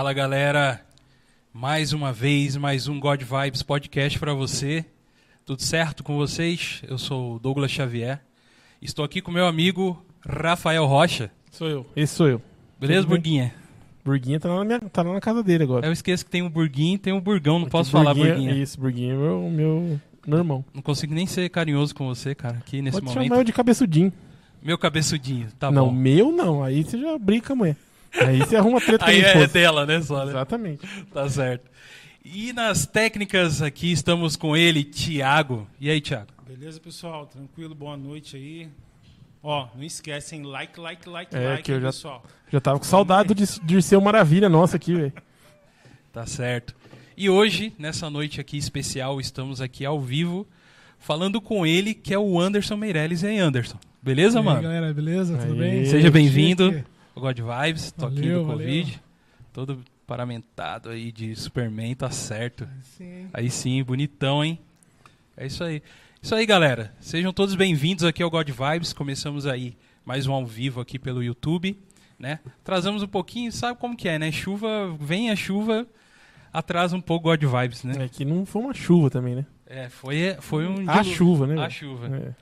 Fala galera, mais uma vez, mais um God Vibes podcast para você. Tudo certo com vocês? Eu sou o Douglas Xavier. Estou aqui com meu amigo Rafael Rocha. Sou eu. Esse sou eu. Beleza, Tudo? Burguinha? Burguinha tá lá, na minha- tá lá na casa dele agora. Eu esqueço que tem o Burguinho e tem o Burgão, não Aqui, posso falar Burguinha. Isso, Burguinha é meu, meu, meu irmão. Não consigo nem ser carinhoso com você, cara, aqui nesse Pode momento. chamar eu de cabeçudinho. Meu cabeçudinho, tá não, bom. meu não. Aí você já brinca com a mulher. Aí você arruma treta Aí é dela, né, só, né? Exatamente. Tá certo. E nas técnicas aqui estamos com ele, Thiago. E aí, Thiago? Beleza, pessoal? Tranquilo? Boa noite aí. Ó, não esquecem, like, like, like, É, like, que eu já- pessoal. Já tava com saudade de, de ser uma maravilha nossa aqui, velho. Tá certo. E hoje, nessa noite aqui especial, estamos aqui ao vivo falando com ele, que é o Anderson Meirelles. E aí, Anderson? Beleza, E aí, mano? galera, beleza? Tudo Aí. bem? Seja bem-vindo. O God Vibes, toquinho Valeu, do valeu. Covid. Todo paramentado aí de Superman, tá certo. Sim. Aí sim, bonitão, hein? É isso aí. Isso aí, galera. Sejam todos bem-vindos aqui ao God Vibes. Começamos aí mais um ao vivo aqui pelo YouTube, né? Trazamos um pouquinho, sabe como que é, né? Chuva, vem a chuva, atrasa um pouco o God Vibes, né? É que não foi uma chuva também, né? É, foi, foi um A chuva, né? A chuva. É.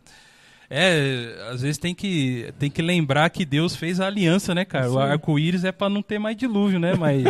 É, às vezes tem que, tem que lembrar que Deus fez a aliança, né, cara? O Sim. arco-íris é pra não ter mais dilúvio, né? Mas,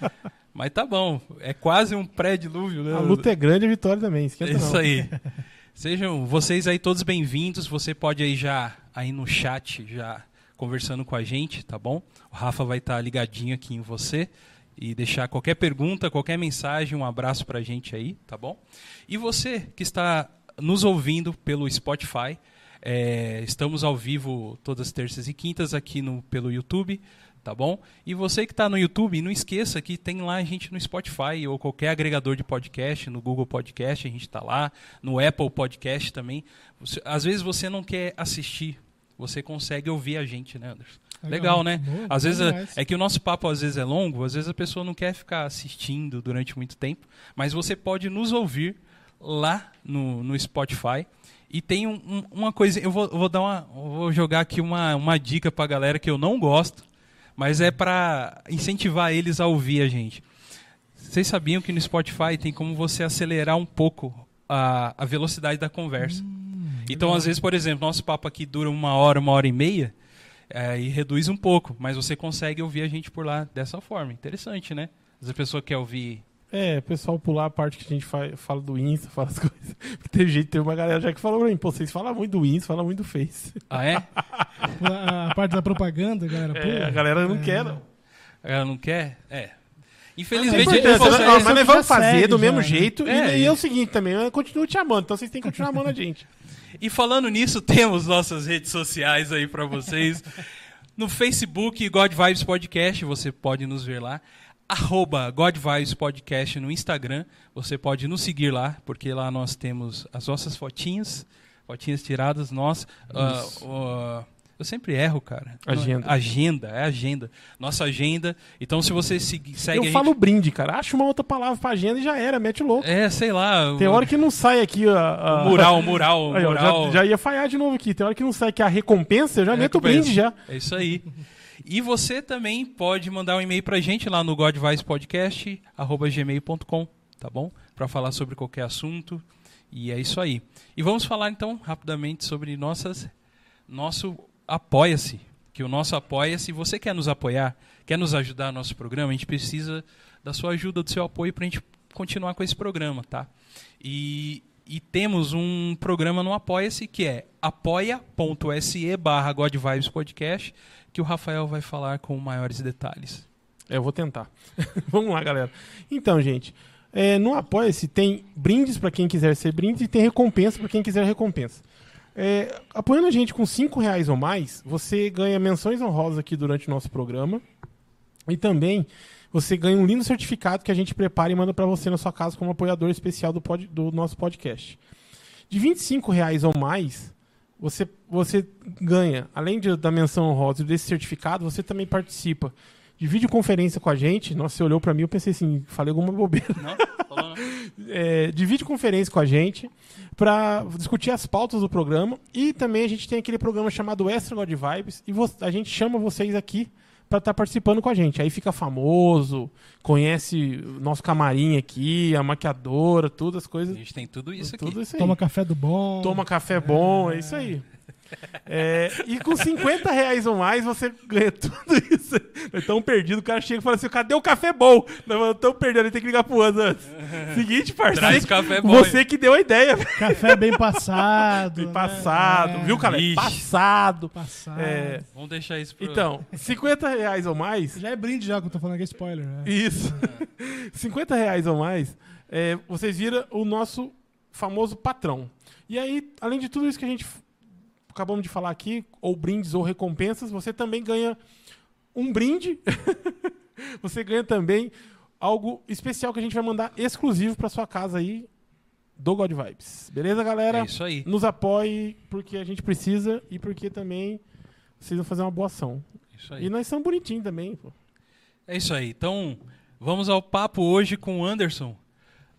mas tá bom. É quase um pré-dilúvio, né? A luta é grande, a vitória também. Esquenta É isso não. aí. Sejam vocês aí todos bem-vindos. Você pode aí já aí no chat já conversando com a gente, tá bom? O Rafa vai estar ligadinho aqui em você e deixar qualquer pergunta, qualquer mensagem, um abraço pra gente aí, tá bom? E você que está nos ouvindo pelo Spotify, é, estamos ao vivo todas as terças e quintas aqui no, pelo YouTube, tá bom? E você que está no YouTube, não esqueça que tem lá a gente no Spotify ou qualquer agregador de podcast, no Google Podcast a gente está lá, no Apple Podcast também. Você- às vezes você não quer assistir, você consegue ouvir a gente, né, Anderson? Legal, né? Boa, Às vezes é, demais. é que o nosso papo às vezes é longo, às vezes a pessoa não quer ficar assistindo durante muito tempo, mas você pode nos ouvir lá no, no Spotify. E tem um- um- uma coisa, eu vou, eu vou dar uma, vou jogar aqui uma, uma dica pra galera que eu não gosto, mas é pra incentivar eles a ouvir a gente. Vocês sabiam que no Spotify tem como você acelerar um pouco a, a velocidade da conversa? então, às vezes, por exemplo, nosso papo aqui dura uma hora, uma hora e meia, é, e reduz um pouco, mas você consegue ouvir a gente por lá dessa forma. Interessante, né? Às vezes a pessoa quer ouvir. É, o pessoal pular a parte que a gente fa- fala do Insta, fala as coisas. Porque tem jeito, tem uma galera já que falou pra mim, pô, vocês falam muito do Insta, falam muito do Face. Ah, é? A, a parte da propaganda, galera. É, pula. a galera não É. quer, não. Ela não quer? É. Infelizmente, ele importante, consegue- né? mas nós vamos fazer segue do já, mesmo né? jeito. É, e, e é o seguinte também, eu continuo te amando, então vocês têm que continuar amando a gente. E falando nisso, temos nossas redes sociais aí pra vocês. No Facebook, God Vibes Podcast, você pode nos ver lá. Arroba Podcast no Instagram. Você pode nos seguir lá, porque lá nós temos as nossas fotinhas, fotinhas tiradas, nós. ah, eu sempre erro, cara. Agenda. Agenda, é agenda. Nossa agenda. Então, se você segue eu falo gente... brinde, cara. Acha uma outra palavra pra agenda e já era, mete louco. É, sei lá. Tem o- hora que não sai aqui a. a- o mural, o mural, Aí, ó, mural. já, já ia falhar de novo aqui. Tem hora que não sai que a recompensa, eu já É, meto o brinde já. É isso aí. E você também pode mandar um e-mail pra gente lá no godvicepodcast@gmail.com, tá bom? Pra falar sobre qualquer assunto. E é isso aí. E vamos falar então rapidamente sobre nossas nosso apoia-se, que o nosso apoia-se, você quer nos apoiar, quer nos ajudar no nosso programa, a gente precisa da sua ajuda, do seu apoio pra gente continuar com esse programa, tá? E e temos um programa no Apoia-se que é apoia.se barra Podcast, que o Rafael vai falar com maiores detalhes. É, eu vou tentar. Vamos lá, galera. Então, gente, é, no Apoia-se tem brindes pra quem quiser ser brinde e tem recompensa pra quem quiser recompensa. É, apoiando a gente com 5 reais ou mais, você ganha menções honrosas aqui durante o nosso programa. E também você ganha um lindo certificado que a gente prepara e manda pra você na sua casa como apoiador especial do, pod- do nosso podcast. De 25 reais ou mais, você, você ganha, além de- da menção honrosa e desse certificado, você também participa de videoconferência com a gente. Nossa, você olhou pra mim eu pensei assim, falei alguma bobeira. Não? Falou, não? É, de videoconferência com a gente para discutir as pautas do programa. E também a gente tem aquele programa chamado Extra God Vibes e a gente chama vocês aqui pra estar participando com a gente. Aí fica famoso, conhece o nosso camarim aqui, a maquiadora, todas as A coisas. gente tem tudo isso aqui. Tudo isso aí. Toma café do bom. Toma café bom, é isso aí. É, e com 50 reais ou mais, você ganha tudo isso. Nós estamos perdidos. O cara chega e fala assim: cadê o café bom? Nós estamos perdendo, tem que ligar pro antes. Seguinte, Traz parceiro. café bom. Você que deu a ideia. Café bem passado. Bem né? passado, É, viu, cara? Ixi. Passado. Passado. É, Vamos deixar isso pro... então, 50 reais ou mais. Já é brinde já que eu tô falando que é spoiler. Né? Isso. 50 reais ou mais, é, vocês viram o nosso famoso patrão. E aí, além de tudo isso que a gente acabamos de falar aqui, ou brindes ou recompensas, você também ganha um brinde. você ganha também algo especial que a gente vai mandar exclusivo para sua casa aí do God Vibes. Beleza, galera? É isso aí. Nos apoie porque a gente precisa e porque também vocês vão fazer uma boa ação. Isso aí. E nós somos bonitinhos também, pô. É isso aí. Então, vamos ao papo hoje com o Anderson.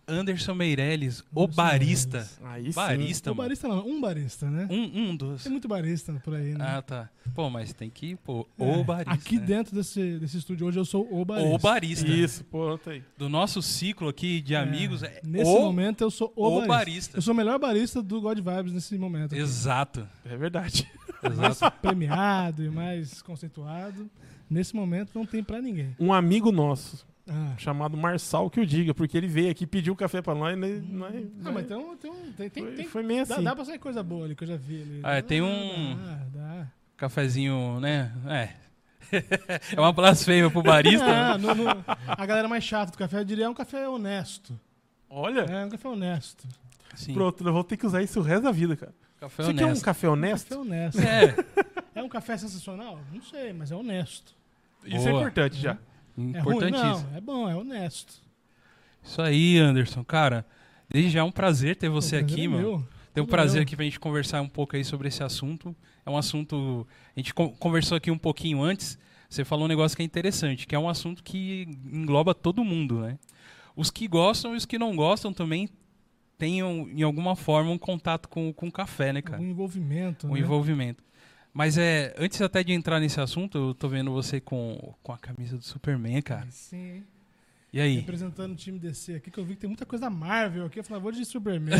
Anderson Meirelles, o barista. Meirelles. Aí sim. Barista, O mano. barista não, um barista, né? Um, um dos. Tem muito barista por aí, né? Ah, tá. Pô, mas tem que pô, É, o barista. Aqui né? dentro desse, desse estúdio hoje eu sou o barista. O barista. Isso, pronto aí. Do nosso ciclo aqui de amigos, é Nesse o, momento eu sou o, o barista. barista. Eu sou o melhor barista do God Vibes nesse momento. aqui. Exato. É verdade. Exato. Premiado e mais conceituado. Nesse momento não tem pra ninguém. Um amigo nosso, Ah, chamado Marçal, que o diga, porque ele veio aqui e pediu café pra nós. Nós, nós, Ah, mas então, então tem, tem, foi, tem, foi meio dá, assim. dá pra sair coisa boa ali que eu já vi ali. Ah, tem Dá, um- Dá, dá. Cafezinho, né? É. é uma blasfêmia pro barista. Ah, né? no- no- a galera mais chata do café eu diria é um café honesto. Olha, É um café honesto. Sim. pronto, nós vamos ter que usar isso o resto da vida, cara. Café Você quer um honesto. café Um honesto? café honesto. É, É um café sensacional? Não sei, mas é honesto. Isso é Boa. importante já. É ruim? importantíssimo. Não, é bom, é honesto. Isso aí, Anderson. Cara, desde já é um prazer ter você prazer aqui, é mano. meu. Tem um prazer aqui pra gente conversar um pouco aí sobre esse assunto. É um assunto. A gente con- conversou aqui um pouquinho antes. Você falou um negócio que é interessante, que é um assunto que engloba todo mundo, né? Os que gostam e os que não gostam também tenham, em alguma forma, um contato com, com o café, né, cara? Um envolvimento. Um né? envolvimento. Mas é, antes até de entrar nesse assunto, eu tô vendo você com, com a camisa do Superman, cara. Sim. E aí? Representando o time DC aqui, que eu vi que tem muita coisa Marvel aqui. Eu falei, ah, vou de Superman.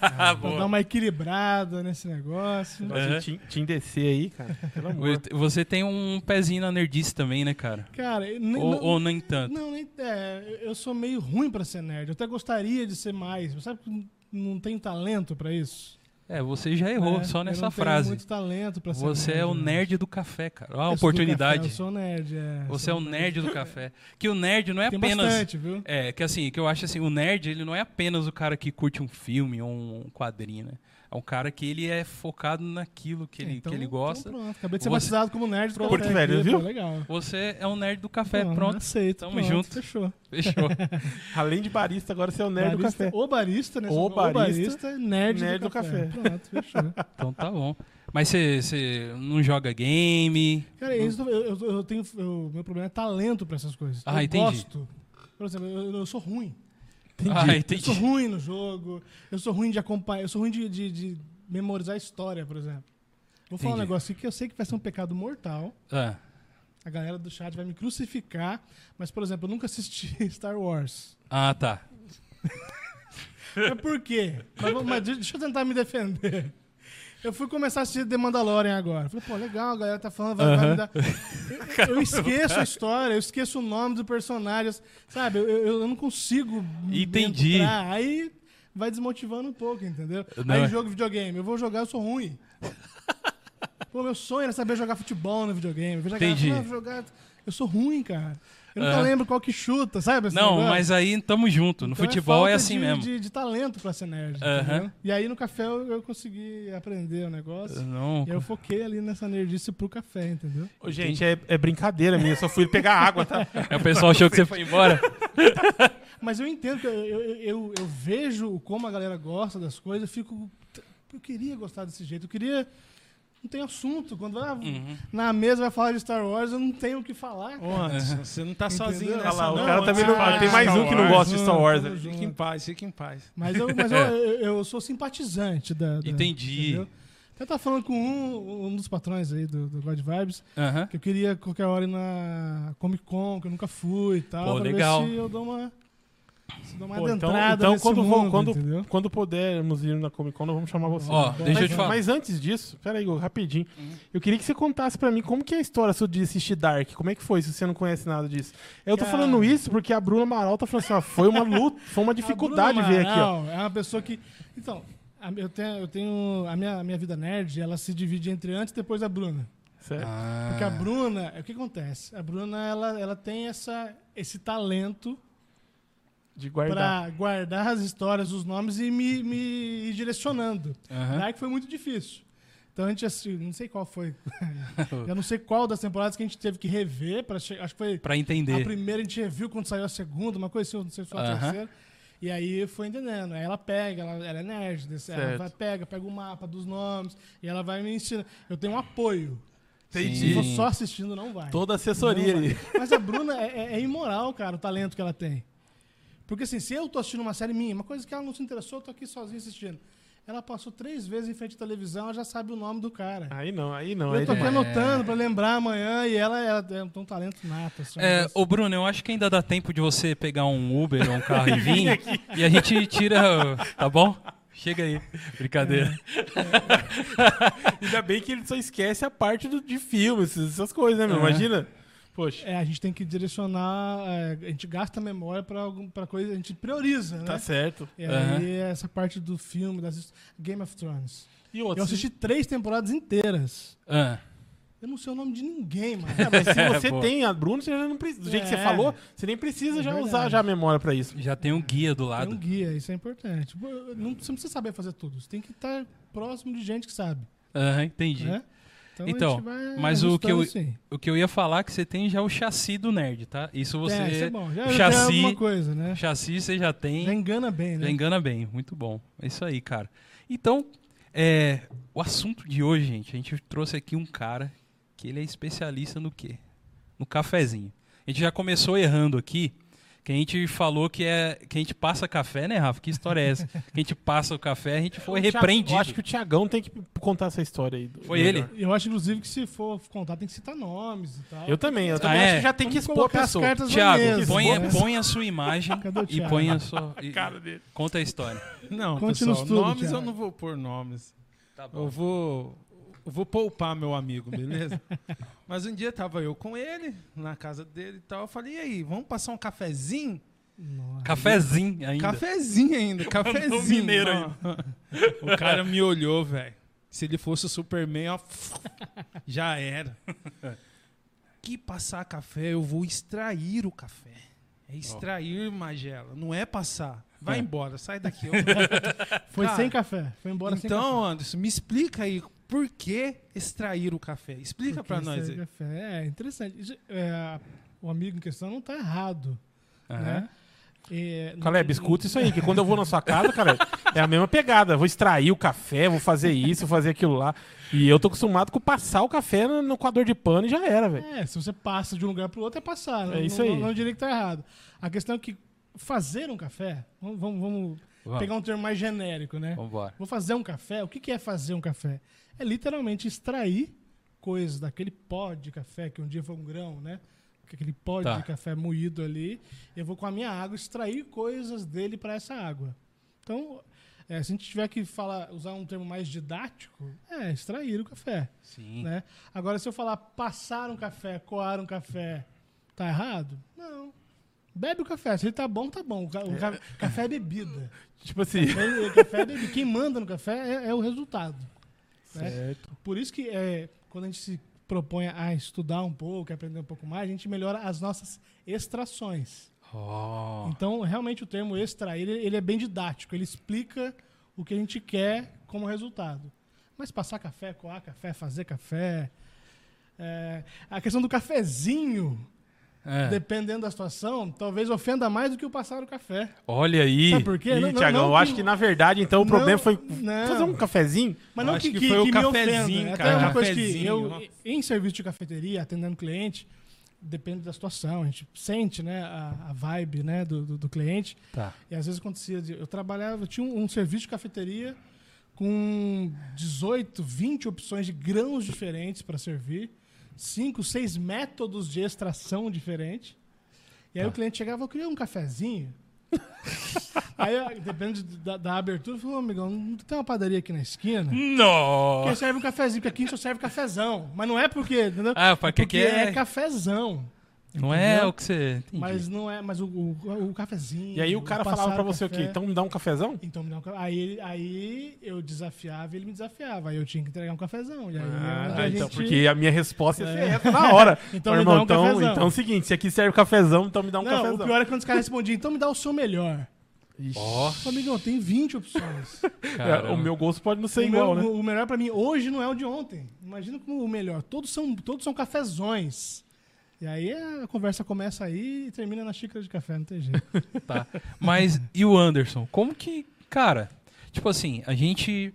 Ah, pra dar uma equilibrada nesse negócio. Nossa, Uhum. Te, te descer aí, cara. Pelo amor. Você tem um pezinho na nerdice também, né, cara? Cara, nem- Ou, não, ou nem tanto? não, nem, é, eu sou meio ruim pra ser nerd. Eu até gostaria de ser mais. Mas Sabe que não tenho talento pra isso? É, você já errou É, só nessa frase. muito talento pra ser Você é o né? nerd do café, cara. Olha a oportunidade. café, eu sou nerd, é. Você é o nerd do café. Que o nerd não é Tem apenas. bastante, viu? É, que assim, que eu acho assim, o nerd, ele não é apenas o cara que curte um filme ou um quadrinho, né? É um cara que ele é focado naquilo que ele, Então- que ele gosta. Então pronto, acabei de ser Você- batizado como nerd do Porto café Velho, viu? pô, legal. Você é um nerd do café, Pô, pronto. Aceito. Tamo pronto, junto. Fechou. Fechou. Além de barista, agora você é o nerd do Barista- café. O barista, né? O Só- barista, nerd, nerd do, do café. café. Pronto, fechou. então tá bom. Mas você- não joga game? Cara, isso, eu, eu, eu tenho. eu- meu problema é talento pra essas coisas. Ah, eu entendi. gosto. Por exemplo, eu, eu sou ruim. Ah, Eu entendi. sou ruim no jogo. Eu sou ruim de acompanhar. Eu sou ruim de, de, de memorizar a história, por exemplo. Vou falar um Entendi. negócio aqui que eu sei que vai ser um pecado mortal. Ah, A galera do chat vai me crucificar. Mas, por exemplo, eu nunca assisti Star Wars. ah, tá. Mas por quê? Mas, mas deixa eu tentar me defender. Eu fui começar a assistir The Mandalorian agora. Falei, pô, legal, a galera tá falando, vai, vai me dar. Eu, eu esqueço a história, eu esqueço o nome do personagem, sabe? Eu, eu, eu não consigo. Entendi. entrar. Aí vai desmotivando um pouco, entendeu? Não Aí é- jogo videogame, eu vou jogar, eu sou ruim. Pô, meu sonho era saber jogar futebol no videogame. Eu Entendi. "Ah, vou jogar. Eu sou ruim, cara. Eu nunca Aham. lembro qual que chuta, sabe? Não, negócio? mas aí tamo junto. No Então futebol é, falta assim de, mesmo. De, de talento pra ser nerd? E aí no café eu, eu consegui aprender o negócio. Não, E eu foquei ali nessa nerdice pro café, entendeu? Ô, gente, é, é brincadeira minha. Eu só fui pegar água, tá? é, o pessoal achou que você foi embora. Mas eu entendo que eu, eu, eu, eu vejo como a galera gosta das coisas, eu fico. Eu queria gostar desse jeito, eu queria. Não tem assunto. Quando vai, Uhum. na mesa vai falar de Star Wars, eu não tenho o que falar. Você não tá sozinho Entendeu? nessa Olha lá, o não, cara também Anderson. não- Ah, tem mais Star um que não gosta de Star Wars. Né? Fique em paz, fique em paz. Mas eu, mas eu, eu, eu sou simpatizante da. da- Entendi. entendeu? Eu tava falando com um, um dos patrões aí do, do God Vibes, Aham. que eu queria qualquer hora ir na Comic Con, que eu nunca fui e tal. Pô, pra legal. ver se eu dou uma, eu uma Pô, então, adentrada então nesse quando, mundo, vou- quando, entendeu? quando pudermos ir na Comic Con, nós vamos chamar você. Ó, deixa eu mas, te falar. mas antes disso, peraí, Igor, rapidinho. Eu queria que você contasse pra mim como que é a história sua de assistir Dark. Como é que foi, se você não conhece nada disso? Eu tô Cara. falando isso porque a Bruna Amaral tá falando assim, ó, foi uma luta, foi uma dificuldade A ver aqui, ó. É uma pessoa que. Então, a- eu tenho, eu tenho a minha, a minha vida nerd, ela se divide entre antes e depois da Bruna. Certo. Ah. Porque a Bruna, o que acontece? A Bruna, ela, ela tem essa, esse talento De guardar. pra guardar as histórias, os nomes e me, me ir direcionando. Aham. Dark foi muito difícil. Então a gente assistiu, não sei qual foi. eu não sei qual das temporadas que a gente teve que rever para Acho que foi Pra a entender. primeira a gente reviu quando saiu a segunda, uma coisa assim, não sei se foi a terceira. E aí foi entendendo. Aí ela pega, ela, ela é nerd, desse- ela Certo. vai, pega, pega o mapa dos nomes e ela vai me ensinando. Eu tenho um apoio. Entendi. Se for só assistindo, não vai. Toda a assessoria ali. Mas a Bruna é, é- é imoral, cara, o talento que ela tem. Porque assim, se eu tô assistindo uma série minha, uma coisa que ela não se interessou, eu tô aqui sozinho assistindo. Ela passou três vezes em frente à televisão, ela já sabe o nome do cara. Aí não, aí não. eu Aí tô aqui demais. anotando pra lembrar amanhã e ela, ela tem um talento nato. Assim, É, ô Bruno, eu acho que ainda dá tempo de você pegar um Uber ou um carro e vir e a gente tira, tá bom? Chega aí. Brincadeira. Ainda bem que ele só esquece a parte do, de filmes, essas coisas, né, meu? É. Imagina. Poxa, É, a gente tem que direcionar, é, a gente gasta a memória pra coisa, a gente prioriza, né? tá certo. E aí, essa parte do filme, das, Game of Thrones. E Eu outros? assisti três temporadas inteiras. Ah, Eu não sei o nome de ninguém, mano. É, mas se você Boa. tem a Bruna, você já não precisa. Do jeito que você É. falou, você nem precisa É já usar já a memória pra isso. já tem um guia do Tem um lado. guia, isso é importante. Não, você não precisa saber fazer tudo. Você tem que estar próximo de gente que sabe. Aham, entendi. Né? Então, Então, mas o que eu- ajustando, sim. O que eu ia falar é que você tem já o chassi do nerd, tá? Isso você. É, isso é bom. Já, já é chassi- alguma coisa, né? Chassi você já tem. Já engana bem, né? Já engana bem, muito bom. É isso aí, cara. Então, é, o assunto de hoje, gente, a gente trouxe aqui um cara que ele é especialista no quê? No cafezinho. A gente já começou errando aqui, que a gente falou que é que a gente passa café, né, Rafa? Que história é essa? que a gente passa o café, a gente foi repreendido. Eu acho que o Tiagão tem que contar essa história aí. do- Foi ele? melhor. Eu acho, inclusive, que se for contar, tem que citar nomes e tal. Eu também, eu também Ah, acho é? que já tem que Vamos expor a pessoa. Tiago, põe, põe a sua imagem e põe a sua. e- Cara dele. conta a história. Não, Conte-nos pessoal, tudo, nomes Thiago. eu não vou pôr nomes. Tá Eu vou, eu vou poupar meu amigo, beleza? Mas um dia tava eu com ele, na casa dele e tal. Eu falei, e aí, vamos passar um cafezinho? Nossa. Cafezinho ainda. Cafezinho ainda, cafezinho. mineiro Ó, O cara me olhou, velho. Se ele fosse o Superman, ó, já era. Que passar café, eu vou extrair o café. É extrair, Magela, não é passar. Vai É. embora, sai daqui. Eu- Foi Cara, sem café. Foi embora sem café. Então, Anderson, me explica aí por que extrair o café. Explica pra nós aí. café. É interessante. É, o amigo em questão não tá errado. Aham. Né? É, Caleb, escuta isso aí, que quando eu vou na sua casa, Caleb, é a mesma pegada. Vou extrair o café, vou fazer isso, vou fazer aquilo lá. E eu tô acostumado com passar o café no, coador de pano e já era, velho. É, se você passa de um lugar pro outro, é passar. É não, isso não, aí. Não, não diria que tá errado. A questão é que fazer um café, vamos, vamos- vamos Vamos. pegar um termo mais genérico, né? Vambora. Vou fazer um café. O que, que é fazer um café? É literalmente extrair coisas daquele pó de café, que um dia foi um grão, né? Aquele pó Tá. de café moído ali. Eu vou com a minha água extrair coisas dele para essa água. Então, é, se a gente tiver que falar, usar um termo mais didático, é extrair o café. Sim. Né? Agora, se eu falar passar um café, coar um café, tá errado? Não. Bebe o café. Se ele tá bom, tá bom. O ca- o ca- café é bebida. Tipo assim. Ele- o café é bebida. Quem manda no café é, é o resultado. Né? Certo. Por isso que é, quando a gente se propõe a estudar um pouco, a aprender um pouco mais, a gente melhora as nossas extrações. Oh. Então, realmente, o termo extrair, ele, ele é bem didático. Ele explica o que a gente quer como resultado. Mas passar café, coar café, fazer café... é, a questão do cafezinho, É. dependendo da situação, talvez ofenda mais do que o passar o café. Olha aí. Sabe por quê? Ih, Não- não- Tiagão, eu acho que na verdade, então, o Não, problema foi fazer um cafezinho. Mas não que, que que, foi o que me cafezinho, ofenda. cara, Até uma coisa que eu, em serviço de cafeteria, atendendo cliente, depende da situação, a gente sente né, a, a vibe né, do, do, do cliente. Tá. E às vezes acontecia, de, eu trabalhava, eu tinha um, um serviço de cafeteria com 18, 20 opções de grãos diferentes para servir, 5, 6 métodos de extração diferentes. E aí Tá. o cliente chegava, eu queria um cafezinho. aí, depende da, da abertura, ô, amigão, não tem uma padaria aqui na esquina? Nossa! Que serve um cafezinho, porque aqui só serve cafezão. Mas não é porque, entendeu? Ah, porque porque aqui é... é- cafezão. Não é entendeu? o que você. Entendi. Mas não é, mas o, o, o cafezinho. E aí o cara falava pra você o quê? Então me dá um cafezão? Então me dá um aí, aí eu desafiava e ele me desafiava. Aí eu tinha que entregar um cafezão. E aí Ah, a então, gente- porque a minha resposta ia ser É. essa na hora. Então Ô, me irmão, dá um então, cafezão. então é o seguinte, se aqui serve cafezão, então me dá um Não, cafezão. o pior é quando os caras respondiam, então me dá o seu melhor. Ixi. Ó, Ô, amigão, tem 20 opções. É, o meu gosto pode não ser o, igual, meu- né? o melhor pra mim hoje não é o de ontem. Imagina como o melhor. Todos são, todos são cafezões. E aí a conversa começa aí e termina na xícara de café, não tem jeito. Tá. Mas e o Anderson? Como que, cara, tipo assim, a gente,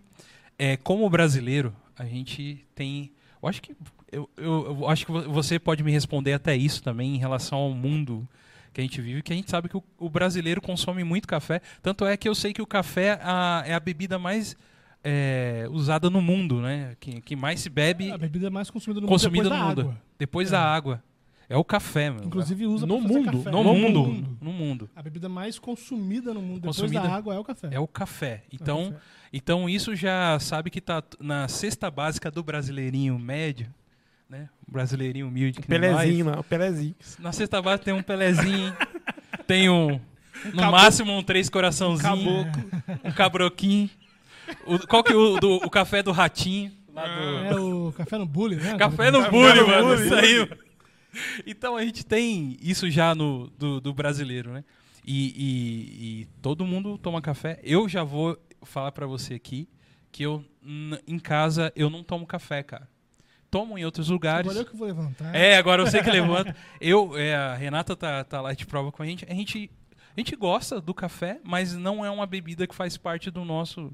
é, como brasileiro, a gente tem. Eu acho que. Eu, eu, eu acho que vo- você pode me responder até isso também em relação ao mundo que a gente vive, que a gente sabe que o, o brasileiro consome muito café. Tanto é que eu sei que o café a- é a bebida mais é, usada no mundo, né? Que, que mais se bebe A bebida mais consumida no consumida mundo no depois da mundo. água. Depois É. da água. É o café, mano. Inclusive usa No pra fazer mundo, café. no, no mundo, mundo. no mundo. A bebida mais consumida no mundo depois Consumida- da água é o café. É o café. É o Então, café. Então isso já sabe que tá na cesta básica do brasileirinho médio, né? O brasileirinho humilde que Pelezinho, não, Pelezinho. nós. Na cesta básica tem um Pelezinho, tem um, no caboclo. máximo um três coraçãozinho, um cabroquinho. O, qual que é o, do, o café do ratinho? Lá do- É o café no bullying, né? Café no Café bullying, no mano. bullying. Isso aí. mano. Então a gente tem isso já no do, do brasileiro, né? E, e- e todo mundo toma café. Eu já vou falar pra você aqui que eu em casa eu não tomo café, cara. Tomo em outros lugares. Agora eu que vou levantar. É, agora eu sei que levanta. Eu, é, a Renata tá, tá lá de prova com a gente. A gente. A gente gosta do café, mas não é uma bebida que faz parte do nosso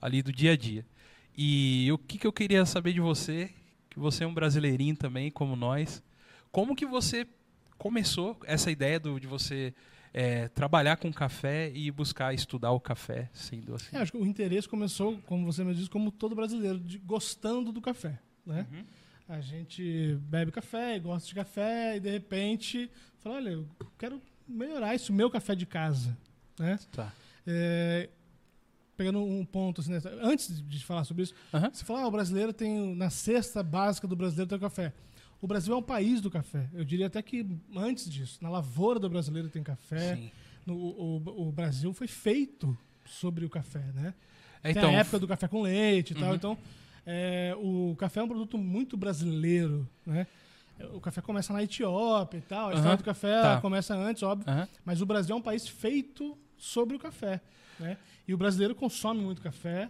ali do dia a dia. E o que, que eu queria saber de você, que você é um brasileirinho também, como nós, como que você começou essa ideia do, de você é, trabalhar com café e buscar estudar o café, sendo assim? É, acho que o interesse começou, como você me disse, como todo brasileiro, de- gostando do café. Né? Uhum. A gente bebe café, gosta de café, e de repente fala, olha, eu quero melhorar isso, meu café de casa. Né? Tá. É, pegando um ponto, assim, né, antes de falar sobre isso, Aham. você fala, ah, o brasileiro tem, na cesta básica do brasileiro tem o café. O Brasil é um país do café. Eu diria até que antes disso, na lavoura do brasileiro tem café. Sim. No- o, o Brasil foi feito sobre o café, né? É, Tem Então, a época do café com leite e tal. Uhum. Então, é, o café é um produto muito brasileiro, né? O café começa na Etiópia e tal. A história do café Tá. começa antes, óbvio. aham. Mas o Brasil é um país feito sobre o café, né? E o brasileiro consome muito café.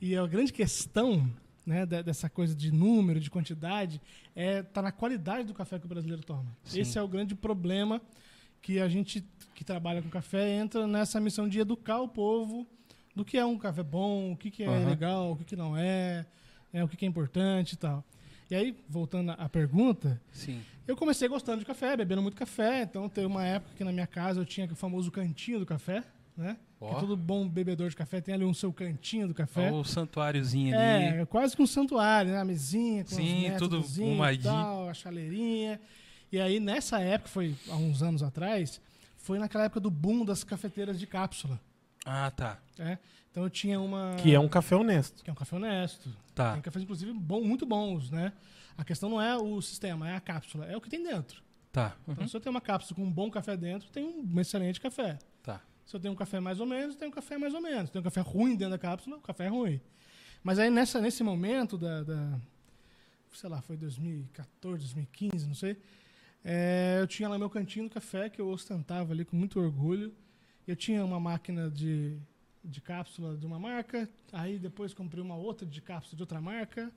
E a grande questão né, de- dessa coisa de número, de quantidade, é tá na qualidade do café que o brasileiro toma. Sim. Esse é o grande problema que a gente que trabalha com café entra nessa missão de educar o povo do que é um café bom, o que, que é Aham. legal, o que, que não é, né, o que, que é importante e tal. E aí, voltando à pergunta, Sim. eu comecei gostando de café, bebendo muito café. Então, teve uma época que na minha casa eu tinha o famoso cantinho do café, né? Que todo bom bebedor de café tem ali um seu cantinho do café. Ó o santuáriozinho ali. É, quase que um santuário, né? A mesinha com Sim, tudo e arrumadinho. tal, a chaleirinha. E aí, nessa época, foi há uns anos atrás, foi naquela época do boom das cafeteiras de cápsula. Ah, tá. né? Então eu tinha uma... Que é um café honesto. Que é um café honesto. Tá. Tem cafés, inclusive, bom, muito bons, né? A questão não é o sistema, é a cápsula. É o que tem dentro. Tá. Então, se eu tenho uma cápsula com um bom café dentro, tem um excelente café. Se eu tenho um café mais ou menos, tem um café mais ou menos. Se tem um café ruim dentro da cápsula, o café é ruim. Mas aí, nessa, nesse momento da, da- Sei lá, foi 2014, 2015, não sei. é, eu tinha lá meu cantinho do café, que eu ostentava ali com muito orgulho. Eu tinha uma máquina de, de cápsula de uma marca. Aí depois comprei uma outra de cápsula de outra marca.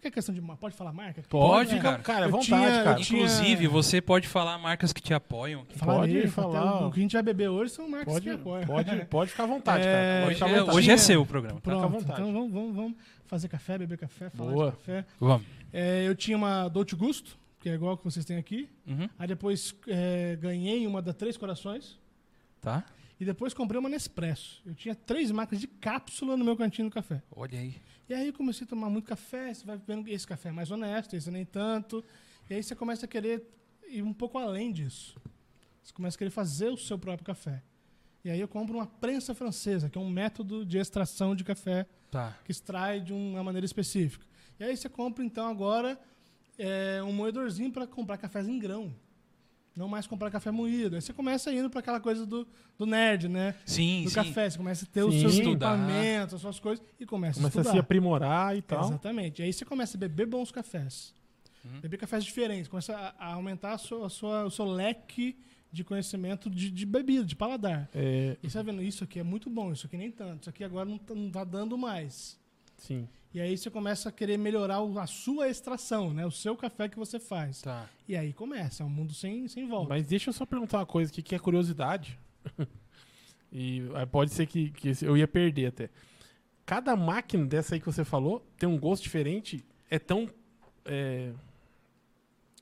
Qual que é a questão de... Pode falar marca? Pode, É. cara. Cara, vontade, tinha- cara. tinha- Inclusive, você pode falar marcas que te apoiam. Falarei, Pode falar. até O que a gente vai beber hoje são marcas Pode, que apoiam. pode, pode ficar à vontade, É, cara. Pode Hoje é, vontade. hoje é seu o programa. Fica à Pronto, vontade. então vamos, vamos, vamos fazer café, beber café, falar Boa. de café. Vamos. É, eu tinha uma Dolce Gusto, que é igual que vocês têm aqui. Uhum. Aí depois é, ganhei uma da Três Corações. Tá. E depois comprei uma Nespresso. Eu tinha três máquinas de cápsula no meu cantinho do café. Olha aí. E aí eu comecei a tomar muito café, você vai vendo esse café é mais honesto, esse nem tanto. E aí você começa a querer ir um pouco além disso. Você começa a querer fazer o seu próprio café. E aí eu compro uma prensa francesa, que é um método de extração de café Tá. que extrai de uma maneira específica. E aí você compra então agora é, um moedorzinho para comprar cafés em grão. Não mais comprar café moído. Aí você começa indo para aquela coisa do, do nerd, né? Sim, do sim. café. Você começa a ter os seus Estudar. equipamentos, as suas coisas e começa, Começa a a estudar. se aprimorar e tal. Exatamente. E aí você começa a beber bons cafés. Beber cafés diferentes. Começa a, a aumentar a sua, a sua- o seu leque de conhecimento de, de bebida, de paladar. É, E você vai vendo, isso aqui é muito bom, isso aqui nem tanto. Isso aqui agora não tá, não tá dando mais. sim. E aí você começa a querer melhorar a sua extração, né? O seu café que você faz. Tá. E aí começa, é um mundo sem, sem volta. Mas deixa eu só perguntar uma coisa aqui que é curiosidade. e aí pode ser que, que eu ia perder até. Cada máquina dessa aí que você falou tem um gosto diferente. É tão. É,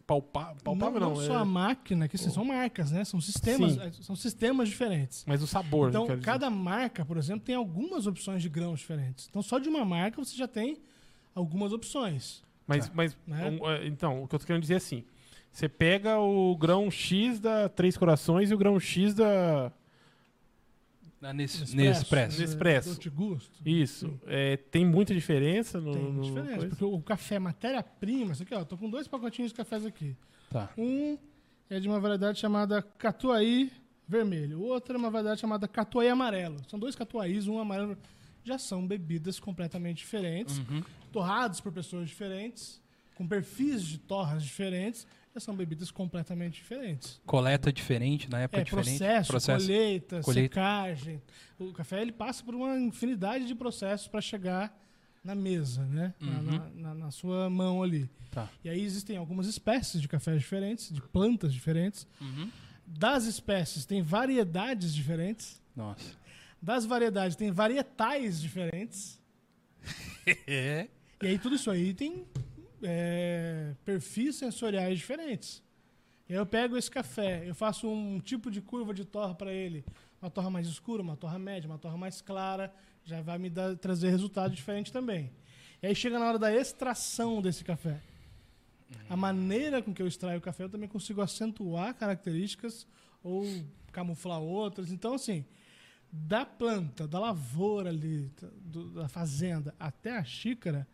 palpa, palpável, não, não. não é- só a máquina, que assim, são marcas, né? São sistemas, Sim. eh, são sistemas diferentes. Mas o sabor, Então, cada marca, por exemplo, tem algumas opções de grãos diferentes. Então, só de uma marca você já tem algumas opções. Mas, Tá. mas Né? um, é, então, o que eu tô querendo dizer é assim: você pega o grão X da Três Corações e o grão X da. Na Nes- Nespresso. Nespresso. Nespresso. Dolce Gusto. Isso. É, tem muita diferença no. Tem no- diferença, coisa? porque o café, matéria-prima, isso aqui, ó, tô com dois pacotinhos de cafés aqui. Tá. Um é de uma variedade chamada Catuai vermelho, o outro é uma variedade chamada Catuai amarelo. São dois catuais, um amarelo. Já são bebidas completamente diferentes, Uhum. torradas por pessoas diferentes, com perfis de torras diferentes, são bebidas completamente diferentes. Coleta diferente, na época É, diferente. processo, colheita, colheita. secagem. O café ele passa por uma infinidade de processos para chegar na mesa, né? Na- Uhum. Na, na- na sua mão ali. Tá. E aí existem algumas espécies de cafés diferentes, de plantas diferentes. Uhum. Das espécies tem variedades diferentes. Nossa. Das variedades tem varietais diferentes. É. E aí tudo isso aí tem é, perfis sensoriais diferentes. Eu pego esse café, eu faço um tipo de curva de torra para ele. Uma torra mais escura, uma torra média, uma torra mais clara. Já vai me dar, trazer resultado diferente também. E aí chega na hora da extração desse café. A maneira com que eu extraio o café, eu também consigo acentuar características ou camuflar outras. Então, assim, da planta, da lavoura ali, do- da fazenda até a xícara,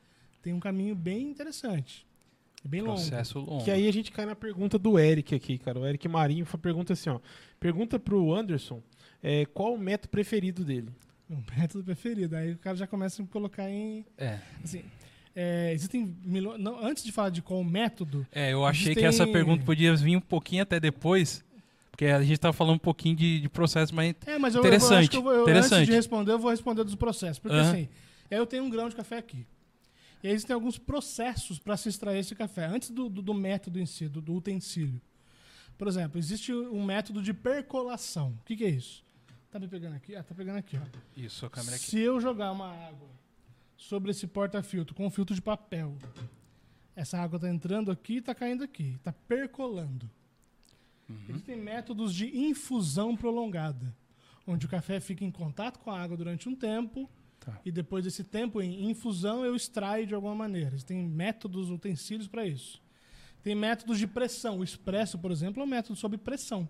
tem um caminho bem interessante. É bem longo. Processo longo. Que aí a gente cai na pergunta do Eric aqui, cara. O Eric Marinho pergunta assim, ó. Pergunta pro Anderson é, qual o método preferido dele. Meu método preferido. Aí o cara já começa a me colocar em. É. Assim, é, existem milhões. Não, antes de falar de qual método, É, eu achei Existem- que essa pergunta podia vir um pouquinho até depois, porque a gente tava falando um pouquinho de, de processo, mas É, mas eu, eu Interessante, acho que eu vou, eu, antes interessante. de responder, eu vou responder dos processos. Porque Aham. assim, eu tenho um grão de café aqui. E aí existem alguns processos para se extrair esse café, antes do, do, do método em si, do, do utensílio. Por exemplo, existe um método de percolação. O que, que é isso? Tá me pegando aqui? Ah, tá pegando aqui, ó. isso, a câmera aqui. Se eu jogar uma água sobre esse porta-filtro com um filtro de papel, essa água está entrando aqui e está caindo aqui, está percolando. Uhum. Existem métodos de infusão prolongada, onde o café fica em contato com a água durante um tempo Tá. e depois desse tempo em infusão eu extraio de alguma maneira. Existem métodos, utensílios para isso. Tem métodos de pressão. O expresso, por exemplo, é um método sob pressão.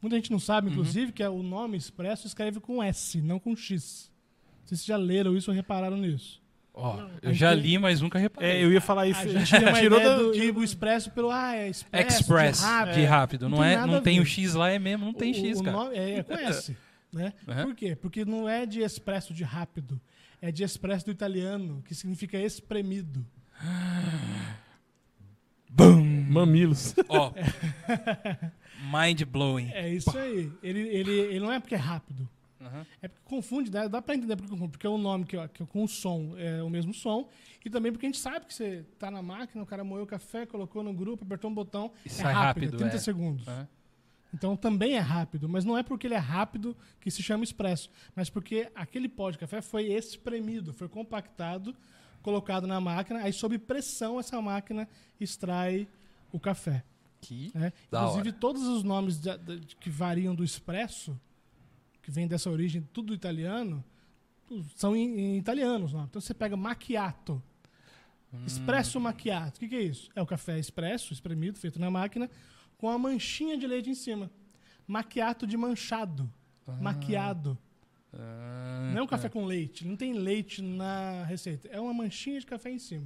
Muita gente não sabe, Uhum. inclusive, que é o nome expresso escreve com S, não com X. Não sei se já leram isso ou repararam nisso. Ó, eu Aí já tem- li, mas nunca reparei. É, eu ia falar isso. A gente tem uma Tirou do, tirou do expresso pelo ah, é expresso, Express, de rápido. de rápido. Não Não, tem é, não tem o X lá, é mesmo, não tem O- X, o cara. nome é, é com S, né? Aham. Por quê? Porque não é de expresso de rápido, é de expresso do italiano, que significa espremido. Bum! Mamilos. Ó. Mind blowing. É isso aí. Ele, ele, ele não é porque é rápido. Aham. É porque confunde, dá, dá pra entender porque confunde. Porque é o nome que, ó, que com o som é o mesmo som. E também porque a gente sabe que você tá na máquina, o cara moeu o café, colocou no grupo, apertou um botão. E é sai rápido, rápido, é 30 é. segundos. Aham. Então também é rápido, mas não é porque ele é rápido que se chama expresso, mas porque aquele pó de café foi espremido, foi compactado, colocado na máquina, aí sob pressão essa máquina extrai o café. Que? Da Inclusive todos os nomes de- de- que variam do expresso que vem dessa origem tudo italiano, são em, em italianos. Não. Então você pega macchiato, espresso macchiato. O que, que é isso? É o café expresso, espremido, feito na máquina, com a manchinha de leite em cima. Macchiato de manchado. Maquiado. Ah, Não é um café com leite. Não tem leite na receita. É uma manchinha de café em cima.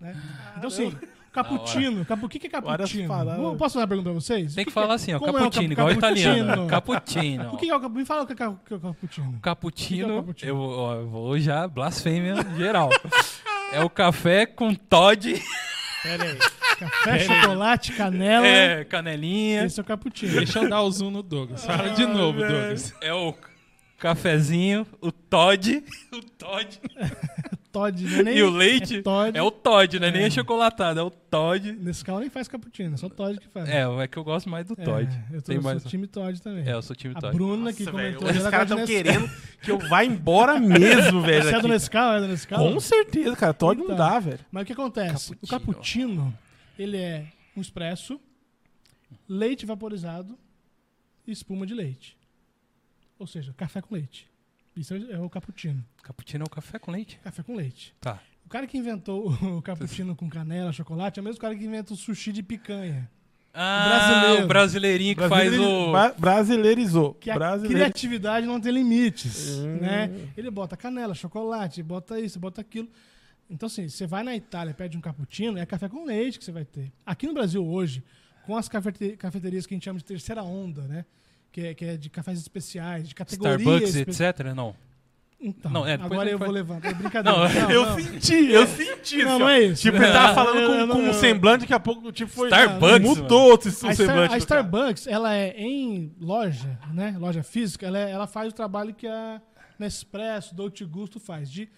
Né? Então, sim, cappuccino. Capu... O que que é cappuccino? Vou- Posso fazer uma pergunta pra vocês? Tem que que falar é- assim, ó, é cappuccino, cap- igual italiano. cappuccino? O que é o cappuccino? Me fala o que é o é cappuccino. Cappuccino, é o cappuccino? eu, ó, eu vou já blasfêmia geral. é o café com Todd, Pera aí. Café, chocolate, canela. é, canelinha. Esse é o cappuccino. Deixa eu dar o zoom no Douglas. Fala de novo, Douglas. É o cafezinho, o Todd, o Todd Todd, não é nem e o leite É Todd. é o Todd, não é nem É. achocolatado, é o Todd. Nescau nem faz cappuccino, é só Todd que faz. É, é que eu gosto mais do Todd. É, eu tô Tem eu sou mais. time Todd também. É, eu sou time a Todd. Bruna que Nossa, velho, comentou. Os ela caras estão querendo que eu vá embora mesmo, velho. Você é do. Nescau? É do Nescau? Com certeza, cara. Todd não Então. dá, velho. Mas o que acontece? O cappuccino, ele é um expresso, leite vaporizado e espuma de leite. Ou seja, café com leite. Isso é é o cappuccino. Cappuccino é o café com leite? Café com leite. Tá. O cara que inventou o cappuccino com canela, chocolate, é o mesmo cara que inventa o sushi de picanha. Ah, brasileiro. o brasileirinho que faz o... Bra- Brasileirizou. Que a Brasileiro... criatividade não tem limites, Hum. né? Ele bota canela, chocolate, bota isso, bota aquilo. Então, assim, você vai na Itália, pede um cappuccino, é café com leite que você vai ter. Aqui no Brasil, hoje, com as cafete- cafeterias que a gente chama de terceira onda, né? Que é, que é de cafés especiais, de categoria Starbucks, espe- etc. Não. Então, Não, é, agora eu vou levantar. É brincadeira. Não, Não, Eu não. senti, eu senti. Não, assim, não é isso. Tipo, ele tava falando com, com um semblante, daqui a pouco, tipo, foi... Starbucks, Mudou o A, semblante a cara. Starbucks, ela é em loja, né? Loja física, ela, é- ela faz o trabalho que a Nespresso, Dolce Gusto faz, de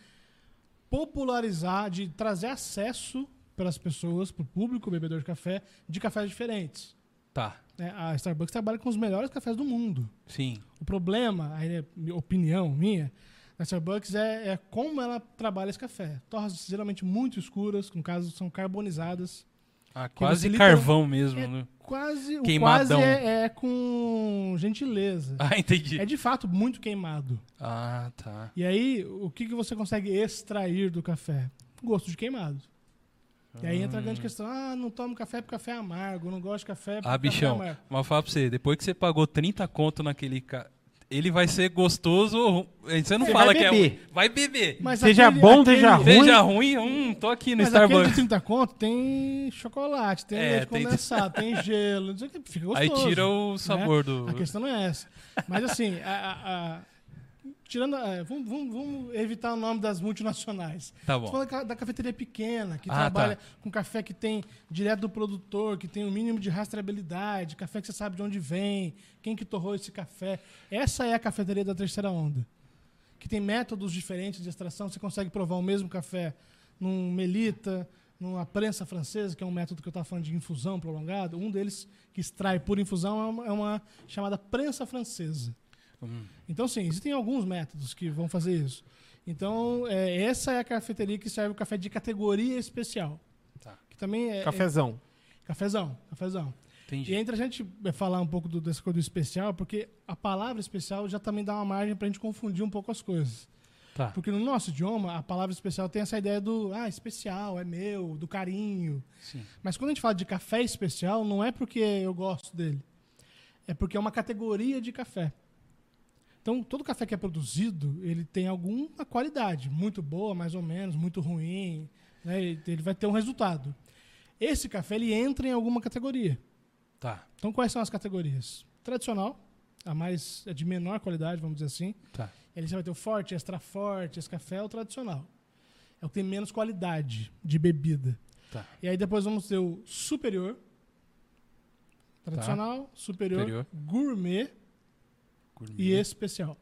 popularizar, de trazer acesso para as pessoas, para o público bebedor de café, de cafés diferentes. Tá. né? A Starbucks trabalha com os melhores cafés do mundo. Sim. O problema, aí é minha opinião minha, da Starbucks é, é como ela trabalha esse café. Torras geralmente muito escuras, no caso são carbonizadas. Ah, quase carvão mesmo, É né? Quase, Queimadão. quase é, é com gentileza. Ah, entendi. É de fato muito queimado. Ah, tá. E aí, o que, que você consegue extrair do café? Gosto de queimado. E aí entra a grande questão: ah, não tomo café porque café é amargo, não gosto de café porque Ah, café bichão, é amargo. mas fala pra você, depois que você pagou 30 conto naquele... Ca... Ele vai ser gostoso ou ru- Você não Você fala vai que é beber. Vai beber. Mas Seja aquele- bom, aquele- seja ruim. Seja ruim, hum, tô aqui no Mas aquele de Starbucks. 30 conto tem chocolate, tem É, leite tem- condensado, tem gelo, não sei o que, fica gostoso. Aí tira o sabor do... A questão não é essa. Mas assim, a- a- a- tirando. a- vamos, vamos- vamos evitar o nome das multinacionais. Tá bom. falando ca- da cafeteria pequena, que Ah, trabalha tá. com café que tem direto do produtor, que tem o mínimo de rastreabilidade, café que você sabe de onde vem, quem que torrou esse café. Essa é a cafeteria da terceira onda. Que tem métodos diferentes de extração, você consegue provar o mesmo café num melita, numa prensa francesa, que é um método que eu estava falando de infusão prolongada. Um deles que extrai por infusão é uma, é uma chamada prensa francesa. Hum. Então, sim, existem alguns métodos que vão fazer isso. Então, é, essa é a cafeteria que serve o café de categoria especial. Tá. Que também é, Cafezão. é cafezão, cafezão. Entendi. E entre a gente é, falar um pouco do, dessa coisa do especial, porque a palavra especial já também dá uma margem para a gente confundir um pouco as coisas. Tá. Porque no nosso idioma, a palavra especial tem essa ideia do, ah, especial, é meu, do carinho. Sim. Mas quando a gente fala de café especial, não é porque eu gosto dele. É porque é uma categoria de café. Então, todo café que é produzido, ele tem alguma qualidade. Muito boa, mais ou menos, muito ruim. né? Ele ele vai ter um resultado. Esse café, ele entra em alguma categoria. Tá. Então, quais são as categorias? Tradicional, a mais a de menor qualidade, vamos dizer assim. Tá. Ele você vai ter o forte, extra forte, esse café é o tradicional. É o que tem menos qualidade de bebida. Tá. E aí depois vamos ter o superior, tradicional, superior, Superior. gourmet Gourmet. e especial.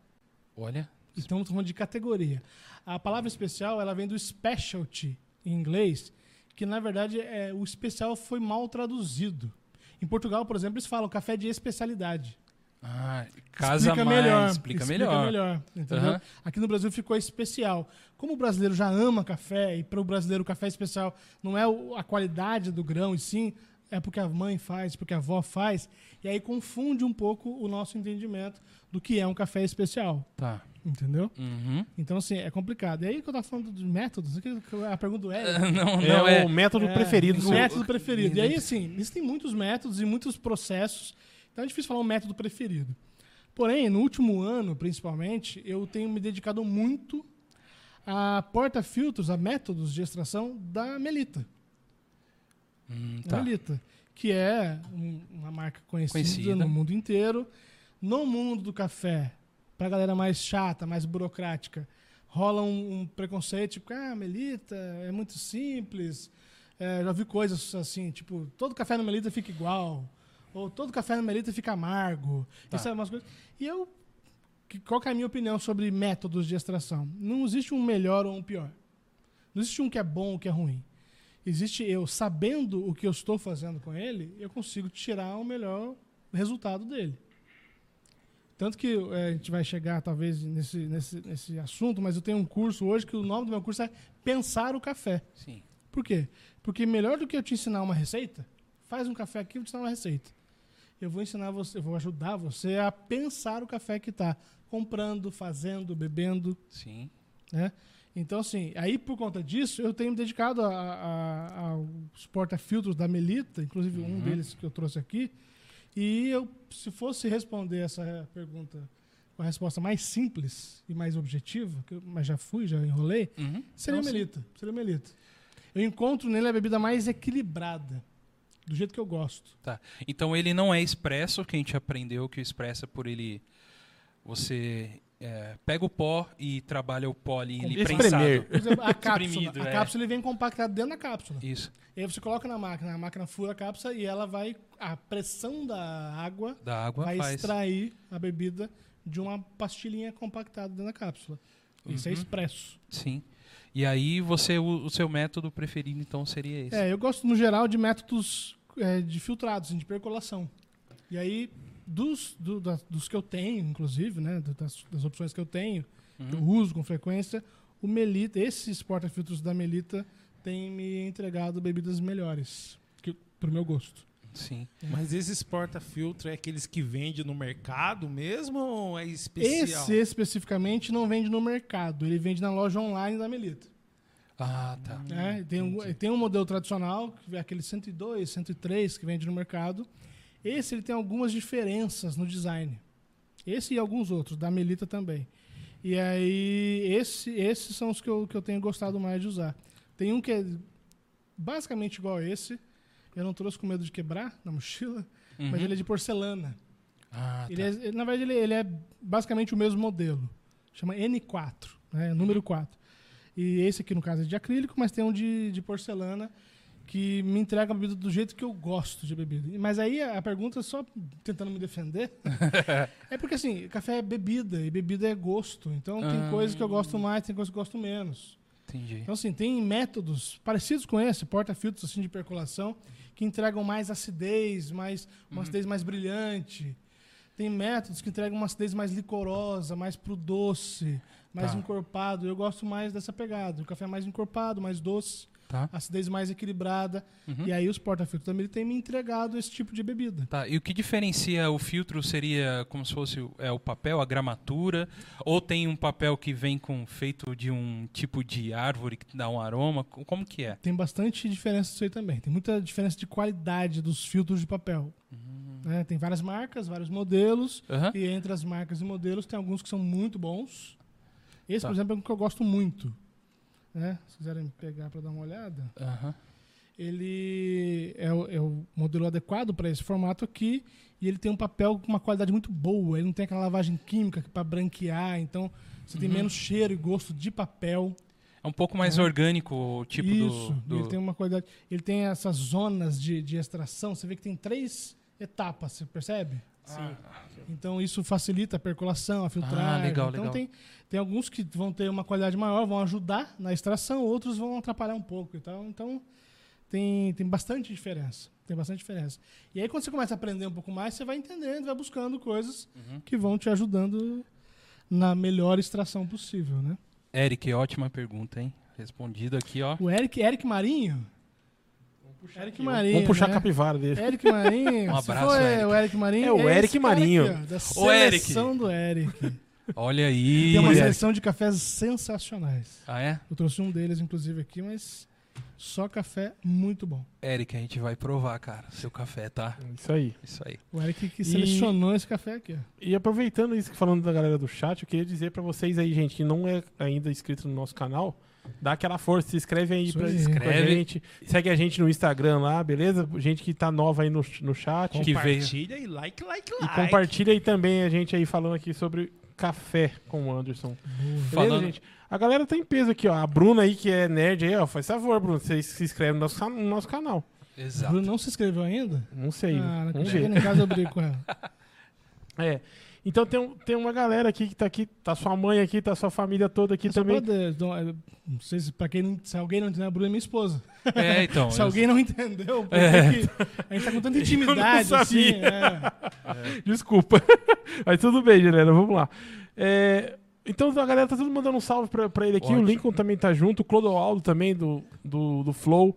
Olha. Então estamos falando de categoria. A palavra especial ela vem do specialty em inglês, que na verdade é o especial foi mal traduzido. Em Portugal, por exemplo, eles falam café de especialidade. Ah, casa explica mais, melhor. explica, explica melhor. melhor, entendeu? Aham. Aqui no Brasil ficou especial. Como o brasileiro já ama café, e para o brasileiro o café especial não é a qualidade do grão, e sim é porque a mãe faz, porque a avó faz, e aí confunde um pouco o nosso entendimento do que é um café especial, Tá. entendeu? Uhum. Então, assim, é complicado. E aí que eu tava falando dos métodos, a pergunta do Eric, Não, É, não é. o método É, preferido. o do- método preferido. E aí, assim, existem muitos métodos e muitos processos. Então é difícil falar um método preferido. Porém, no último ano, principalmente, eu tenho me dedicado muito a porta-filtros, a métodos de extração da Melita. Hum, tá. Melita. Que é um- uma marca conhecida, Conhecida. no mundo inteiro. No mundo do café, pra galera mais chata, mais burocrática, rola um, um preconceito, tipo, ah, Melita é muito simples. É, já vi coisas assim, tipo, todo café no Melita fica igual. Ou todo café no Melita fica amargo. Tá. Isso é umas coisas. E eu. que- Qual é a minha opinião sobre métodos de extração? Não existe um melhor ou um pior. Não existe um que é bom ou que é ruim. Existe eu sabendo o que eu estou fazendo com ele, eu consigo tirar o melhor resultado dele. Tanto que eh, a gente vai chegar talvez nesse, nesse, nesse assunto, mas eu tenho um curso hoje que o nome do meu curso é Pensar o Café. Sim. Por quê? Porque melhor do que eu te ensinar uma receita, faz um café aqui e eu te ensinar uma receita. Eu vou ensinar você, eu vou ajudar você a pensar o café que está comprando, fazendo, bebendo, Sim. né? Então, assim, aí por conta disso, eu tenho me dedicado a- a- aos porta-filtros da Melita, inclusive um Uhum. deles que eu trouxe aqui. E eu, se fosse responder essa pergunta com a resposta mais simples e mais objetiva, que eu- mas já fui, já enrolei, Uhum. seria o Não, sim. Melita. Seria Melita. Eu encontro nele a bebida mais equilibrada, do jeito que eu gosto. Tá. Então ele não é expresso, que a gente aprendeu que o expresso é por ele. Você é, pega o pó e trabalha o pó ali, ele prensado. Exemplo, a cápsula. A é. cápsula ele vem compactado dentro da cápsula. Isso. E aí você coloca na máquina, a máquina fura a cápsula e ela vai. A pressão da água Da água vai faz. extrair a bebida de uma pastilhinha compactada dentro da cápsula. Isso é Uhum. expresso. Sim. E aí você o, o seu método preferido então seria esse. É, eu gosto no geral de métodos é, de filtrados, de percolação. E aí, dos, do- da- dos que eu tenho, inclusive, né, das, das opções que eu tenho, que eu Uhum. uso com frequência, o Melita, esses porta-filtros da Melita têm me entregado bebidas melhores, que, pro meu gosto. Sim. Mas esses porta-filtro é aqueles que vende no mercado mesmo ou é especial? Esse especificamente não vende no mercado, ele vende na loja online da Melita. Ah, tá. né? Tem, um, tem um modelo tradicional, que é aquele 102, 103 que vende no mercado. Esse ele tem algumas diferenças no design. Esse e alguns outros, da Melita também. E aí, esse, esses são os que eu, que eu tenho gostado mais de usar. Tem um que é basicamente igual a esse. Eu não trouxe com medo de quebrar na mochila, mas Uhum. ele é de porcelana. Ah, Ele tá. é, na verdade, ele, ele é basicamente o mesmo modelo. Chama N4, né? número 4. E esse aqui, no caso, é de acrílico, mas tem um de, de porcelana que me entrega a bebida do jeito que eu gosto de bebida. Mas aí a pergunta, só tentando me defender, é porque assim, café é bebida e bebida é gosto. Então tem Ah. coisas que eu gosto mais, tem coisas que eu gosto menos. Entendi. Então, assim, tem métodos parecidos com esse, porta-filtros assim, de percolação, que entregam mais acidez, mais, uma acidez mais brilhante. Tem métodos que entregam uma acidez mais licorosa, mais pro doce, mais Tá. encorpado. Eu gosto mais dessa pegada. O café é mais encorpado, mais doce, Tá. acidez mais equilibrada. Uhum. E aí os porta-filtros também têm me entregado esse tipo de bebida. Tá, e o que diferencia o filtro seria como se fosse o- é, o papel, a gramatura? Ou tem um papel que vem com feito de um tipo de árvore que dá um aroma? Co- Como que é? Tem bastante diferença disso aí também. Tem muita diferença de qualidade dos filtros de papel. né? Tem várias marcas, vários modelos. Aham. E entre as marcas e modelos tem alguns que são muito bons. Esse, Tá. por exemplo, é um que eu gosto muito. Né? Se quiserem pegar para dar uma olhada, ele é o, é o modelo adequado para esse formato aqui e ele tem um papel com uma qualidade muito boa. Ele não tem aquela lavagem química para branquear, então você tem Uhum. menos cheiro e gosto de papel. É um pouco mais É. orgânico o tipo Isso. do. do- Ele tem uma qualidade. Ele tem essas zonas de, de extração. Você vê que tem três etapas, você percebe? Sim. Então isso facilita a percolação, a filtragem. Ah, legal, então legal. Tem, tem alguns que vão ter uma qualidade maior, vão ajudar na extração, outros vão atrapalhar um pouco e tal. Então tem, tem bastante diferença. Tem bastante diferença. E aí quando você começa a aprender um pouco mais, você vai entendendo, vai buscando coisas Uhum. que vão te ajudando na melhor extração possível, né? Eric, ótima pergunta, hein? Respondido aqui, ó. O Eric, Eric Marinho, Eric Marinho. Vamos puxar a né? capivara dele. Eric Marinho. Um se abraço, for, é, Eric. o Eric Marinho. É o esse Eric Marinho. aqui, ó, da O Eric. seleção do Eric. Olha aí. Tem uma seleção de cafés sensacionais. Ah, é? Eu trouxe um deles, inclusive, aqui, mas só café muito bom. Eric, a gente vai provar, cara. Seu café, tá? Isso aí. Isso aí. O Eric que E- selecionou esse café aqui, ó. E aproveitando isso que falando da galera do chat, eu queria dizer pra vocês aí, gente, que não é ainda inscrito no nosso canal, dá aquela força, se inscreve aí pra, com a Inscreve. gente. Segue a gente no Instagram lá, beleza? Gente que tá nova aí no, no chat. Compartilha e like, like, E like. compartilha aí também a gente aí falando aqui sobre café com o Anderson. Beleza, Falando- gente? A galera tá em peso aqui, ó. A Bruna aí, que é nerd aí, ó. Faz favor, Bruno. Você se inscreve no nosso, no nosso canal. O Exato. Bruno não se inscreveu ainda? Não sei. Ah, não chegando em casa eu brigo com ela. É. Então tem, um- tem uma galera aqui que tá aqui, tá sua mãe aqui, tá sua família toda aqui Só também. pra de- não, é, não sei se, pra quem não, se alguém não entendeu, a Bruna é minha esposa. É, então. se eu- alguém não entendeu, porque É. que a gente tá com tanta intimidade não assim. sabia. é. Desculpa. Mas tudo bem, galera. Vamos lá. É, então a galera tá tudo mandando um salve pra, pra ele aqui. Ótimo. O Lincoln também tá junto. O Clodoaldo também, do, do, do Flow,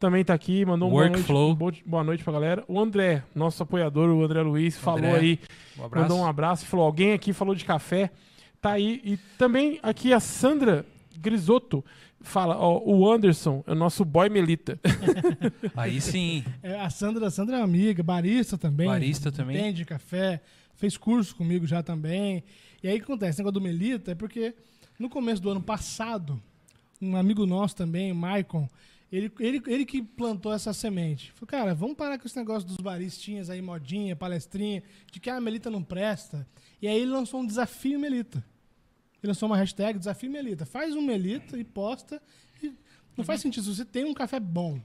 também tá aqui. Mandou um boa noite, Workflow. boa- noite pra galera. O André, nosso apoiador, o André Luiz, falou André, aí. Um abraço. Mandou um abraço e falou: alguém aqui falou de café. Tá aí. E também aqui a Sandra Grisotto fala: ó, o Anderson é o nosso boy Melita. Aí sim. É, a Sandra, a Sandra é amiga, barista também. Barista também. Entende café, fez curso comigo já também. E aí o que acontece? Esse negócio do Melita é porque no começo do ano passado, um amigo nosso também, o Maicon, ele, ele, ele que plantou essa semente. Falou, cara, vamos parar com esse negócio dos baristinhas aí, modinha, palestrinha, de que a Melita não presta. E aí ele lançou um desafio Melita. Ele lançou uma hashtag desafio Melita. Faz um Melita e posta. E não faz sentido. Se você tem um café bom,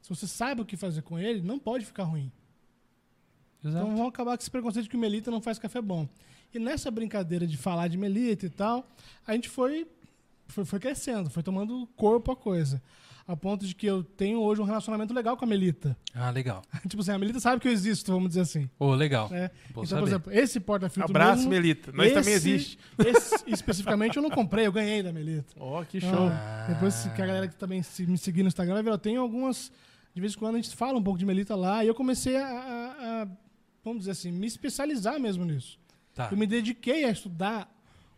se você sabe o que fazer com ele, não pode ficar ruim. Exato. Então vamos acabar com esse preconceito de que o Melita não faz café bom. E nessa brincadeira de falar de Melita e tal, a gente foi, foi, foi crescendo, foi tomando corpo a coisa. A ponto de que eu tenho hoje um relacionamento legal com a Melita. Ah, legal. tipo assim, a Melita sabe que eu existo, vamos dizer assim. Ô, legal. né? Bom então, saber. por exemplo, esse porta-filtro Abraço, mesmo, Melita. Nós também esse- existe. Esse especificamente eu não comprei, eu ganhei da Melita. Ó, que Então, show. Ah. Depois que a galera que também se- me seguir no Instagram vai ver, eu tenho algumas. De vez em quando a gente fala um pouco de Melita lá, e eu comecei a, a- a, vamos dizer assim, me especializar mesmo nisso. Tá. Eu me dediquei a estudar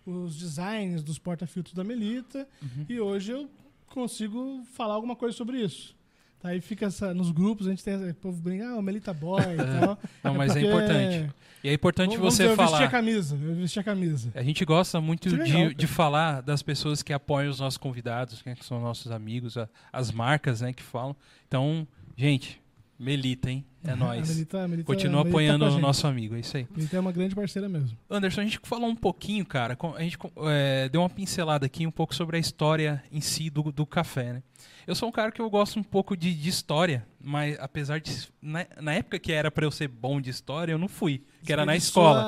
os designs dos porta-filtros da Melita, Uhum. e hoje eu consigo falar alguma coisa sobre isso. Tá, aí fica essa, nos grupos, a gente tem o povo brinca, ah, o Melita Boy e tal. Não, mas é importante. E é importante Vamos você dizer, Eu vesti a falar. camisa, eu vesti a camisa. A gente gosta muito de, legal, de falar das pessoas que apoiam os nossos convidados, né, que são nossos amigos, as marcas né, que falam. Então, gente, Melita, hein? É A nóis. Melita- a Melita- Continua a Melita apoiando tá a o nosso amigo, é isso aí. Melita é uma grande parceira mesmo. Anderson, a gente falou um pouquinho, cara, a gente é, deu uma pincelada aqui um pouco sobre a história em si do, do café, né? Eu sou um cara que eu gosto um pouco de, de história, mas apesar de... Na, na época que era pra eu ser bom de história, eu não fui, que era na escola.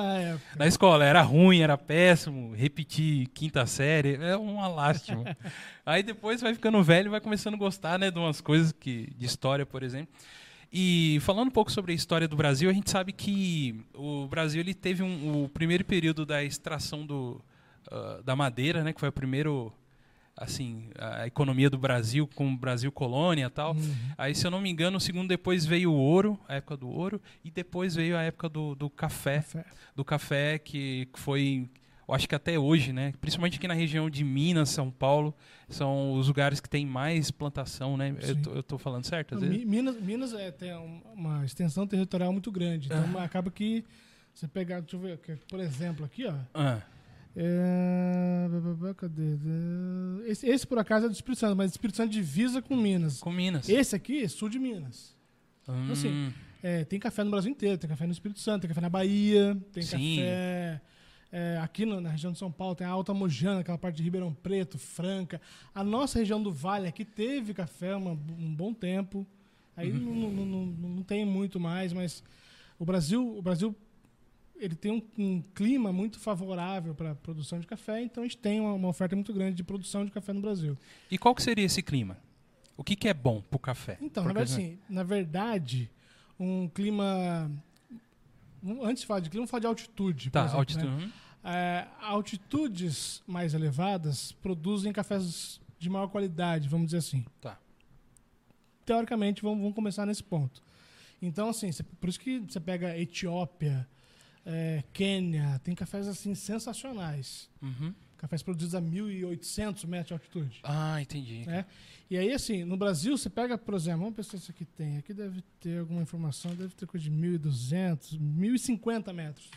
a. Na escola, era ruim, era péssimo, repetir quinta série, é uma lástima. Aí depois vai ficando velho e vai começando a gostar, né, de umas coisas que, de história, por exemplo. E falando um pouco sobre a história do Brasil, a gente sabe que o Brasil ele teve um, o primeiro período da extração do, ah, da madeira, né, que foi o primeiro assim, a economia do Brasil com o Brasil colônia e tal. Uhum. Aí, se eu não me engano, o segundo depois veio o ouro, a época do ouro, e depois veio a época do, do café Café. do café que foi, eu acho que até hoje, né? Principalmente aqui na região de Minas, São Paulo, são os lugares que tem mais plantação, né? Eu tô, eu tô falando certo? Às vezes? Minas, Minas é, tem um- uma extensão territorial muito grande. Então acaba que você pegar, deixa eu ver, aqui, por exemplo, aqui, ó. Ah, É, cadê? Esse, esse, por acaso é do Espírito Santo, mas Espírito Santo divisa com Minas. com Minas. Esse aqui é sul de Minas. Hum, assim, É, tem café no Brasil inteiro, tem café no Espírito Santo, tem café na Bahia, tem Sim. café é, aqui na região de São Paulo, tem a Alta Mojana, aquela parte de Ribeirão Preto, Franca. A nossa região do Vale aqui teve café uma- um bom tempo. Aí Uhum. não, não, não, não- tem muito mais, mas o Brasil, o Brasil ele tem um, um clima muito favorável para a produção de café, então a gente tem uma, uma oferta muito grande de produção de café no Brasil. E qual que seria esse clima? O que, que é bom pro café? Então, na verdade, assim, na verdade, um clima. Antes de falar de clima, vamos falar de altitude. Tá, exemplo, altitude. né? uhum. É, altitudes mais elevadas produzem cafés de maior qualidade, vamos dizer assim. Tá. teoricamente, vamos, vamos começar nesse ponto. Então, assim, cê- por isso que você pega Etiópia, é, Quênia, tem cafés assim sensacionais. Uhum. Cafés produzidos a 1.800 metros de altitude. Ah, entendi. né? E aí, assim, no Brasil, você pega, por exemplo, vamos pensar se aqui tem. Aqui deve ter alguma informação, deve ter coisa de 1.200, 1.050 metros.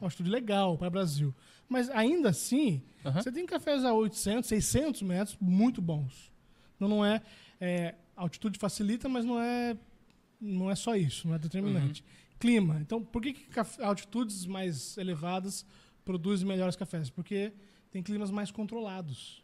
Altitude legal para o Brasil. Mas ainda assim, Aham. você tem cafés a 800, 600 metros muito bons. Então não é, é, altitude facilita, mas não é não é só isso, não é determinante. Clima. Então, por que, que altitudes mais elevadas produzem melhores cafés? Porque tem climas mais controlados.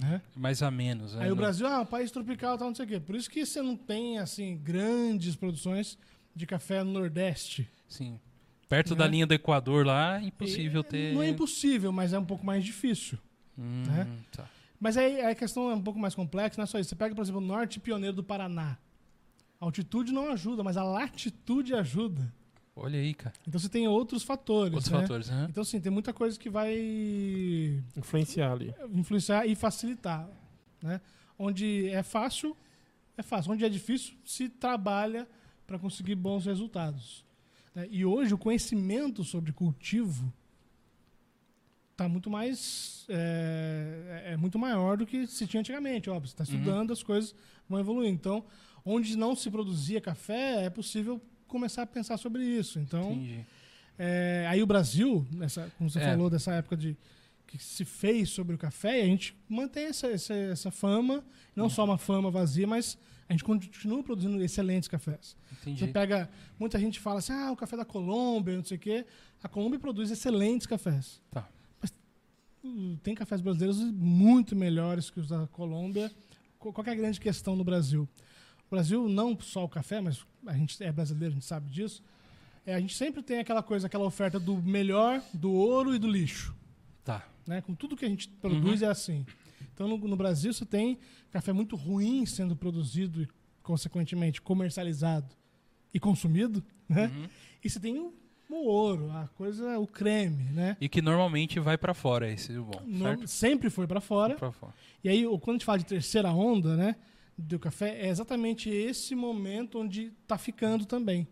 Né? Mais a menos. né? Aí o Brasil é um país tropical, tal, não sei o quê. Por isso que você não tem assim grandes produções de café no Nordeste. Sim. Perto Né? da linha do Equador lá, impossível E ter. Não é impossível, mas é um pouco mais difícil. Hum, né? tá. Mas aí a questão é um pouco mais complexa, não é só isso. Você pega, por exemplo, o norte pioneiro do Paraná. A altitude não ajuda, mas a latitude ajuda. Olha aí, cara. Então você tem outros fatores. Outros né? fatores, né? Então, sim, tem muita coisa que vai Influenciar ali. influenciar e facilitar. Né? Onde é fácil, é fácil. Onde é difícil, se trabalha para conseguir bons resultados. né? E hoje o conhecimento sobre cultivo está muito mais é, é muito maior do que se tinha antigamente. Ó, você está estudando, as coisas vão evoluir. Então, onde não se produzia café, é possível começar a pensar sobre isso. Então, é, aí o Brasil, nessa, como você É. falou, dessa época de que se fez sobre o café, a gente mantém essa, essa, essa fama, não só uma fama vazia, mas a gente continua produzindo excelentes cafés. Entendi. Você pega, muita gente fala assim, ah, o café da Colômbia, não sei o quê. A Colômbia produz excelentes cafés. Tá. Mas uh, tem cafés brasileiros muito melhores que os da Colômbia. Qu- Qual é a grande questão no Brasil? O Brasil, não só o café, mas a gente é brasileiro, a gente sabe disso. É, a gente sempre tem aquela coisa, aquela oferta do melhor, do ouro e do lixo. Tá. Né? Com tudo que a gente produz é assim. Então, no, no Brasil, você tem café muito ruim sendo produzido e, consequentemente, comercializado e consumido, né? Uhum. E você tem o, o ouro, a coisa, o creme, né? E que normalmente vai pra fora, esse bom. No- sempre foi para fora. Pra fora. E aí, quando a gente fala de terceira onda, né, do café, é exatamente esse momento onde tá ficando também.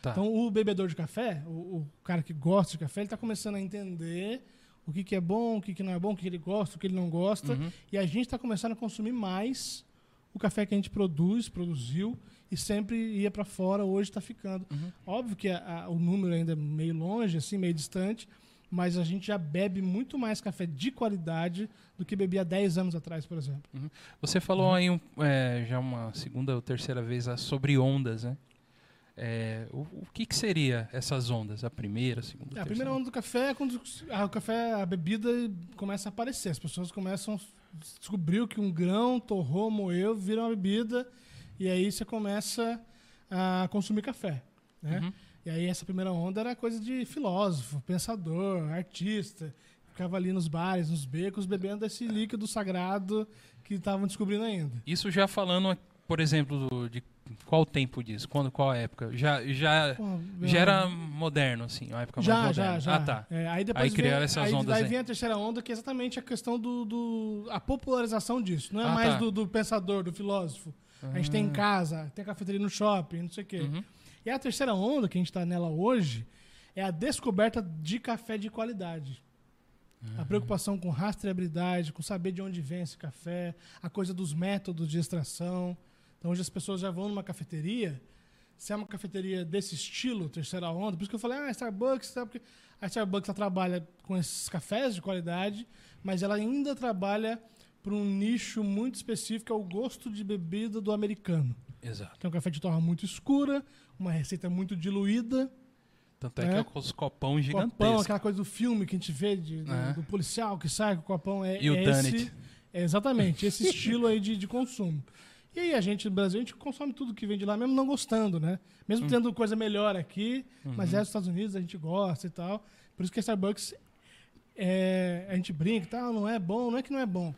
Tá. Então, o bebedor de café, o, o cara que gosta de café, ele tá começando a entender o que, que é bom, o que, que não é bom, o que, que ele gosta, o que ele não gosta. Uhum. E a gente está começando a consumir mais o café que a gente produz, produziu e sempre ia para fora, hoje está ficando. Uhum. Óbvio que a- a- o número ainda é meio longe, assim, meio distante, mas a gente já bebe muito mais café de qualidade do que bebia 10 anos atrás, por exemplo. Você falou aí um- é, já uma segunda ou terceira vez ah, sobre ondas, né? É, o, o que, que seria essas ondas? A primeira, a segunda, É, a terceira? primeira onda do café é quando a, o café, a bebida começa a aparecer. As pessoas começam a descobrir que um grão torrou, moeu, vira uma bebida e aí você começa a consumir café, né? Uhum. E aí essa primeira onda era coisa de filósofo, pensador, artista. Ficava ali nos bares, nos becos, bebendo esse líquido sagrado que estavam descobrindo ainda. Isso já falando, por exemplo, de qual tempo disso? Quando, qual época? Já, já, Pô, já era moderno, assim, uma época Já, mais já, moderna. já. Ah, tá. É, aí depois Aí criaram vem, essas aí, ondas Aí aí. vem a terceira onda, que é exatamente a questão do, do- a popularização disso. Não é Ah, mais tá. do, do pensador, do filósofo. A gente tem em casa, tem a cafeteria no shopping, não sei o quê. Uhum. E a terceira onda, que a gente está nela hoje, é a descoberta de café de qualidade. A preocupação com rastreabilidade, com saber de onde vem esse café, a coisa dos métodos de extração. Então hoje as pessoas já vão numa cafeteria, se é uma cafeteria desse estilo, terceira onda, por isso que eu falei, ah, Starbucks, sabe? Porque a Starbucks trabalha com esses cafés de qualidade, mas ela ainda trabalha para um nicho muito específico, que é o gosto de bebida do americano. Exato. Que é um café de torra muito escura, uma receita muito diluída, Tanto é, É. que é com os copão gigantescos. copão, aquela coisa do filme que a gente vê de- do, É. do policial que sai com o copão. É, E o é esse, é exatamente, esse estilo aí de, de consumo. E aí a gente, no Brasil, a gente consome tudo que vem de lá, mesmo não gostando, né? Hum. Mesmo tendo coisa melhor aqui, mas Uhum. é dos Estados Unidos, a gente gosta e tal. Por isso que a Starbucks, é, a gente brinca e tal, não é bom, não é que não é bom.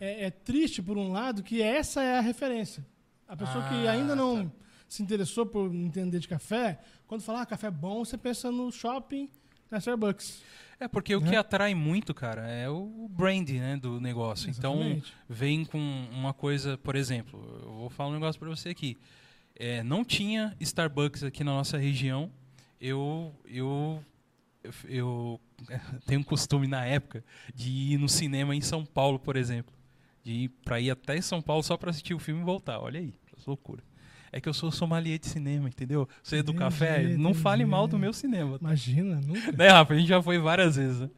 É, é triste, por um lado, que essa é a referência. A pessoa que Ah, ainda não tá. se interessou por entender de café, quando fala ah, café bom, você pensa no shopping, na Starbucks. É, porque o Né? que atrai muito, cara, é o brand né, do negócio. Então, Exatamente. vem com uma coisa, por exemplo, eu vou falar um negócio pra você aqui. É, não tinha Starbucks aqui na nossa região. Eu, eu, eu, eu tenho um costume na época de ir no cinema em São Paulo, por exemplo. De ir pra ir até São Paulo só pra assistir o filme e voltar. Olha aí, que loucura. É que eu sou sommelier de cinema, entendeu? Você é do Entendi, café, não fale entendi. mal do meu cinema. tá? Imagina, nunca. Né, Rafa? A gente já foi várias vezes. Né?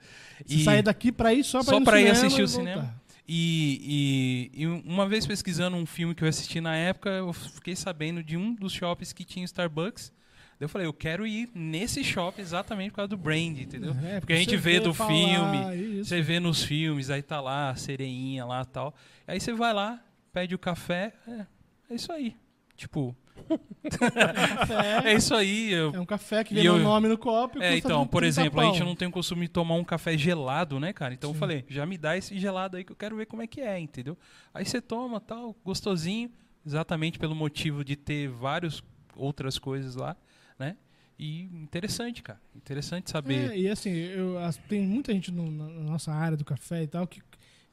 Você sair daqui pra ir só Só ir pra ir assistir e o cinema? voltar. E, e- e uma vez pesquisando um filme que eu assisti na época, eu fiquei sabendo de um dos shoppings que tinha Starbucks. Eu falei, eu quero ir nesse shopping exatamente por causa do brand, entendeu? É, Porque a gente vê do falar filme, isso. Você vê nos filmes, aí tá lá, a sereinha lá e tal. Aí você vai lá, pede o café, é, é isso aí. Tipo, é isso aí. eu- é um café que vem eu- no nome no copo É, então, por 30 exemplo, a gente não tem o costume de tomar um café gelado, né, cara? Então eu Sim. falei, já me dá esse gelado aí que eu quero ver como é que é, entendeu? Aí você toma, tal, gostosinho, exatamente pelo motivo de ter várias outras coisas lá, né? E interessante, cara. Interessante saber. É, e assim, eu, as- tem muita gente no- na, nossa área do café e tal que,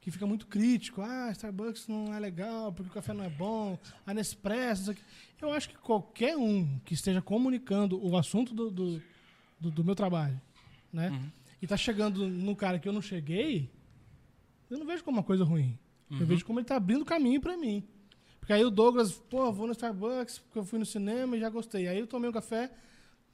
que fica muito crítico. Ah, Starbucks não é legal porque o café não é bom. A Nespresso, isso aqui. Eu acho que qualquer um que esteja comunicando o assunto do, do, do- do meu trabalho, né? Uhum. E tá chegando no cara que eu não cheguei, eu não vejo como uma coisa ruim. Uhum. Eu vejo como ele tá abrindo caminho pra mim. Porque aí o Douglas, pô, vou no Starbucks porque eu fui no cinema e já gostei. Aí eu tomei um café,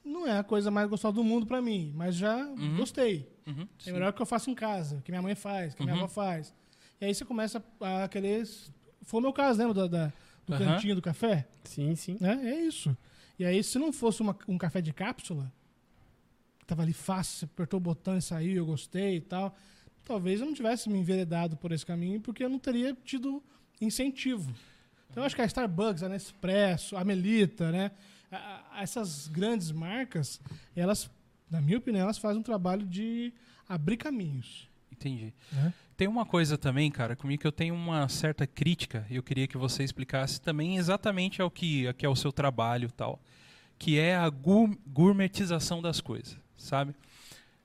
não é a coisa mais gostosa do mundo pra mim, mas já gostei. Uhum, É sim. melhor que eu faço em casa, que minha mãe faz, que minha Uhum. avó faz. E aí você começa a querer. Foi o meu caso, lembra da, da- do cantinho do café? Sim, sim. né? É isso. E aí, se não fosse uma- um café de cápsula, que tava ali fácil, você apertou o botão e saiu, eu gostei e tal, talvez eu não tivesse me enveredado por esse caminho, porque eu não teria tido incentivo. Então, eu acho que a Starbucks, a Nespresso, a Melita, né? a- a- essas grandes marcas, elas, na minha opinião, elas fazem um trabalho de abrir caminhos. Entendi. Né? Tem uma coisa também, cara, comigo que eu tenho uma certa crítica, e eu queria que você explicasse também exatamente ao que, a que é o seu trabalho tal, que é a gourmetização das coisas, sabe?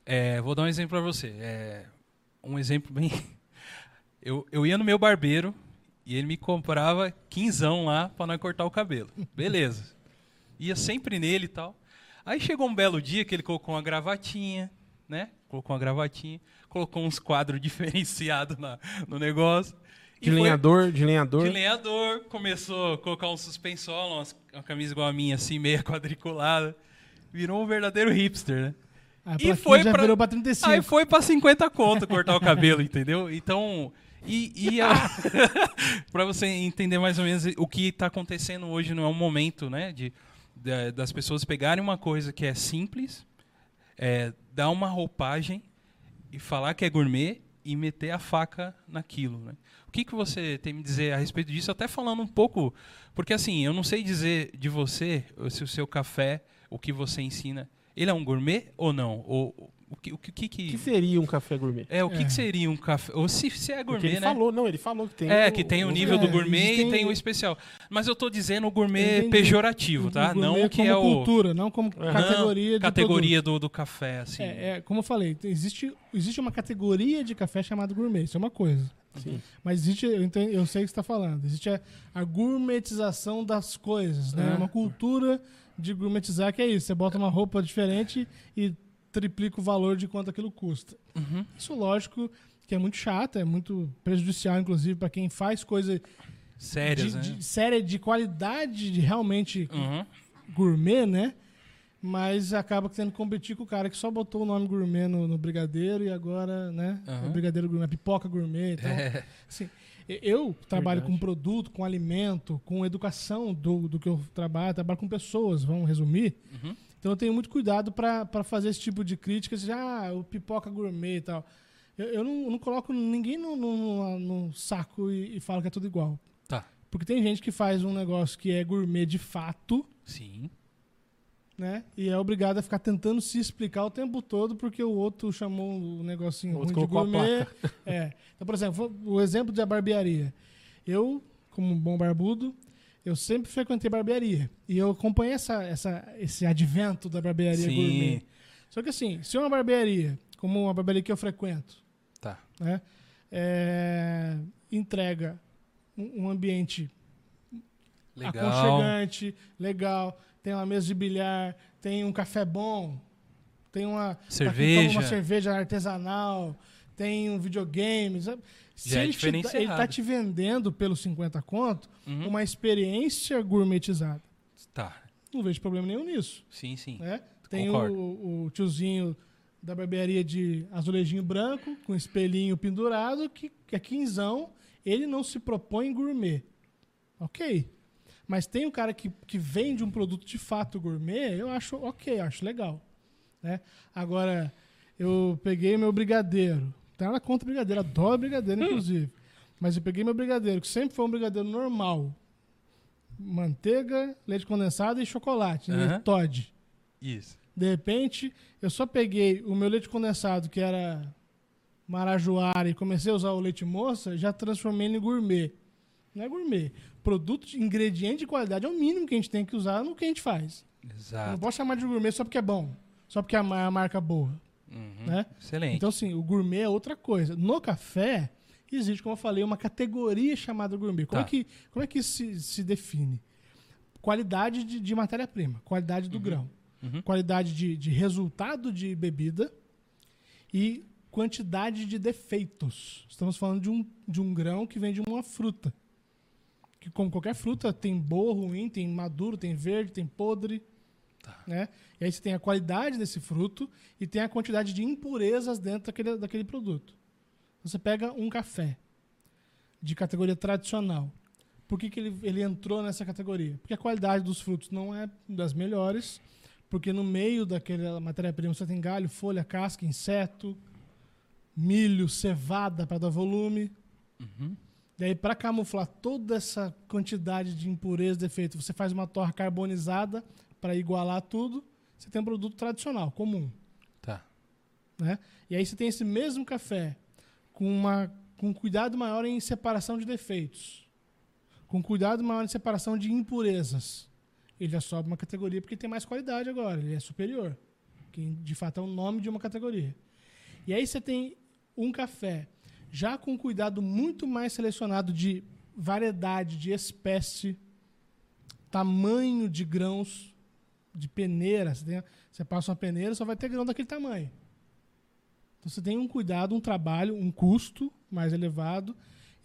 É, vou dar um exemplo para você. É, um exemplo bem. Eu, eu ia no meu barbeiro e ele me comprava quinzão lá para nós cortar o cabelo. Beleza. Ia sempre nele e tal. Aí chegou um belo dia que ele colocou uma gravatinha, né? Colocou uma gravatinha, colocou uns quadros diferenciados na- no negócio. De E foi- lenhador, de lenhador. de lenhador, começou a colocar um suspensório, uma camisa igual a minha, assim, meia quadriculada. Virou um verdadeiro hipster, né? A E foi já pra- virou pra 35. Aí foi pra 50 conto cortar o cabelo, entendeu? Então, e, e a- pra você entender mais ou menos o que tá acontecendo hoje não é um momento, né, de, da- das pessoas pegarem uma coisa que é simples, é, dar uma roupagem e falar que é gourmet e meter a faca naquilo, né? O que, que você tem me dizer a respeito disso? Até falando um pouco, porque assim, eu não sei dizer de você se o seu café, o que você ensina, ele é um gourmet ou não? Ou, o que, o que, o que, O que- que seria um café gourmet? é o que, É. que seria um café? Ou se, se é gourmet, ele né? falou, não, ele falou que tem. É, que tem o nível É, do gourmet e tem o especial. Mas eu tô dizendo o gourmet Entendi. pejorativo, tá? O gourmet Não que como é o cultura, não como categoria de categoria do, do café, assim. É, é, como eu falei, existe, existe uma categoria de café chamada gourmet, isso é uma coisa. Sim. Mas existe, eu, entendo- eu sei o que você está falando, existe a, a gourmetização das coisas, né? É. Uma cultura de gourmetizar que é isso, você bota uma roupa diferente e triplica o valor de quanto aquilo custa. Uhum. Isso, lógico, que é muito chato, é muito prejudicial, inclusive, para quem faz coisa Sérias, de, né? de séria de qualidade, de realmente Uhum. gourmet, né? Mas acaba tendo que competir com o cara que só botou o nome gourmet no, no brigadeiro e agora, né? É Aham. o brigadeiro gourmet, a pipoca gourmet. Então, É. assim, eu trabalho Verdade. com produto, com alimento, com educação do, do que eu trabalho, trabalho com pessoas, vamos resumir. Uhum. Então eu tenho muito cuidado para fazer esse tipo de críticas, de, ah, o pipoca gourmet e tal. Eu, eu não, não coloco ninguém no, no- no saco e, e falo que é tudo igual. Tá. Porque tem gente que faz um negócio que é gourmet de fato, Sim. né? E é obrigado a ficar tentando se explicar o tempo todo porque o outro chamou o negocinho O outro ruim de gourmet. É. Então, por exemplo, o exemplo da barbearia. Eu, como um bom barbudo, eu sempre frequentei barbearia. E eu acompanhei essa, essa, esse advento da barbearia Sim. gourmet. Só que assim, se uma barbearia, como uma barbearia que eu frequento, Tá. né, é, entrega um, um ambiente Legal. aconchegante, legal, tem uma mesa de bilhar, tem um café bom, tem uma Cerveja. uma cerveja artesanal, tem um videogame. sabe? Se Já é ele, te ele tá diferenciado. te vendendo pelos 50 conto Uhum. uma experiência gourmetizada. Tá. Não vejo problema nenhum nisso. Sim, sim. Né? Tem o, o tiozinho da barbearia de azulejinho branco, com espelhinho pendurado, que, que é quinzão. Ele não se propõe gourmet. Ok. Mas tem um cara que, que vende um produto de fato gourmet, eu acho ok, eu acho legal. Né? Agora, eu peguei meu brigadeiro. Nada contra brigadeiro, adoro brigadeiro, inclusive. Mas eu peguei meu brigadeiro, que sempre foi um brigadeiro normal. Manteiga, leite condensado e chocolate, né? Todd. Isso. De repente, eu só peguei o meu leite condensado, que era marajoara, e comecei a usar o leite moça, já transformei ele em gourmet. Não é gourmet. Produto, ingrediente de qualidade é o mínimo que a gente tem que usar no que a gente faz. Eu não Exato. posso chamar de gourmet só porque é bom. Só porque é a marca boa. Uhum. Né? Excelente. Então, assim, o gourmet é outra coisa. No café, existe, como eu falei, uma categoria chamada gourmet. Como, Tá. é, que, como é que isso se, se define? Qualidade de, de matéria-prima, qualidade do grão, Uhum. qualidade de, de resultado de bebida e quantidade de defeitos. Estamos falando de um, de um grão que vem de uma fruta. Que, como qualquer fruta, tem boa, ruim, tem maduro, tem verde, tem podre. Né? E aí você tem a qualidade desse fruto e tem a quantidade de impurezas dentro daquele, daquele produto. Você pega um café de categoria tradicional. Por que, que ele, ele entrou nessa categoria? Porque a qualidade dos frutos não é das melhores, porque no meio daquela matéria-prima você tem galho, folha, casca, inseto, milho, cevada para dar volume. Uhum. Daí, para camuflar toda essa quantidade de impureza, defeito, você faz uma torra carbonizada para igualar tudo. Você tem um produto tradicional, comum. Tá. Né? E aí você tem esse mesmo café com, uma, com cuidado maior em separação de defeitos, com cuidado maior em separação de impurezas. Ele já sobe uma categoria porque tem mais qualidade agora, ele é superior, que de fato é o nome de uma categoria. E aí você tem um café já com cuidado muito mais selecionado de variedade, de espécie, tamanho de grãos, de peneira. Você, tem- você passa uma peneira, só vai ter grão daquele tamanho. Então você tem um cuidado, um trabalho, um custo mais elevado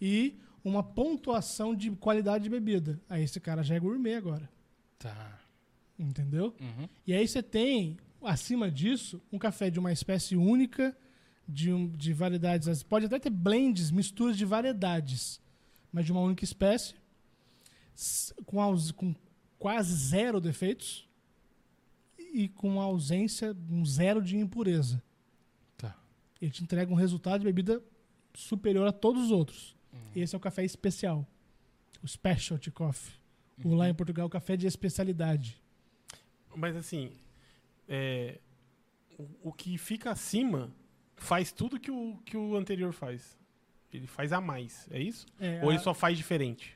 e uma pontuação de qualidade de bebida. Aí esse cara já é gourmet agora. Tá. Entendeu? Uhum. E aí você tem, acima disso, um café de uma espécie única, de, um, de variedades. Pode até ter blends, misturas de variedades, mas de uma única espécie, com, aus- com quase zero defeitos e com ausência, um zero de impureza. Tá. Ele te entrega um resultado de bebida superior a todos os outros. Esse é o café especial. O specialty coffee. O lá em Portugal, o café de especialidade. Mas assim, é, o, o que fica acima faz tudo que o, que o anterior faz. Ele faz a mais, é isso? É, Ou a- ele só faz diferente?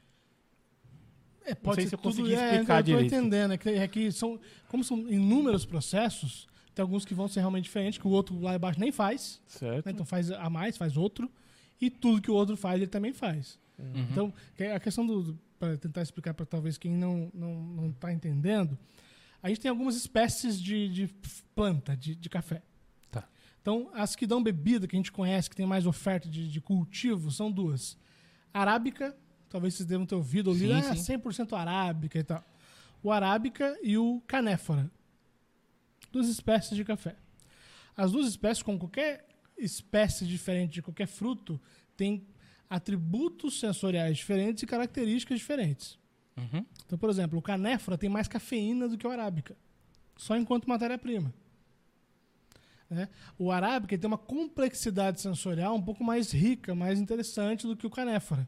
É, pode sei ser se eu tudo, consegui é, explicar eu tô direito. entendendo. É que, é que são, como são inúmeros processos, tem alguns que vão ser realmente diferentes, que o outro lá embaixo nem faz. Certo. né? Então faz a mais, faz outro. E tudo que o outro faz, ele também faz. Uhum. Então, é a questão do. Para tentar explicar para talvez quem não está não, não tá entendendo, a gente tem algumas espécies de, de planta, de, de café. Tá. Então, as que dão bebida, que a gente conhece, que tem mais oferta de, de cultivo, são duas. Arábica, talvez vocês devam ter ouvido ou lido, Sim, ah, sim. 100% arábica e tal. O arábica e o canéfora. Duas espécies de café. As duas espécies, como qualquer espécie diferente de qualquer fruto, têm atributos sensoriais diferentes e características diferentes. Uhum. Então, por exemplo, o canéfora tem mais cafeína do que o arábica, só enquanto matéria-prima. Né? O arábica tem uma complexidade sensorial um pouco mais rica, mais interessante do que o canéfora.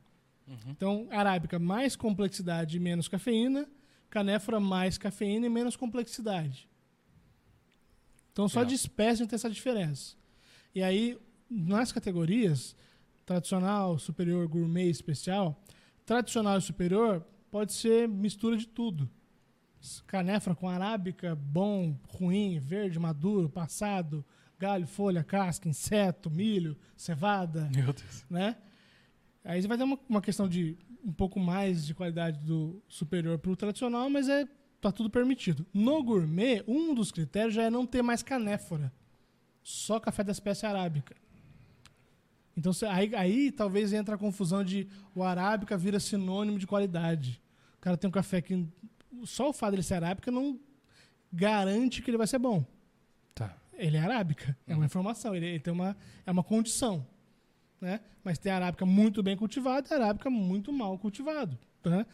Então, arábica mais complexidade e menos cafeína, canéfora mais cafeína e menos complexidade. Então, só Legal. de espécie tem essa diferença. E aí, nas categorias, tradicional, superior, gourmet, especial, tradicional e superior pode ser mistura de tudo. canéfora com arábica, bom, ruim, verde, maduro, passado, galho, folha, casca, inseto, milho, cevada, Meu Deus. né? Aí você vai ter uma, uma questão de um pouco mais de qualidade do superior para o tradicional, mas é tá tudo permitido. No gourmet, um dos critérios já é não ter mais canéfora. Só café da espécie arábica. Então aí, aí talvez entra a confusão de o arábica vira sinônimo de qualidade. O cara tem um café que só o fato dele ser arábica não garante que ele vai ser bom. Tá. Ele é arábica, é uma informação, ele, ele tem uma é uma condição, né? Mas tem arábica muito bem cultivada e arábica muito mal cultivado, né?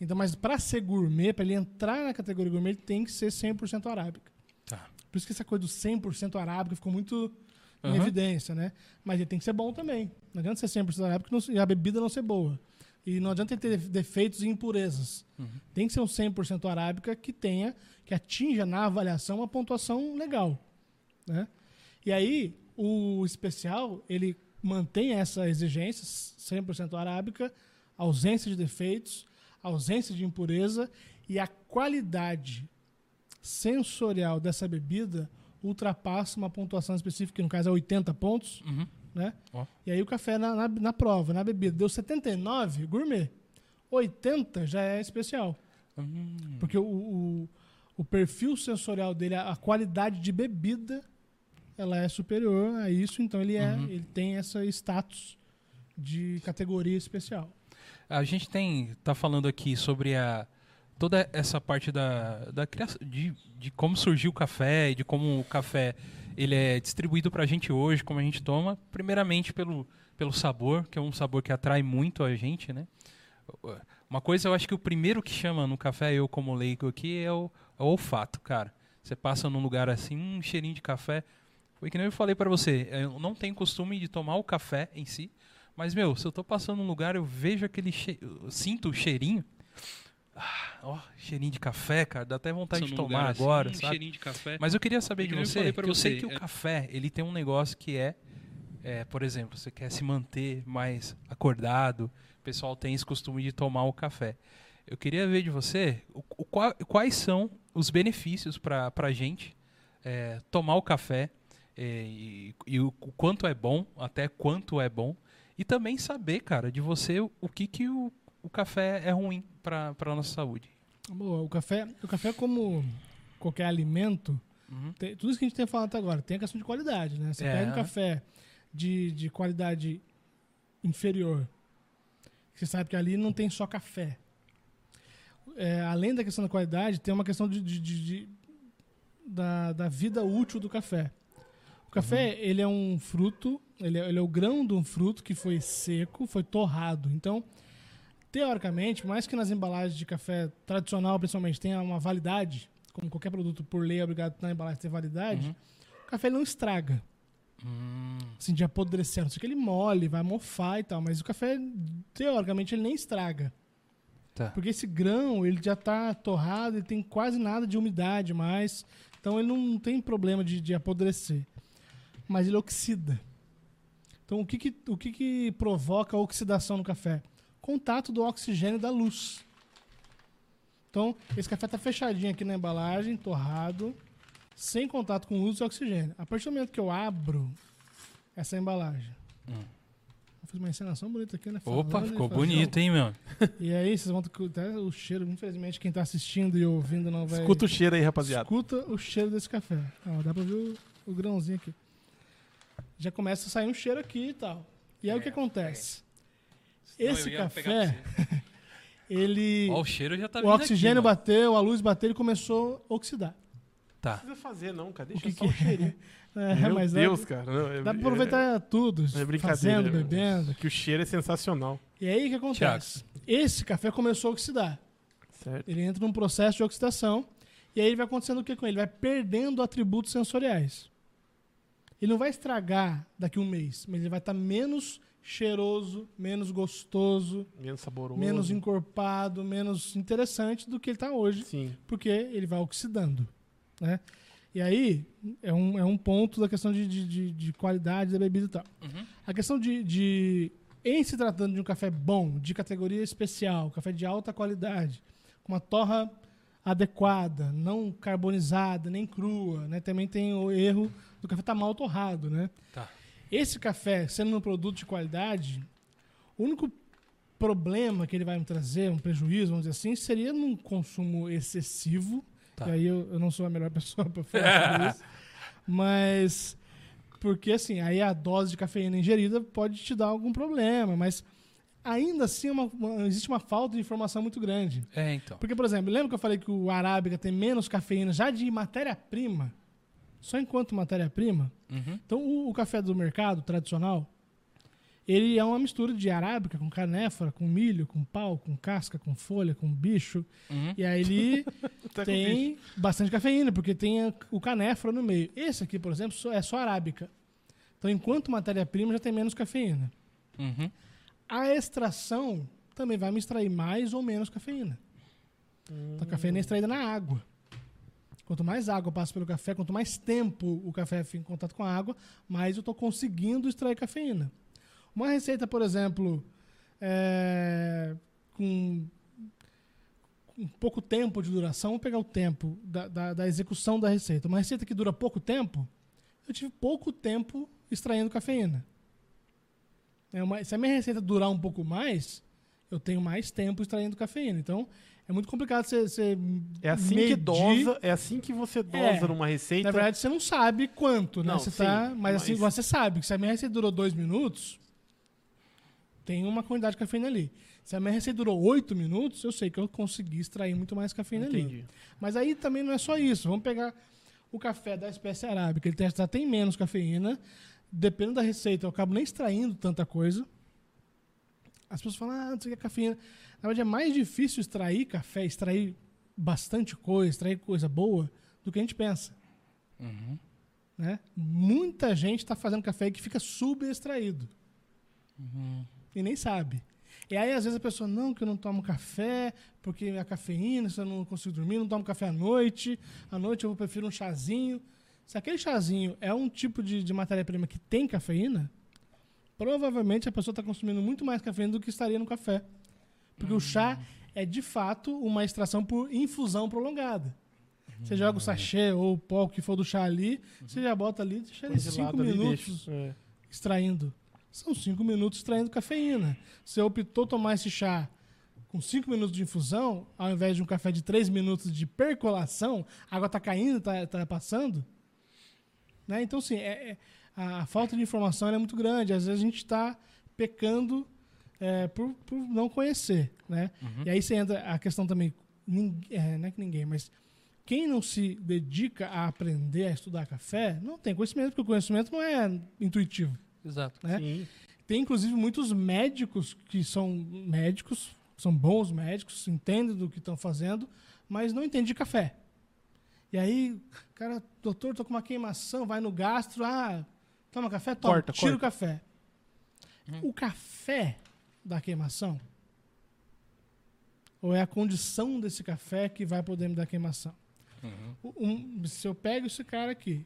Então, mas para ser gourmet, para ele entrar na categoria gourmet, ele tem que ser 100% arábica. Tá. Por isso que essa coisa do 100% arábica ficou muito em Aham. evidência, né? Mas ele tem que ser bom também. Não adianta ser 100% arábica e não- e a bebida não ser boa. E não adianta ter defeitos e impurezas. Uhum. Tem que ser um 100% arábica que tenha, que atinja na avaliação uma pontuação legal, né? E aí, o especial, ele mantém essa exigência 100% arábica, ausência de defeitos, ausência de impureza e a qualidade sensorial dessa bebida ultrapassa uma pontuação específica, que no caso é 80 pontos, Uhum. né? Ó. E aí o café na, na, na prova, na bebida, deu 79, gourmet. 80 já é especial. Hum. Porque o, o, o perfil sensorial dele, a, a qualidade de bebida, ela é superior a isso, então ele, é, Uhum. ele tem esse status de categoria especial. A gente tem tá falando aqui sobre a toda essa parte da, da criação de, de como surgiu o café e de como o café ele é distribuído para a gente hoje, como a gente toma, primeiramente pelo pelo sabor, que é um sabor que atrai muito a gente, né? Uma coisa, eu acho que o primeiro que chama no café, eu como leigo aqui, é o, é o olfato, cara. Você passa num lugar assim, um cheirinho de café. Foi que nem eu falei para você, eu não tenho costume de tomar o café em si, mas, meu, se eu tô passando num lugar, eu vejo aquele che... eu sinto o cheirinho. Ah, ó, cheirinho de café, cara, dá até vontade de tomar assim, agora, um sabe? Mas eu queria saber É de nem eu você, eu sei você, que o é- café, ele tem um negócio que é, é, por exemplo, você quer se manter mais acordado, o pessoal tem esse costume de tomar o café. Eu queria ver de você o, o qua- quais são os benefícios para a gente é, tomar o café é, e, e o, quanto é bom, até quanto é bom, e também saber, cara, de você o, o que, que o, o café é ruim para a nossa saúde. Boa, o café, o café como qualquer alimento, Uhum. tem- tudo isso que a gente tem falado até agora, tem a questão de qualidade, né? Você É. pega um café de, de qualidade inferior, você sabe que ali não tem só café. É, além da questão da qualidade, tem uma questão de, de- de- de- da, da vida útil do café. O café, ele é um fruto, ele é, ele é o grão de um fruto que foi seco, foi torrado. Então, teoricamente, mais que nas embalagens de café tradicional, principalmente, tenha uma validade, como qualquer produto por lei é obrigado na embalagem ter validade, Uhum. o café não estraga. Hum, Assim, de apodrecer. Não sei que ele mole, vai mofar e tal, mas o café, teoricamente, ele nem estraga. tá. Porque esse grão, ele já está torrado, ele tem quase nada de umidade mais, então ele não tem problema de, de apodrecer. Mas ele oxida. Então, o que que, o que que provoca a oxidação no café? Contato do oxigênio da luz. Então, esse café está fechadinho aqui na embalagem, torrado, sem contato com luz e oxigênio. A partir do momento que eu abro essa embalagem, Hum. vou fazer uma encenação bonita aqui, né? Opa, Falando e ficou bonito, hein, meu? E aí, vocês vão ter até o cheiro, infelizmente, quem tá assistindo e ouvindo não vai. Escuta o cheiro aí, rapaziada. Escuta o cheiro desse café. Ó, dá pra ver o, o grãozinho aqui. Já começa a sair um cheiro aqui e tal. E aí o que acontece? Esse café, ele. Ó, o cheiro já tá o oxigênio aqui, bateu, a luz bateu, ele começou a oxidar. Tá. Não precisa fazer, não, cara. O Deixa que só que o cheirinho. É, Meu dá- Deus, cara. Não, é- Dá pra aproveitar tudo, É, é brincadeira. fazendo, é- bebendo. Que o cheiro é sensacional. E aí o que acontece? Esse café começou a oxidar. Certo. Ele entra num processo de oxidação e aí vai acontecendo o que com ele? Ele vai perdendo atributos sensoriais. Ele não vai estragar daqui a um mês, mas ele vai estar menos cheiroso, menos gostoso, Menos saboroso. menos encorpado, menos interessante do que ele está hoje, Sim. porque ele vai oxidando. Né? E aí é um, é um ponto da questão de, de, de- de qualidade da bebida e tal. Uhum. A questão de, de, em se tratando de um café bom, de categoria especial, café de alta qualidade, com uma torra adequada, não carbonizada, nem crua, né? Também tem o erro do café estar mal torrado, né? Tá. Esse café, sendo um produto de qualidade, o único problema que ele vai me trazer, um prejuízo, vamos dizer assim, seria num consumo excessivo. Tá. E aí eu, eu não sou a melhor pessoa para falar sobre isso. Mas porque assim, aí a dose de cafeína ingerida pode te dar algum problema, mas ainda assim é uma- uma- existe uma falta de informação muito grande. É, então. Porque, por exemplo, lembra que eu falei que o arábica tem menos cafeína já de matéria-prima? Só enquanto matéria-prima? Uhum. Então, o, o café do mercado tradicional, ele é uma mistura de arábica com canéfora, com milho, com pau, com casca, com folha, com bicho. Uhum. E aí ele tem bastante cafeína, porque tem o canéfora no meio. Esse aqui, por exemplo, é só arábica. Então, enquanto matéria-prima, já tem menos cafeína. Uhum. A extração também vai me extrair mais ou menos cafeína. Então, a cafeína é extraída na água. Quanto mais água passa pelo café, quanto mais tempo o café fica em contato com a água, mais eu estou conseguindo extrair cafeína. Uma receita, por exemplo, é, com, com pouco tempo de duração, vamos pegar o tempo da, da, da execução da receita. Uma receita que dura pouco tempo, eu tive pouco tempo extraindo cafeína. É uma- se a minha receita durar um pouco mais, eu tenho mais tempo extraindo cafeína. Então, é muito complicado você, você É assim que medir. dosa, é assim que você dosa É. numa receita. Na verdade, você não sabe quanto, né? Não, você sim, tá, mas assim, mas- você sabe que se a minha receita durou dois minutos, tem uma quantidade de cafeína ali. Se a minha receita durou oito minutos, eu sei que eu consegui extrair muito mais cafeína ali. Entendi. Mas aí também não é só isso. Vamos pegar o café da espécie arábica. Ele já tem menos cafeína. Dependendo da receita, eu acabo nem extraindo tanta coisa. As pessoas falam, ah, não sei o que é cafeína. Na verdade, é mais difícil extrair café, extrair bastante coisa, extrair coisa boa, do que a gente pensa. Uhum. Né? Muita gente está fazendo café que fica subextraído. E nem sabe. E aí, às vezes, a pessoa, não, que eu não tomo café, porque a cafeína, se eu não consigo dormir, não tomo café à noite. À noite eu prefiro um chazinho. Se aquele chazinho é um tipo de, de matéria-prima que tem cafeína, provavelmente a pessoa está consumindo muito mais cafeína do que estaria no café. Porque o chá é, de fato, uma extração por infusão prolongada. Você joga o sachê ou o pó que for do chá ali, você já bota ali, deixa ele Põe de cinco lado ali, minutos deixa. É. extraindo. São cinco minutos extraindo cafeína. Você optou tomar esse chá com cinco minutos de infusão, ao invés de um café de três minutos de percolação, a água está caindo, está passando. Né? Então, assim, é- é- a falta de informação ela é muito grande. Às vezes a gente está pecando é, por, por não conhecer. Né? E aí você entra a questão também, nin- é, não é que ninguém, mas quem não se dedica a aprender a estudar café, não tem conhecimento, porque o conhecimento não é intuitivo. Exato. Né? Sim. Tem, inclusive, muitos médicos que são médicos, são bons médicos, entendem do que estão fazendo, mas não entendem de café. E aí, cara, doutor, tô com uma queimação, vai no gastro, ah, toma café? Toma, Corta, tira corta. o café. O café da queimação? Ou é a condição desse café que vai poder me dar queimação? O- um- se eu pego esse cara aqui,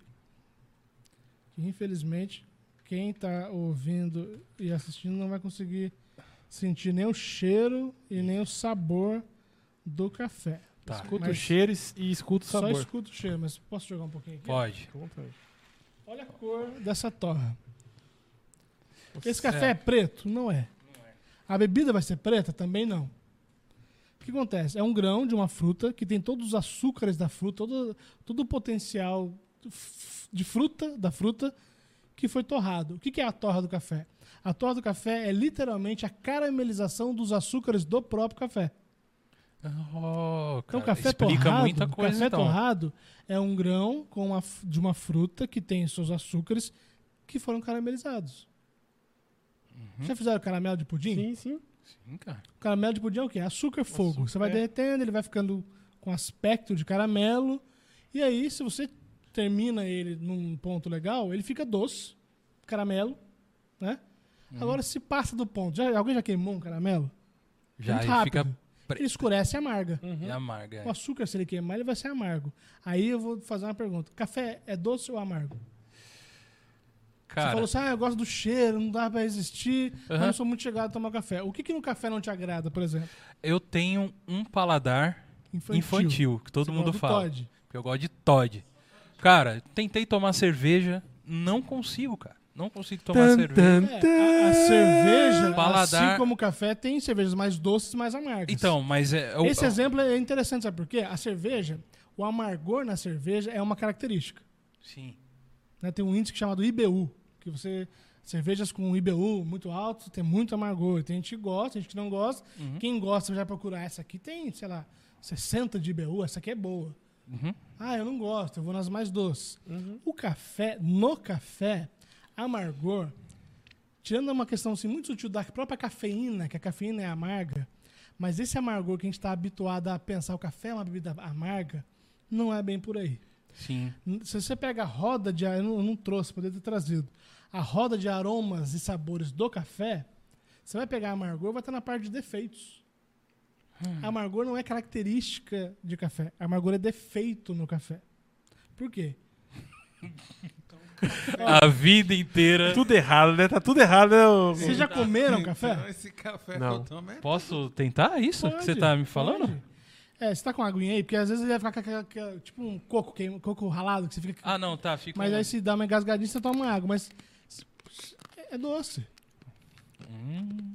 que infelizmente quem está ouvindo e assistindo não vai conseguir sentir nem o cheiro e nem o sabor do café. Tá. O cheiro e escuta o Só sabor. escuta o cheiro, mas posso jogar um pouquinho aqui? Pode. Olha a cor dessa torra. Esse café é preto? Não é. A bebida vai ser preta? Também não. O que acontece? É um grão de uma fruta que tem todos os açúcares da fruta, todo, todo o potencial de fruta, da fruta, que foi torrado. O que que é a torra do café? A torra do café é literalmente a caramelização dos açúcares do próprio café. Oh, Então, cara, café explica torrado, muita coisa, café então. torrado é um grão com uma de uma fruta que tem seus açúcares que foram caramelizados. Uhum. Já fizeram caramelo de pudim? Sim, sim. Sim, cara. Caramelo de pudim é o quê? Açúcar, fogo. Açúcar, você vai é. derretendo, ele vai ficando com aspecto de caramelo. E aí, se você termina ele num ponto legal, ele fica doce, caramelo, né? Uhum. Agora, se passa do ponto, já, alguém já queimou um caramelo? Já Muito ele rápido. fica Ele escurece e amarga. e amarga. O é. açúcar, se ele queimar, ele vai ser amargo. Aí eu vou fazer uma pergunta: café é doce ou amargo? Você Cara, falou assim: ah, eu gosto do cheiro, não dá pra resistir, mas Aham. não sou muito chegado a tomar café. O que, que no café não te agrada, por exemplo? eu tenho um paladar infantil. infantil, que todo Você mundo fala. Todd. Porque eu gosto de Todd. Cara, tentei tomar cerveja, não consigo, cara. Não consigo tomar Tan, cerveja. tan, É, tan. a, a cerveja, Paladar- assim como o café, tem cervejas mais doces e mais amargas. Então, mas é. o- Esse exemplo é interessante, sabe por quê? A cerveja, o amargor na cerveja é uma característica. Sim. né? Tem um índice chamado IBU, que você cervejas com IBU muito alto tem muito amargor. Tem gente que gosta, tem gente que não gosta. Uhum. Quem gosta vai procurar essa aqui tem, sei lá, 60 de IBU, essa aqui é boa. Uhum. Ah, eu não gosto, eu vou nas mais doces. O café, no café, amargor, tirando uma questão assim, muito sutil da própria cafeína, que a cafeína é amarga, mas esse amargor que a gente está habituado a pensar o café é uma bebida amarga, não é bem por aí. Sim. Se você pega a roda de. Eu não, eu não trouxe, poderia ter trazido. A roda de aromas e sabores do café, você vai pegar amargor, vai estar na parte de defeitos. Amargor não é característica de café. Amargor é defeito no café. Por quê? A vida inteira. Tudo errado, né? Tá tudo errado, né? Vocês já comeram café? Então, esse café Não. que eu tomo é Posso tentar isso que você Pode, tá me falando? pode. É, você tá com aguinha aí? Porque às vezes ele vai ficar tipo um coco, queima- coco ralado, que você fica. Ah, não, tá. Fica. mas um- aí se dá uma engasgadinha, você toma água. Mas. É doce. Hum,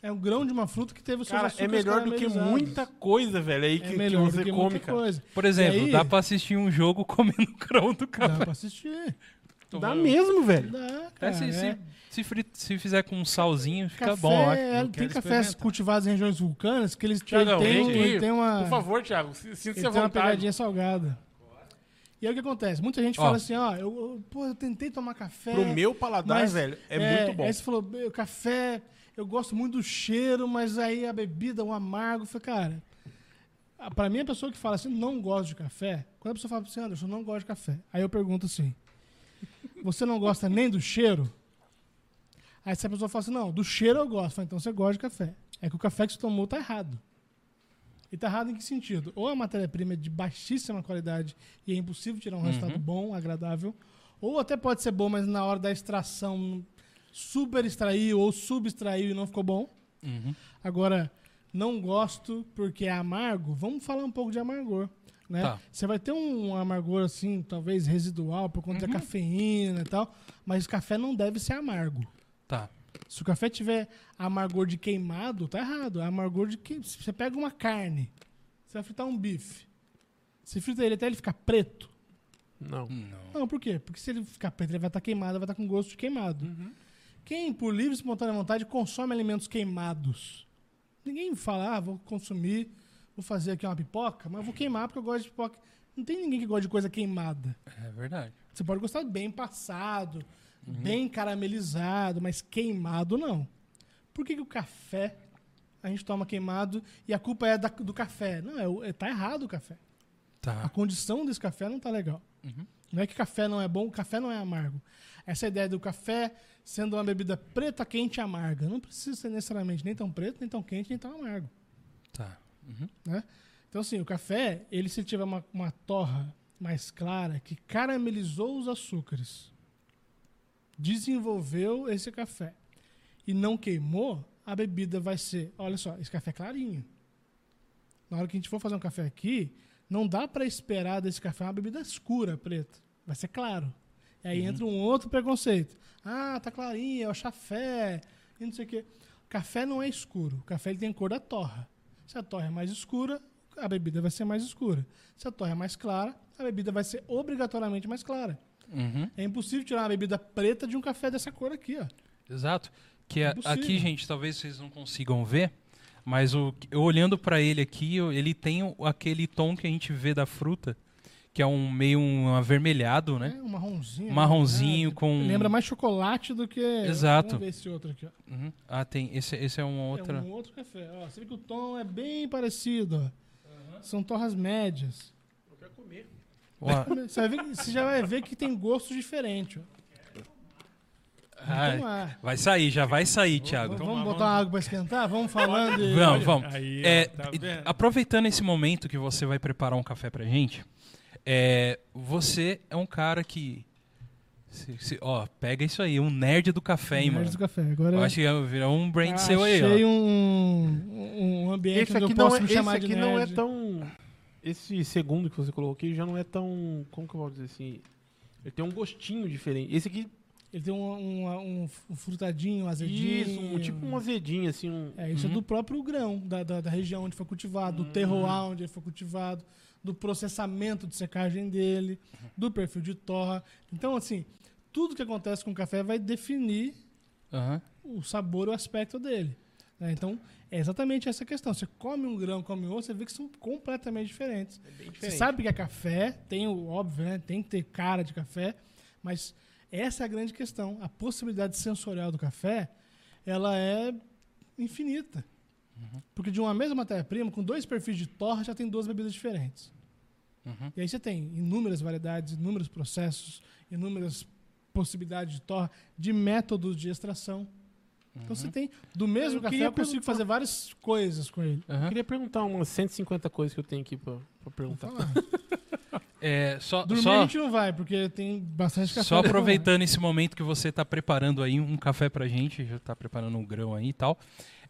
É um grão de uma fruta que teve o seu Cara, é melhor do que muita coisa, velho, aí que, É que melhor do você que come, muita cara. coisa. Por exemplo, aí- dá pra assistir um jogo comendo grão do Dá café. pra assistir. Dá mesmo, velho. Dá, É, cara. se, é. se, se, fri- se fizer com um salzinho, fica Café, bom, é, tem cafés cultivados em regiões vulcânicas que eles Thiagão, têm, ele tem uma, Por favor, Thiago, se- ele sinta-se tem à uma vontade. pegadinha salgada. E aí o que acontece? Muita gente Ó. fala assim, ó, eu, eu- pô, eu tentei tomar café. Pro meu paladar, mas, velho, é, muito bom. Aí você falou, café, eu gosto muito do cheiro, mas aí a bebida, o amargo, eu falei, cara, a- pra mim a pessoa que fala assim, não gosto de café, quando a pessoa fala assim, Anderson, não gosto de café. Aí eu pergunto assim, você não gosta nem do cheiro? Aí se a pessoa fala assim, não, do cheiro eu gosto. Eu falo, então você gosta de café. É que o café que você tomou tá errado. E tá errado em que sentido? Ou a matéria-prima é de baixíssima qualidade e é impossível tirar um resultado bom, agradável, ou até pode ser bom, mas na hora da extração super extraiu ou subextraiu e não ficou bom. Uhum. Agora, não gosto porque é amargo. Vamos falar um pouco de amargor. Né? Tá. Você vai ter um amargor assim, talvez residual por conta da cafeína e tal, mas o café não deve ser amargo. Tá. Se o café tiver amargor de queimado, tá errado. É amargor de que se você pega uma carne, você vai fritar um bife. Você frita ele até ele ficar preto. Não. Não. Não, por quê? Porque se ele ficar preto, ele vai estar queimado, vai estar com gosto de queimado. Uhum. Quem, por livre e espontânea vontade, consome alimentos queimados? Ninguém fala, ah, vou consumir, vou fazer aqui uma pipoca, mas eu vou queimar porque eu gosto de pipoca. Não tem ninguém que gosta de coisa queimada. É verdade. Você pode gostar bem passado, Uhum. bem caramelizado, mas queimado não. Por que, que o café a gente toma queimado e a culpa é da- do café? Não, é, é, tá errado o café. A Tá. condição desse café não tá legal. Uhum. Não é que café não é bom, o café não é amargo. Essa ideia do café sendo uma bebida preta, quente e amarga. Não precisa ser necessariamente nem tão preto, nem tão quente, nem tão amargo. Tá. Uhum. né? Então, assim, o café, ele se tiver uma, uma torra mais clara, que caramelizou os açúcares, desenvolveu esse café e não queimou, a bebida vai ser, olha só, esse café é clarinho. Na hora que a gente for fazer um café aqui, não dá para esperar desse café uma bebida escura, preta. Vai ser claro. Aí entra um outro preconceito. Ah, tá clarinho, é o chafé, e não sei o quê. Café não é escuro. O café ele tem cor da torra. Se a torra é mais escura, a bebida vai ser mais escura. Se a torra é mais clara, a bebida vai ser obrigatoriamente mais clara. Uhum. É impossível tirar uma bebida preta de um café dessa cor aqui, ó. Exato. Que é- aqui, gente, talvez vocês não consigam ver, mas o, eu olhando pra ele aqui, ele tem aquele tom que a gente vê da fruta, que é um meio um avermelhado, né? É um marronzinho. Marronzinho né? com- Lembra mais chocolate do que. Exato. Vamos ver esse outro aqui, ó. Uhum. Ah, tem. Esse, esse é uma outra. É um outro café. Ó, você vê que o tom é bem parecido, ó. São torras médias. Ó, Você, vai ver você já vai ver que tem gostos diferentes, ó. lá. vai sair, já vai sair, Thiago. Vamos, vamos botar uma água pra esquentar? Vamos falando e... Vamos, vamos. Aí, É, tá aproveitando esse momento que você vai preparar um café pra gente, é, você é um cara que. se- se- ó, pega isso aí, um nerd do café, hein, Nerd mano. do café. Agora Eu acho que ia virar um brand Ah, seu aí, achei ó. um, um um ambiente Esse onde aqui, eu não posso é, me esse chamar de aqui não é nerd. tão. Esse segundo que você colocou aqui já não é tão. Como que eu vou dizer assim? Ele tem um gostinho diferente. Esse aqui, Ele tem um, um, um- um frutadinho, um azedinho. isso, um, tipo um azedinho, assim. Um, É, isso é do próprio grão, da, da, da região onde foi cultivado, do terroir onde ele foi cultivado, do processamento de secagem dele, do perfil de torra. Então, assim, tudo que acontece com o café vai definir Aham. o sabor e o aspecto dele. né? Então, é exatamente essa questão. Você come um grão, come outro, você vê que são completamente diferentes. é bem Você diferente. sabe que é café, tem o óbvio, né? Tem que ter cara de café, mas essa é a grande questão. A possibilidade sensorial do café, ela é infinita. Porque de uma mesma matéria-prima, com dois perfis de torra, já tem duas bebidas diferentes. Uhum. E aí você tem inúmeras variedades, inúmeros processos, inúmeras possibilidades de torra, de métodos de extração. Então você tem, do mesmo Eu café, eu consigo perguntar- fazer várias coisas com ele. Eu Aham. queria perguntar umas 150 coisas que eu tenho aqui pra, pra perguntar. É, só, Dormir só, a gente não vai, porque tem bastante café. só aproveitando esse momento que você está preparando aí um café pra gente, já está preparando um grão aí e tal.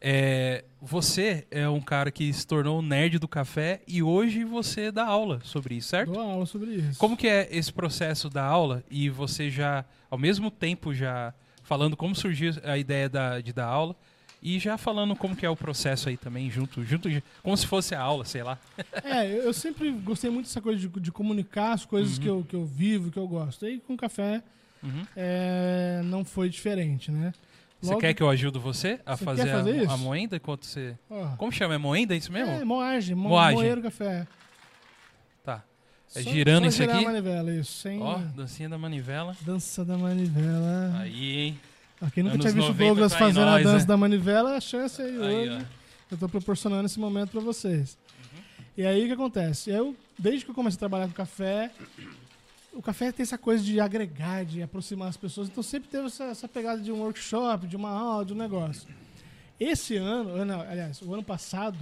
É, você é um cara que se tornou nerd do café e hoje você dá aula sobre isso, certo? Dou aula sobre isso. Como que é esse processo da aula e você já, ao mesmo tempo, já falando como surgiu a ideia da, de dar aula e já falando como que é o processo aí também, junto, junto como se fosse a aula, sei lá. É, eu sempre gostei muito dessa coisa de, de comunicar as coisas que, eu, que eu vivo, que eu gosto. E com café Uhum. é, não foi diferente, né? Você Logo- quer que eu ajude você a Você fazer, fazer a, a moenda enquanto você... Ó, Como chama? É moenda isso mesmo? É, moagem, mo Moagem. moer o café. Tá. É Só- girando só isso girar aqui? a manivela, isso. Sem Ó, dancinha da manivela. dança da manivela. Aí, hein? Ó, quem nunca Anos tinha visto o 90 Douglas tá fazendo nós, a dança né? da manivela, a chance aí, Aí, hoje. ó. Eu tô proporcionando esse momento pra vocês. E aí o que acontece? Eu, desde que eu comecei a trabalhar com café, o café tem essa coisa de agregar, de aproximar as pessoas. Então sempre teve essa, essa pegada de um workshop, de uma aula, de um negócio. Esse ano, não, aliás, o ano passado,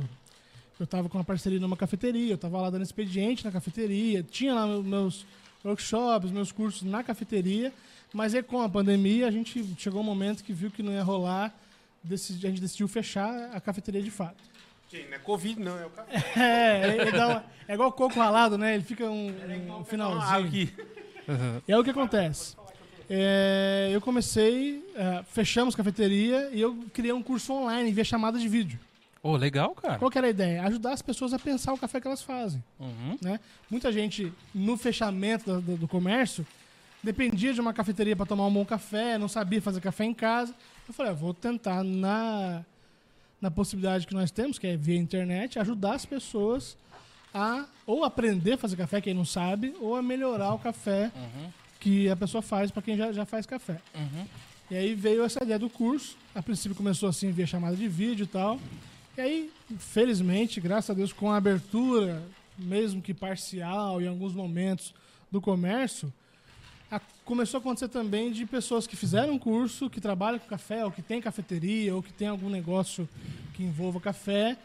eu estava com uma parceria numa cafeteria, eu estava lá dando expediente na cafeteria, tinha lá meus workshops, meus cursos na cafeteria, mas aí com a pandemia a gente chegou um momento que viu que não ia rolar, a gente decidiu fechar a cafeteria de fato. Não é Covid, não, é o café. É, ele dá uma- é igual coco ralado, né? Ele fica um, um finalzinho. aqui. E aí o que acontece? É, eu comecei, é, fechamos a cafeteria e eu criei um curso online via chamada de vídeo. Ô, legal, cara. Qual que era a ideia? Ajudar as pessoas a pensar o café que elas fazem. Uhum. né? Muita gente, no fechamento do, do- do comércio, dependia de uma cafeteria para tomar um bom café, não sabia fazer café em casa. Eu falei, ah, vou tentar, na, na possibilidade que nós temos, que é via internet, ajudar as pessoas a ou aprender a fazer café, quem não sabe, ou a melhorar o café Uhum. que a pessoa faz para quem já, já faz café. Uhum. E aí veio essa ideia do curso. A princípio começou assim via chamada de vídeo e tal. E aí, felizmente, graças a Deus, com a abertura, mesmo que parcial em alguns momentos do comércio, a- começou a acontecer também de pessoas que fizeram um curso, que trabalham com café, ou que tem cafeteria, ou que tem algum negócio que envolva café,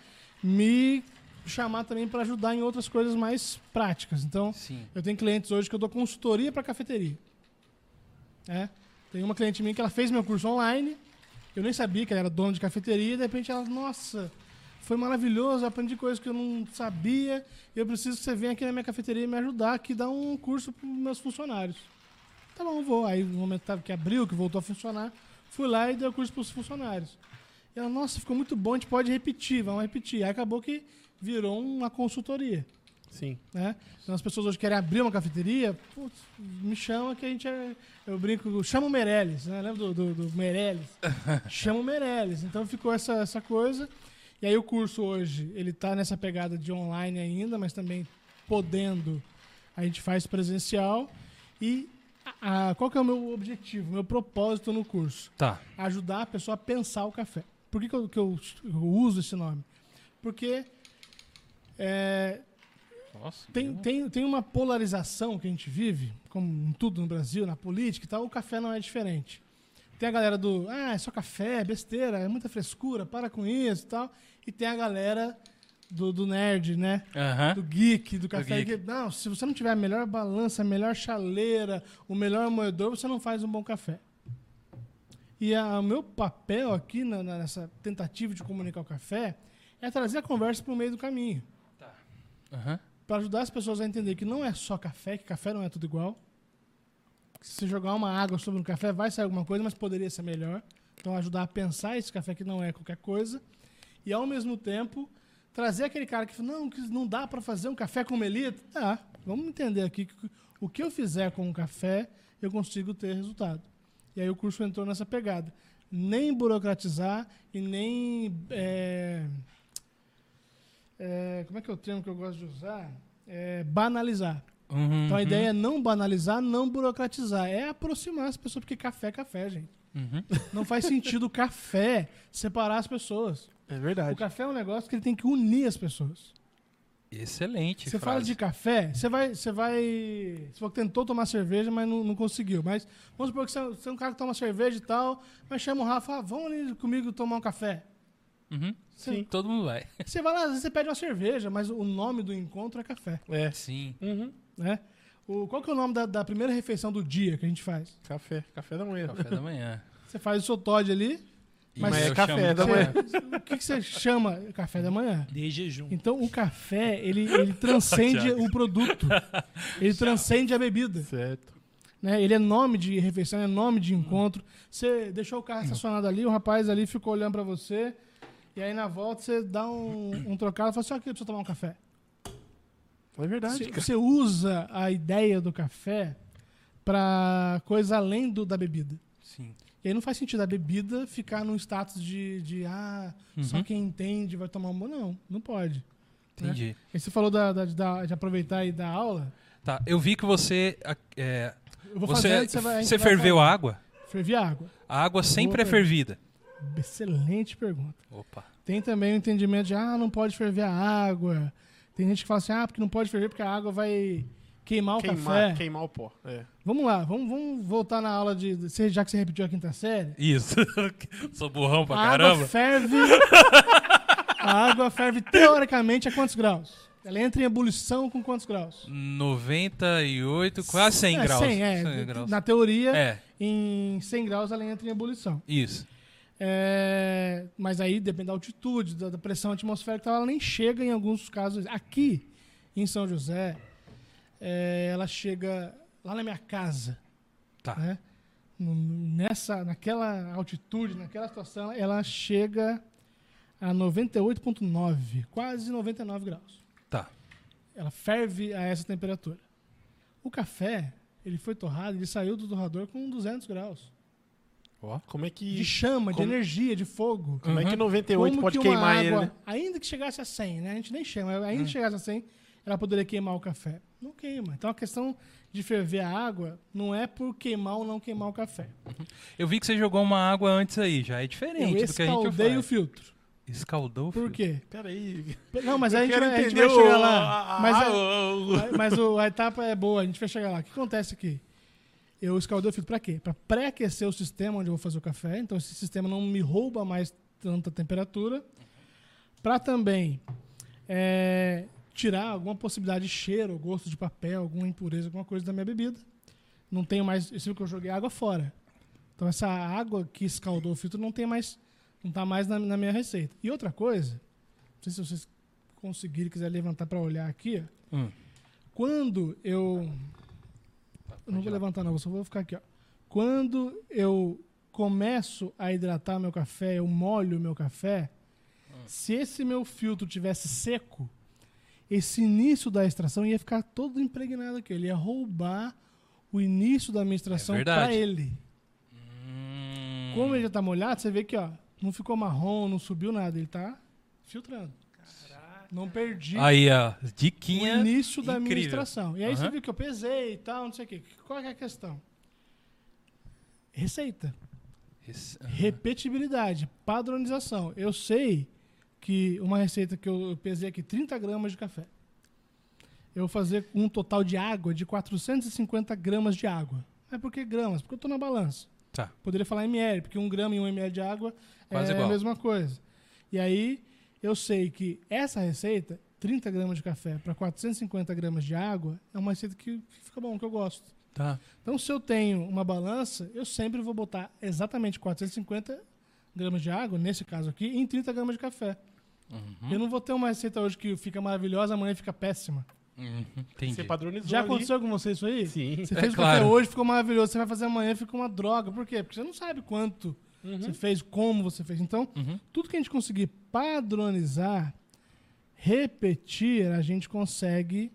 me chamar também para ajudar em outras coisas mais práticas. Então, Sim. eu tenho clientes hoje que eu dou consultoria para cafeteria. É. Tem uma cliente minha que ela fez meu curso online. Eu nem sabia que ela era dona de cafeteria. E de repente ela, nossa, foi maravilhoso. Aprendi coisas que eu não sabia. E eu preciso que você venha aqui na minha cafeteria e me ajudar aqui, dar um curso para meus funcionários. Tá bom, vou. Aí no momento que abriu, que voltou a funcionar, fui lá e dei o curso para os funcionários. E ela, nossa, ficou muito bom, a gente pode repetir, vamos repetir. Aí acabou que virou uma consultoria Sim. né? Então as pessoas hoje querem abrir uma cafeteria, putz, me chama que a gente é. Eu brinco, chama o Meirelles, né? Lembra do, do, do Meirelles? chama o Meirelles. Então ficou essa, essa coisa. E aí o curso hoje, ele tá nessa pegada de online ainda, mas também podendo, a gente faz presencial. E a- qual que é o meu objetivo, meu propósito no curso? Tá. ajudar a pessoa a pensar o café. Por que, que, eu, que eu- eu uso esse nome? Porque é, Nossa. tem, tem, tem uma polarização que a gente vive, como em tudo no Brasil, na política e tal, o café não é diferente. Tem a galera do, ah, é só café, é besteira, é muita frescura, para com isso e tal. E tem a galera do, do nerd, né? Aham. do geek, do café. geek. não, se você não tiver a melhor balança, a melhor chaleira, o melhor moedor, você não faz um bom café. E a- o meu papel aqui na- nessa tentativa de comunicar o café é trazer a conversa para o meio do caminho. Aham. Para ajudar as pessoas a entender que não é só café, que café não é tudo igual. Que se jogar uma água sobre um café, vai sair alguma coisa, mas poderia ser melhor. Então, ajudar a pensar esse café que não é qualquer coisa. E, ao mesmo tempo, trazer aquele cara que não, que não dá para fazer um café com melita. Tá, vamos entender aqui que o que eu fizer com um café, eu consigo ter resultado. E aí o curso entrou nessa pegada. Nem burocratizar e nem... é, é, como é que é o termo que eu gosto de usar? É, banalizar. Uhum, Então a ideia é não banalizar, não burocratizar. É aproximar as pessoas, porque café é café, gente. uhum. Não faz sentido o café separar as pessoas. É O verdade. café é um negócio que ele tem que unir as pessoas. Excelente. Você fala frase. de café, você vai. Você vai. Você falou que tentou tomar cerveja, mas não, não conseguiu. Mas vamos supor que você, você é um cara que toma cerveja e tal, mas chama o Rafa, ah, vamos ali comigo tomar um café. Uhum. Você, Sim, todo mundo vai. você vai lá, às vezes você pede uma cerveja, mas o nome do encontro é café. É. Sim. Uhum. Né? O, qual que é o nome da, da primeira refeição do dia que a gente faz? Café. Café da manhã. Café da manhã. Você faz o seu Todd ali. Mas é eu café da manhã. O que, que você chama café da manhã? De jejum. Então o café, ele, ele transcende o produto. Ele transcende a bebida. Certo. Né? Ele é nome de refeição, é nome de encontro. Você deixou o carro estacionado ali, o rapaz ali ficou olhando pra você. E aí na volta você dá um, um trocado e fala assim: aqui você tomar um café. É verdade, Você, cara. você usa a ideia do café pra coisa além do, da bebida. Sim. E aí não faz sentido a bebida ficar num status de, de ah, só Uhum. quem entende vai tomar um. Não, não pode. Entendi. E você falou da, da- da- de aproveitar e dar aula. Tá, eu vi que você. a- é, Eu vou você fazendo, você vai. a você ferveu a água? Fervi água. A água sempre é fervida. Excelente pergunta. Opa. Tem também o entendimento de, ah, não pode ferver a água. Tem gente que fala assim, ah, porque não pode ferver porque a água vai queimar o Queimar, café. queimar o pó. É. Vamos lá, vamos, vamos voltar na aula de. você- Já que você repetiu a quinta série. Isso. Sou burrão pra a água caramba. ferve. a água ferve teoricamente a quantos graus? Ela entra em ebulição com quantos graus? 98, quase 100 é, graus. 100, é. 100 graus. Na teoria, É, em 100 graus ela entra em ebulição. isso. É, mas aí depende da altitude, da, da pressão atmosférica, então ela nem chega em alguns casos. Aqui em São José, é, ela chega lá na minha casa, Tá. né? Nessa, naquela altitude, naquela situação, ela chega a 98,9, quase 99 graus. Tá. Ela ferve a essa temperatura. O café, ele foi torrado, ele saiu do torrador com 200 graus. Ó. Como é que, De chama, como- de energia, de fogo. como é que Uhum. 98 Como pode que queimar ele, água, né? Ainda que chegasse a 100, né? A gente nem chama, ainda que chegasse a 100, ela poderia queimar o café. Não queima. Então a questão de ferver a água não é por queimar ou não queimar o café. Eu vi que você jogou uma água antes aí, já é Eu diferente do que a gente escaldei o faz. filtro. Escaldou o Por quê? Peraí. Não, mas aí a gente, vai, a gente vai chegar o- lá. Mas, a- a, o- mas- mas o- a etapa é boa, a gente vai chegar lá. O que acontece aqui? Eu escaldei o filtro pra quê? Pra pré-aquecer o sistema onde eu vou fazer o café. Então esse sistema não me rouba mais tanta temperatura. Pra também é, tirar alguma possibilidade de cheiro, gosto de papel, alguma impureza, alguma coisa da minha bebida. Não tenho mais. Isso que eu joguei água fora. Então essa água que escaldou o filtro não tem mais. Não tá mais na, na minha receita. E outra coisa, não sei se vocês conseguirem, quiser levantar para olhar aqui. Hum. Quando eu. Eu não vou levantar, não, só vou ficar aqui, ó. Quando eu começo a hidratar meu café, eu molho o meu café, se esse meu filtro tivesse seco, esse início da extração ia ficar todo impregnado aqui. Ele ia roubar o início da extração verdade. para ele. Hum. Como ele já tá molhado, você vê que ó, não ficou marrom, não subiu nada, ele tá filtrando. Não perdi Aí, ó, o diquinha. início da incrível. extração. E aí você Aham. viu que eu pesei e tal, não sei o quê. Qual é a questão? Receita. Esse- Repetibilidade, padronização. Eu sei que uma receita que eu eu pesei aqui, 30 gramas de café. Eu vou fazer um total de água de 450 gramas de água. É por que gramas? Porque eu estou na balança. Tá. Poderia falar ml, porque um grama e um ml de água Quase é igual. a mesma coisa. E aí, eu sei que essa receita, 30 gramas de café para 450 gramas de água, é uma receita que fica bom, que eu gosto. Tá. Então, se eu tenho uma balança, eu sempre vou botar exatamente 450 gramas de água, nesse caso aqui, em 30 gramas de café. Uhum. Eu não vou ter uma receita hoje que fica maravilhosa, amanhã fica péssima. Uhum. Entendi. Você padronizou Já ali. aconteceu com você isso aí? Sim. Você É fez o claro. hoje, ficou maravilhoso. Você vai fazer amanhã, fica uma droga. Por quê? Porque você não sabe quanto você fez, como você fez. Então, Uhum. tudo que a gente conseguir padronizar, repetir, a gente consegue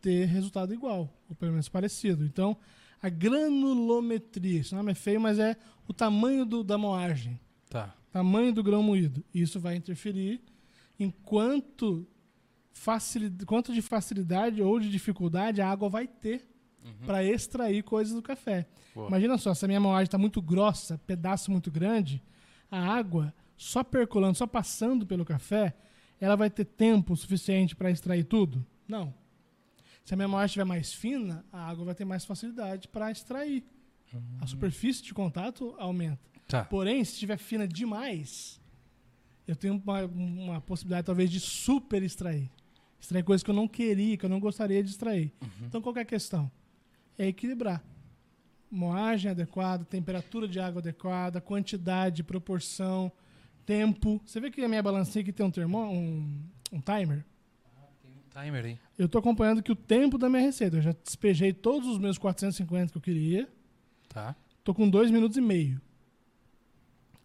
ter resultado igual, ou pelo menos parecido. Então, a granulometria, esse nome é feio, mas é o tamanho do- da moagem, Tá. Tamanho do grão moído. Isso vai interferir em quanto, facili- quanto de facilidade ou de dificuldade a água vai ter para extrair coisas do café. Boa. Imagina só, se a minha moagem está muito grossa, pedaço muito grande, a água só percolando, só passando pelo café, ela vai ter tempo suficiente para extrair tudo? Não. Se a minha moagem estiver mais fina, a água vai ter mais facilidade para extrair. A superfície de contato aumenta. Tá. Porém, se estiver fina demais, eu tenho uma, uma possibilidade talvez de super extrair. Extrair coisas que eu não queria, que eu não gostaria de extrair. Então, qual é a questão? É equilibrar. Moagem adequada, temperatura de água adequada, quantidade, proporção, tempo. Você vê que a minha balancinha aqui tem um, termo, um, um timer? Timer aí. Eu estou acompanhando que o tempo da minha receita. Eu já despejei todos os meus 450 que eu queria. Tá. Tô com dois minutos e meio.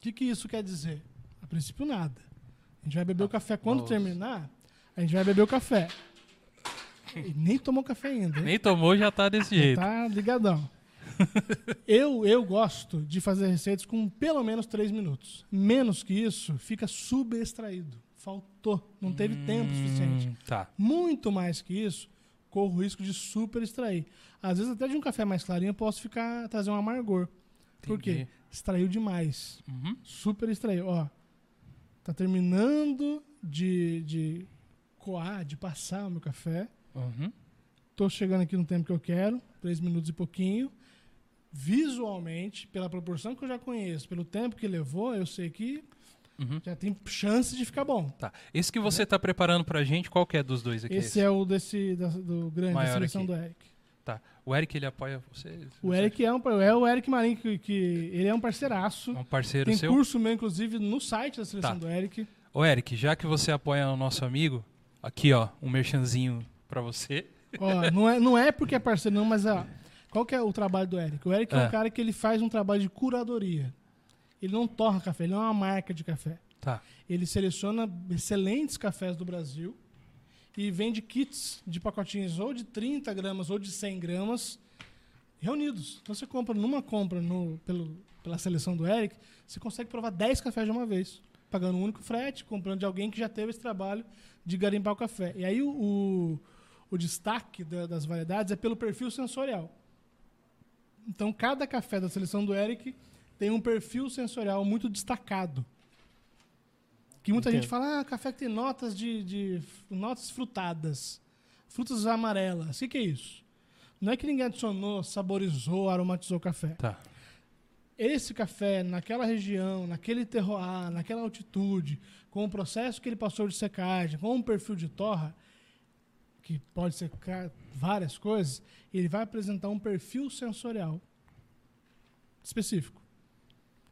O que, que isso quer dizer? A princípio, nada. A gente vai beber o café quando Nossa. terminar. A gente vai beber o café. E nem tomou café ainda. hein? Nem tomou, já tá desse jeito. Tá ligadão. eu, eu gosto de fazer receitas com pelo menos três minutos. Menos que isso, fica subextraído. Faltou. Não teve tempo suficiente. Hum, Tá. Muito mais que isso, corro o risco de super extrair. Às vezes, até de um café mais clarinho, eu posso ficar trazer um amargor. Por quê? Extraiu demais. Uhum. Super extraiu. Ó, tá terminando de, de coar, de passar o meu café. Uhum. Tô chegando aqui no tempo que eu quero, três minutos e pouquinho. Visualmente, pela proporção que eu já conheço, pelo tempo que levou, eu sei que Uhum. já tem chance de ficar bom. Tá. Esse que você tá preparando pra gente, qual que é dos dois aqui? Esse é o desse da- do grande, da seleção aqui. do Eric. O Eric, ele apoia você? O Eric é, um, é o Eric Marinho, que, que ele é um parceiraço. É um parceiro Tem seu? curso meu, inclusive, no site da seleção Tá. do Eric. Ô, Eric, já que você apoia o nosso amigo, aqui, ó, um merchanzinho pra você. Ó, não, é, não é porque é parceiro, não, mas ó, qual que é o trabalho do Eric? O Eric é, É. um cara que ele faz um trabalho de curadoria. Ele não torra café, ele não é uma marca de café. Tá. Ele seleciona excelentes cafés do Brasil e vende kits de pacotinhos ou de 30 gramas ou de 100 gramas reunidos. Então você compra numa compra no, pelo, pela seleção do Eric, você consegue provar 10 cafés de uma vez, pagando um único frete, comprando de alguém que já teve esse trabalho de garimpar o café. E aí o, o, o destaque da- das variedades é pelo perfil sensorial. Então cada café da seleção do Eric tem um perfil sensorial muito destacado. Que muita Entendo. gente fala, ah, café que tem notas de, de notas frutadas, frutas amarelas. O que, que é isso? Não é que ninguém adicionou, saborizou, aromatizou o café. Tá. Esse café, naquela região, naquele terroir, naquela altitude, com o processo que ele passou de secagem, com um perfil de torra, que pode secar várias coisas, ele vai apresentar um perfil sensorial específico.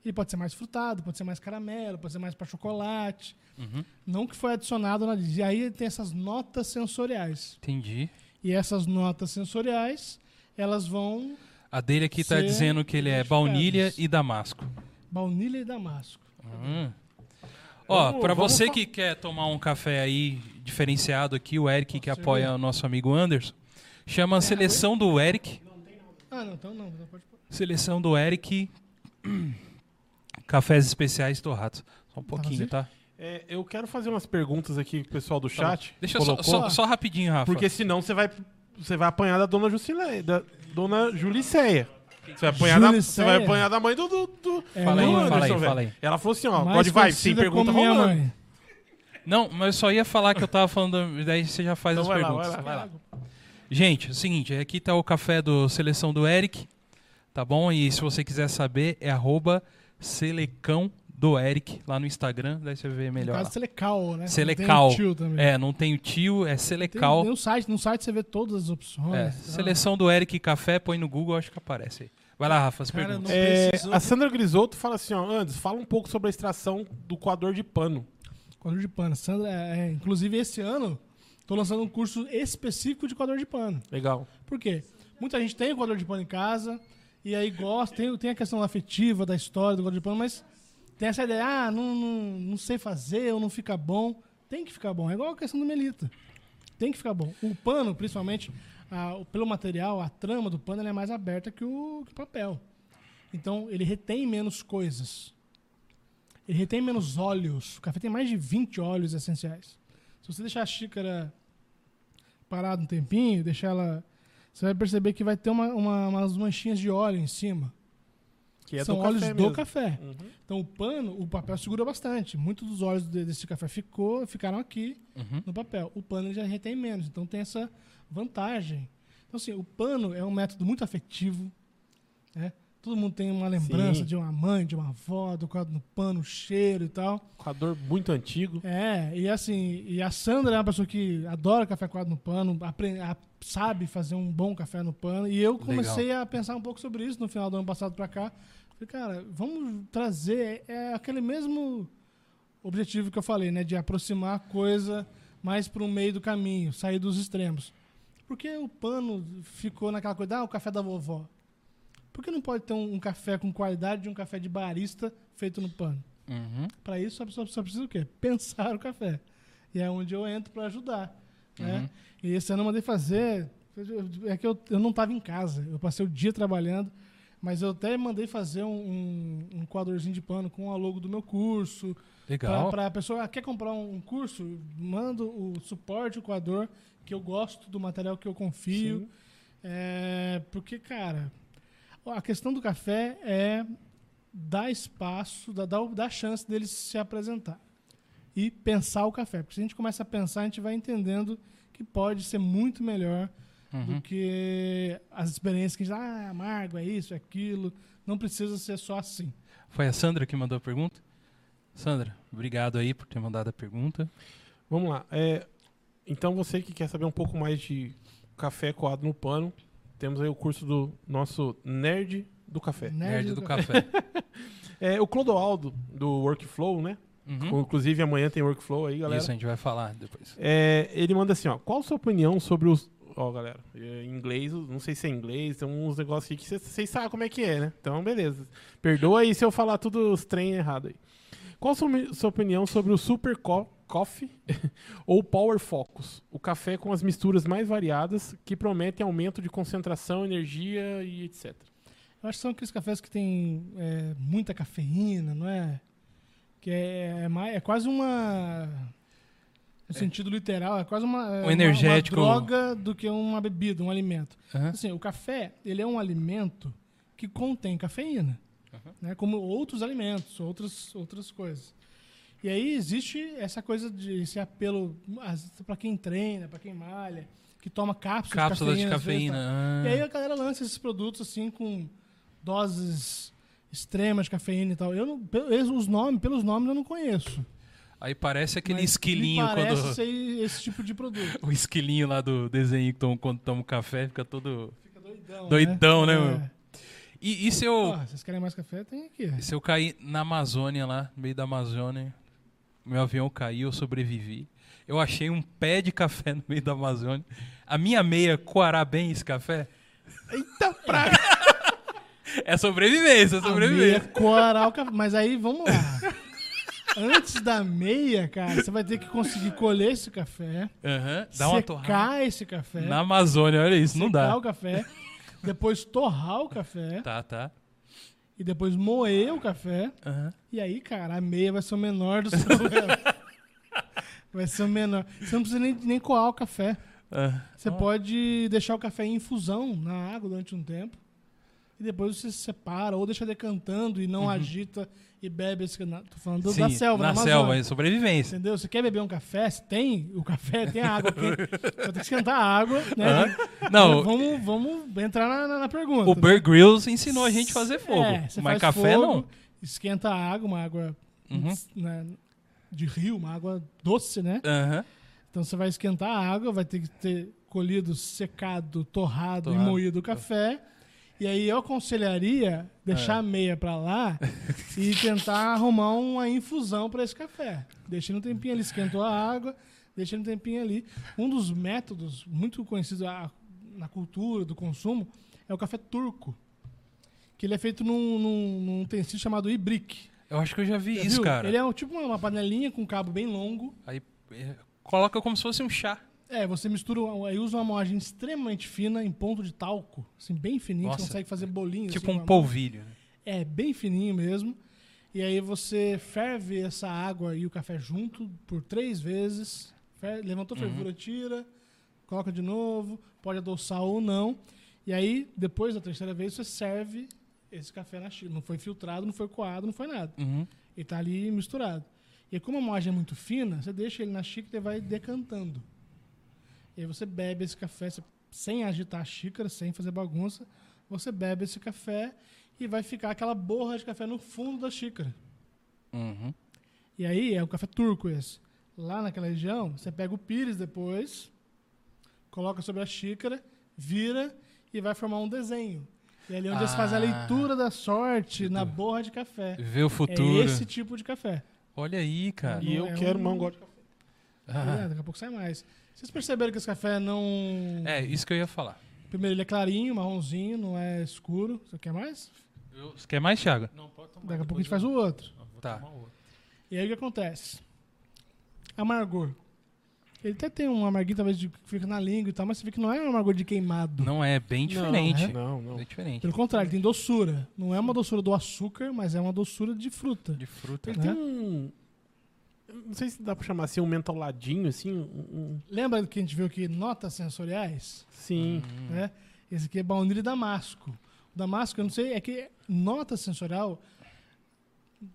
Ele pode ser mais frutado, pode ser mais caramelo, pode ser mais para chocolate. Uhum. Não que foi adicionado na E aí tem essas notas sensoriais. Entendi. E essas notas sensoriais, elas vão A dele aqui tá Ser dizendo que ele é baunilha e damasco. baunilha e damasco. Hum. Ó, vamos você que quer tomar um café aí diferenciado aqui, o Eric que apoia o nosso amigo Anderson, chama a seleção do Eric. Ah, não, então não, não pode. Seleção do Eric. Cafés especiais torrados. Só um pouquinho, vazio? tá? É, eu quero fazer umas perguntas aqui pro pessoal do chat. Deixa eu só, só, só rapidinho, Rafa. Porque senão você vai, você vai apanhar da dona Jusileia, da dona Juliceia. Você vai apanhar, da, você vai apanhar da mãe do, do, do É, Fala aí, fala aí, fala aí. Ela falou assim, ó, mais Vibe, tem conhecida pergunta rolando. mãe. Não, mas eu só ia falar que eu tava falando, daí você já faz Então as vai lá, perguntas. vai lá. Gente, é o seguinte, aqui tá o café do Seleção do Eric, tá bom? E se você quiser saber, é arroba selecão do Eric lá no Instagram, daí você vê No melhor. caso, lá. Selecal, né? Selecal. Não tem o tio também. É, não tem o tio, é Tem, Selecal. tem um site, no site você vê todas as opções. É, tal. seleção do Eric Café, põe no Google, acho que aparece aí. Vai lá, Rafa, as Cara, perguntas. É, a Sandra Grisotto fala assim, ó, Andes, fala um pouco sobre a extração do coador de pano. Coador de pano. Sandra, é, é, inclusive, esse ano, tô lançando um curso específico de coador de pano. Legal. Por quê? Muita gente tem o coador de pano em casa, e aí gosta, tem, tem a questão afetiva da história do coador de pano, mas tem essa ideia, ah, não, não, não sei fazer, ou não fica bom. Tem que ficar bom. É igual a questão do Melita. Tem que ficar bom. O pano, principalmente, a- pelo material, a trama do pano é mais aberta que o, que o papel. Então, ele retém menos coisas. Ele retém menos óleos. O café tem mais de 20 óleos essenciais. Se você deixar a xícara parada um tempinho, deixar ela. Você vai perceber que vai ter uma, uma- umas manchinhas de óleo em cima. Que é São do óleos café do mesmo. café. Uhum. Então o pano, o papel segura bastante. Muitos dos óleos de- desse café ficou, ficaram aqui Uhum. no papel. O pano já retém menos, então tem essa vantagem. Então assim, o pano é um método muito afetivo, né? Todo mundo tem uma lembrança Sim. de uma mãe, de uma avó, do quadro no pano, o cheiro e tal. Coador muito antigo. É, e assim, e a Sandra é uma pessoa que adora café coado no pano, apre- a- sabe fazer um bom café no pano. E eu comecei a pensar um pouco sobre isso no final do ano passado pra cá. Falei, cara, vamos trazer é aquele mesmo objetivo que eu falei, né, de aproximar a coisa mais para o meio do caminho, sair dos extremos. Porque o pano ficou naquela coisa, ah, o café da vovó. Por que não pode ter um, um café com qualidade de um café de barista feito no pano? Uhum. Para isso, a pessoa só precisa o quê? Pensar o café. E é onde eu entro para ajudar. Né? Uhum. E esse ano eu mandei fazer. É que eu, eu não estava em casa. Eu passei o dia trabalhando. Mas eu até mandei fazer um, um, um quadrozinho de pano com a logo do meu curso. Legal. Para a pessoa, ah, quer comprar um curso? Manda o suporte, o coador, que eu gosto do material que eu confio. É, porque, cara, a questão do café é dar espaço, dar, dar, chance deles se apresentar. E pensar o café. Porque se a gente começa a pensar, a gente vai entendendo que pode ser muito melhor Uhum. do que as experiências que a gente ah, é amargo, é isso, é aquilo. Não precisa ser só assim. Foi a Sandra que mandou a pergunta? Sandra, obrigado aí por ter mandado a pergunta. Vamos lá. É, então você que quer saber um pouco mais de café coado no pano, temos aí o curso do nosso nerd do café. Nerd do café. É, o Clodoaldo, do Workflow, né? Uhum. Inclusive amanhã tem Workflow aí, galera. Isso a gente vai falar depois. É, ele manda assim, ó. Qual a sua opinião sobre os. Ó, galera, é, em inglês, não sei se é inglês, tem uns negócios aqui que vocês- sabem como é que é, né? Então, beleza. Perdoa aí se eu falar tudo os trem errado aí. Qual a sua, sua opinião sobre o Super Coffee ou Power Focus? O café com as misturas mais variadas que prometem aumento de concentração, energia e etc. Eu acho que são aqueles cafés que tem é, muita cafeína, não é? Que é, é, mais, é quase uma. No sentido literal, é quase uma, é Um energético. uma droga do que uma bebida, um alimento. Aham. Assim, o café, ele é um alimento que contém cafeína, né? Como outros alimentos, outras, outras coisas. E aí existe essa coisa de esse apelo para quem treina, para quem malha, que toma cápsulas, Cápsulas de às vezes, cafeína. tá? ah. E aí a galera lança esses produtos assim com doses extremas de cafeína e tal. Eu não, os nomes, pelos nomes eu não conheço. Aí parece aquele Mas esquilinho me parece quando. ser esse tipo de produto. O esquilinho lá do desenho que toma, quando toma café fica todo. Fica doidão, Doidão, né, É. meu? E, e se eu. Ó, vocês querem mais café? Tem aqui. E se eu cair na Amazônia lá, no meio da Amazônia, meu avião caiu, eu sobrevivi. Eu achei um pé de café no meio da Amazônia. A minha meia coará bem esse café? Eita praga! É sobrevivência, é A meia sobrevivência. coará o café. Mas aí, vamos lá. Antes da meia, cara, você vai ter que conseguir colher esse café, Aham, Dá uma torrada. secar esse café, Na Amazônia, olha isso, não secar dá. o café, depois torrar o café Tá, tá. E depois moer o café. Aham. E aí, cara, a meia vai ser o menor dos problemas. vai ser o menor. Você não precisa nem, nem coar o café. Ah, Você pode deixar o café em infusão na água durante um tempo. E depois você separa ou deixa decantando e não agita e bebe esse. Tô falando Uhum. sim, da selva, na na selva, é sobrevivência. Entendeu? Você quer beber um café? Se tem o café, tem a água aqui. Vai ter que esquentar a água, né? Aham. Não, Vamos, vamos entrar na, na- na pergunta. o Bear Grylls ensinou a gente a fazer fogo. É, mas café fogo, não. Esquenta a água, uma água Uhum. né, de rio, uma água doce, né? Então você vai esquentar a água, vai ter que ter colhido, secado, torrado, Torrado. e moído o café. E aí eu aconselharia deixar a meia pra lá e tentar arrumar uma infusão pra esse café. Deixa no tempinho ali, esquentou a água, deixa no tempinho ali. Um dos métodos muito conhecidos na cultura do consumo é o café turco. Que ele é feito num, num, num utensílio chamado ibrick. Eu acho que eu já vi Já isso, viu? cara. Ele é um, tipo uma panelinha com um cabo bem longo. Aí é, coloca como se fosse um chá. É, você mistura, aí usa uma moagem extremamente fina em ponto de talco, assim, bem fininho, Nossa. você consegue fazer bolinhos. Tipo assim, um polvilho. né? É, bem fininho mesmo. E aí você ferve essa água e o café junto por três vezes. Fer- Levantou a Uhum. fervura, tira, coloca de novo, pode adoçar ou não. E aí, depois da terceira vez, você serve esse café na xícara. Não foi filtrado, não foi coado, não foi nada. Uhum. Ele tá ali misturado. E aí, como a moagem é muito fina, você deixa ele na xícara e vai decantando. E aí você bebe esse café você- sem agitar a xícara, sem fazer bagunça. Você bebe esse café e vai ficar aquela borra de café no fundo da xícara. Uhum. E aí é o café turco esse. Lá naquela região, você pega o pires depois, coloca sobre a xícara, vira e vai formar um desenho. E ali é onde eles fazem a Ah. leitura da sorte na borra de café. Ver o futuro. É esse tipo de café. Olha aí, cara. E eu é quero, um- gosto de café. Ah. É, daqui a pouco sai mais. Vocês perceberam que esse café não. É, isso que eu ia falar. Primeiro, ele é clarinho, marronzinho, não é escuro. Você quer mais? Eu- Você quer mais, Thiago? Não, pode tomar. Daqui a pouco a gente faz o outro. vou Tá. tomar outro. E aí o que acontece? Amargor. Ele até tem um amarguinho, talvez, que fica na língua e tal, mas você vê que não é um amargor de queimado. Não é bem diferente. Não, não. Bem diferente. Pelo contrário, ele tem doçura. Não é uma doçura do açúcar, mas é uma doçura de fruta. De fruta. Ele Né? tem um. Não sei se dá pra chamar assim, um mentauladinho, assim. Um, Lembra que a gente viu aqui notas sensoriais? sim. Hum. Né? Esse aqui é baunilha e damasco. O damasco, eu não sei, é que nota sensorial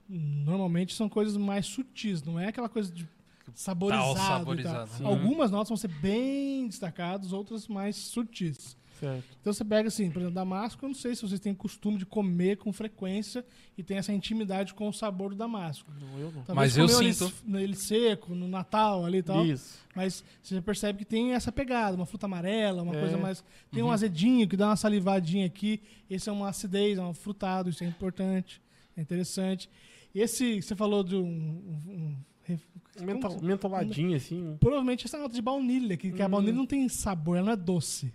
normalmente são coisas mais sutis, não é aquela coisa de saborizado. Tal e tal. saborizado. Algumas notas vão ser bem destacadas, outras mais sutis. Certo. Então você pega assim, por exemplo, damasco, eu não sei se vocês têm costume de comer com frequência e tem essa intimidade com o sabor do damasco. Não, eu não. Talvez Mas eu ele sinto. Ele seco, no Natal ali e tal. Isso. Mas você percebe que tem essa pegada, uma fruta amarela, uma É. coisa mais. Tem Uhum. um azedinho que dá uma salivadinha aqui. Esse é uma acidez, é um frutado, isso é importante, é interessante. Esse, você falou de um. um- um mental, mentauladinho, assim. provavelmente essa nota de baunilha, que, que a Hum. baunilha não tem sabor, ela não é doce.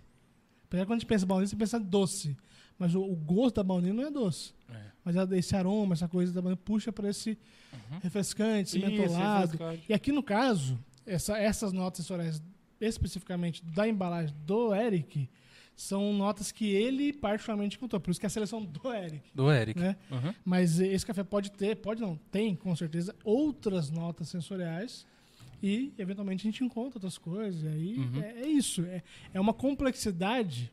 Apesar quando a gente pensa em baunilha, você pensa doce. Mas o, o gosto da baunilha não é doce. É. Mas esse aroma, essa coisa da baunilha puxa para esse Uhum. refrescante, esse Isso, mentolado. refrescante. E aqui no caso, essa- essas notas sensoriais, especificamente da embalagem do Eric, são notas que ele particularmente encontrou. Por isso que é a seleção do Eric. Do Eric. Né? Uhum. Mas esse café pode ter, pode não, tem com certeza outras notas sensoriais e eventualmente a gente encontra outras coisas. E aí Uhum. é, é isso. É, é uma complexidade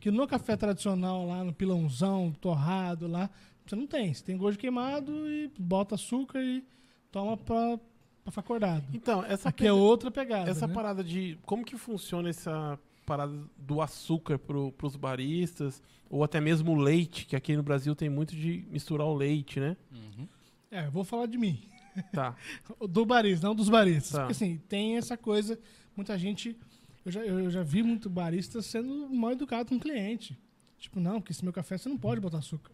que no café tradicional lá, no pilãozão, torrado lá, você não tem. Você tem gosto queimado e bota açúcar e toma pra, pra ficar acordado. Então, essa, Aqui é outra pegada. essa né? parada de. Como que funciona essa parada do açúcar pro, pros baristas? Ou até mesmo o leite, que aqui no Brasil tem muito de misturar o leite, né? Uhum. É, eu vou falar de mim. Tá. Do barista, não dos baristas. Tá. Porque assim, tem essa coisa, muita gente. Eu já, eu já vi muito barista sendo mal educado com o cliente. Tipo, não, porque esse meu café você não pode botar açúcar.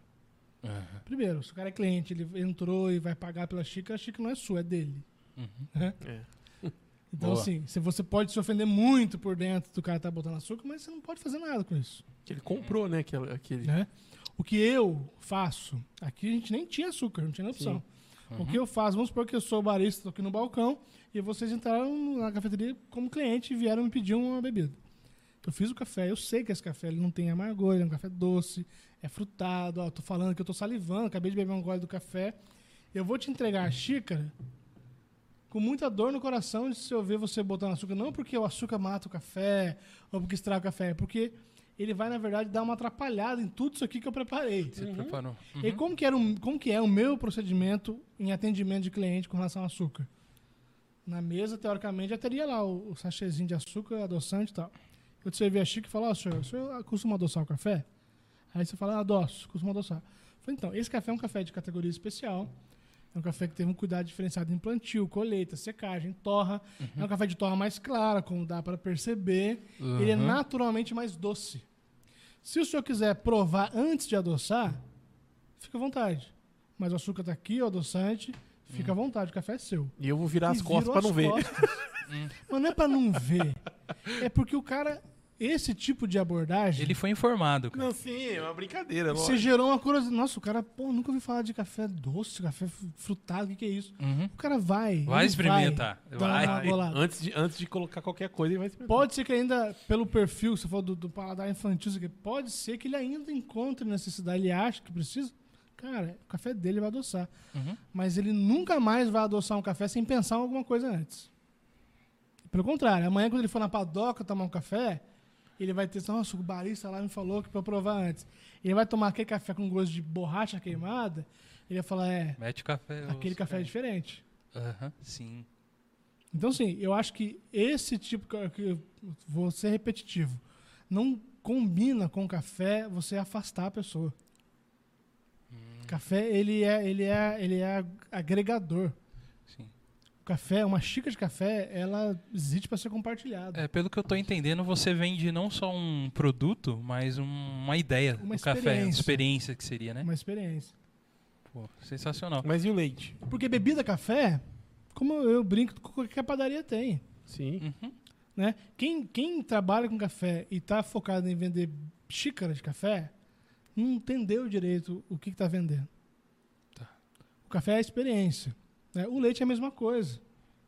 Uhum. Primeiro, se o cara é cliente, ele entrou e vai pagar pela xícara, a xícara não é sua, é dele. Uhum. né? É. Então, Boa. assim, se você pode se ofender muito por dentro do cara tá botando açúcar, mas você não pode fazer nada com isso. Que ele comprou, né? Aquele, aquele. Né? O que eu faço, aqui a gente nem tinha açúcar, não tinha nem opção. O que eu faço, vamos supor que eu sou barista, tô aqui no balcão, e vocês entraram na cafeteria como cliente e vieram me pedir uma bebida. Eu fiz o café, eu sei que esse café ele não tem amargor, ele é um café doce, é frutado, ó, tô falando que eu tô salivando, acabei de beber um gole do café. Eu vou te entregar a xícara com muita dor no coração de se eu ver você botando açúcar, não porque o açúcar mata o café ou porque estraga o café, é porque ele vai, na verdade, dar uma atrapalhada em tudo isso aqui que eu preparei. Você preparou. E aí, como que, era o, como que é o meu procedimento em atendimento de cliente com relação ao açúcar? Na mesa, teoricamente, já teria lá o, o sachêzinho de açúcar, adoçante e tal. Eu te servi a xícara e falar, ó, senhor, o senhor costuma adoçar o café? Aí você fala, ah, adoço, costumo adoçar. Eu falei, então, esse café é um café de categoria especial. É um café que teve um cuidado diferenciado em plantio, colheita, secagem, torra. É um café de torra mais clara, como dá para perceber. Ele é Uhum. naturalmente mais doce. Se o senhor quiser provar antes de adoçar, fica à vontade. Mas o açúcar tá aqui, o adoçante, fica à vontade, o café é seu. E eu vou virar as E costas virou pra não as ver. costas. Mas não é pra não ver. É porque o cara, esse tipo de abordagem, Ele foi informado, cara. Não, sim, é uma brincadeira. você gerou uma curiosidade. Nossa, o cara, pô, nunca ouvi falar de café doce, café fru- frutado, o que, que é isso? Uhum. O cara vai. Vai experimentar. Vai, Vai. Antes de, antes de colocar qualquer coisa, ele vai experimentar. Pode ser que ainda, pelo perfil, você falou do, do paladar infantil, isso aqui, pode ser que ele ainda encontre necessidade, ele acha que precisa. Cara, o café dele vai adoçar. Uhum. Mas ele nunca mais vai adoçar um café sem pensar em alguma coisa antes. Pelo contrário, amanhã quando ele for na padoca tomar um café, ele vai ter, nossa, o barista lá me falou que pra eu provar antes. Ele vai tomar aquele café com gosto de borracha queimada, ele vai falar, é, Mete café. aquele café é diferente. Aham, sim. Então, sim, eu acho que esse tipo, que- vou ser repetitivo, não combina com café você afastar a pessoa. Café, ele é, ele é, ele é agregador. Café, uma xícara de café, ela existe para ser compartilhada. É, pelo que eu tô entendendo, você vende não só um produto, mas um- uma ideia Uma do café. experiência. Experiência que seria, né? Uma experiência. Pô, sensacional. Mas e o leite? Porque bebida café, como eu brinco, qualquer padaria tem. Sim. Uhum. né? Quem, quem trabalha com café e está focado em vender xícara de café, não entendeu direito o que está vendendo. Tá. O café é a experiência. Né? O leite é a mesma coisa.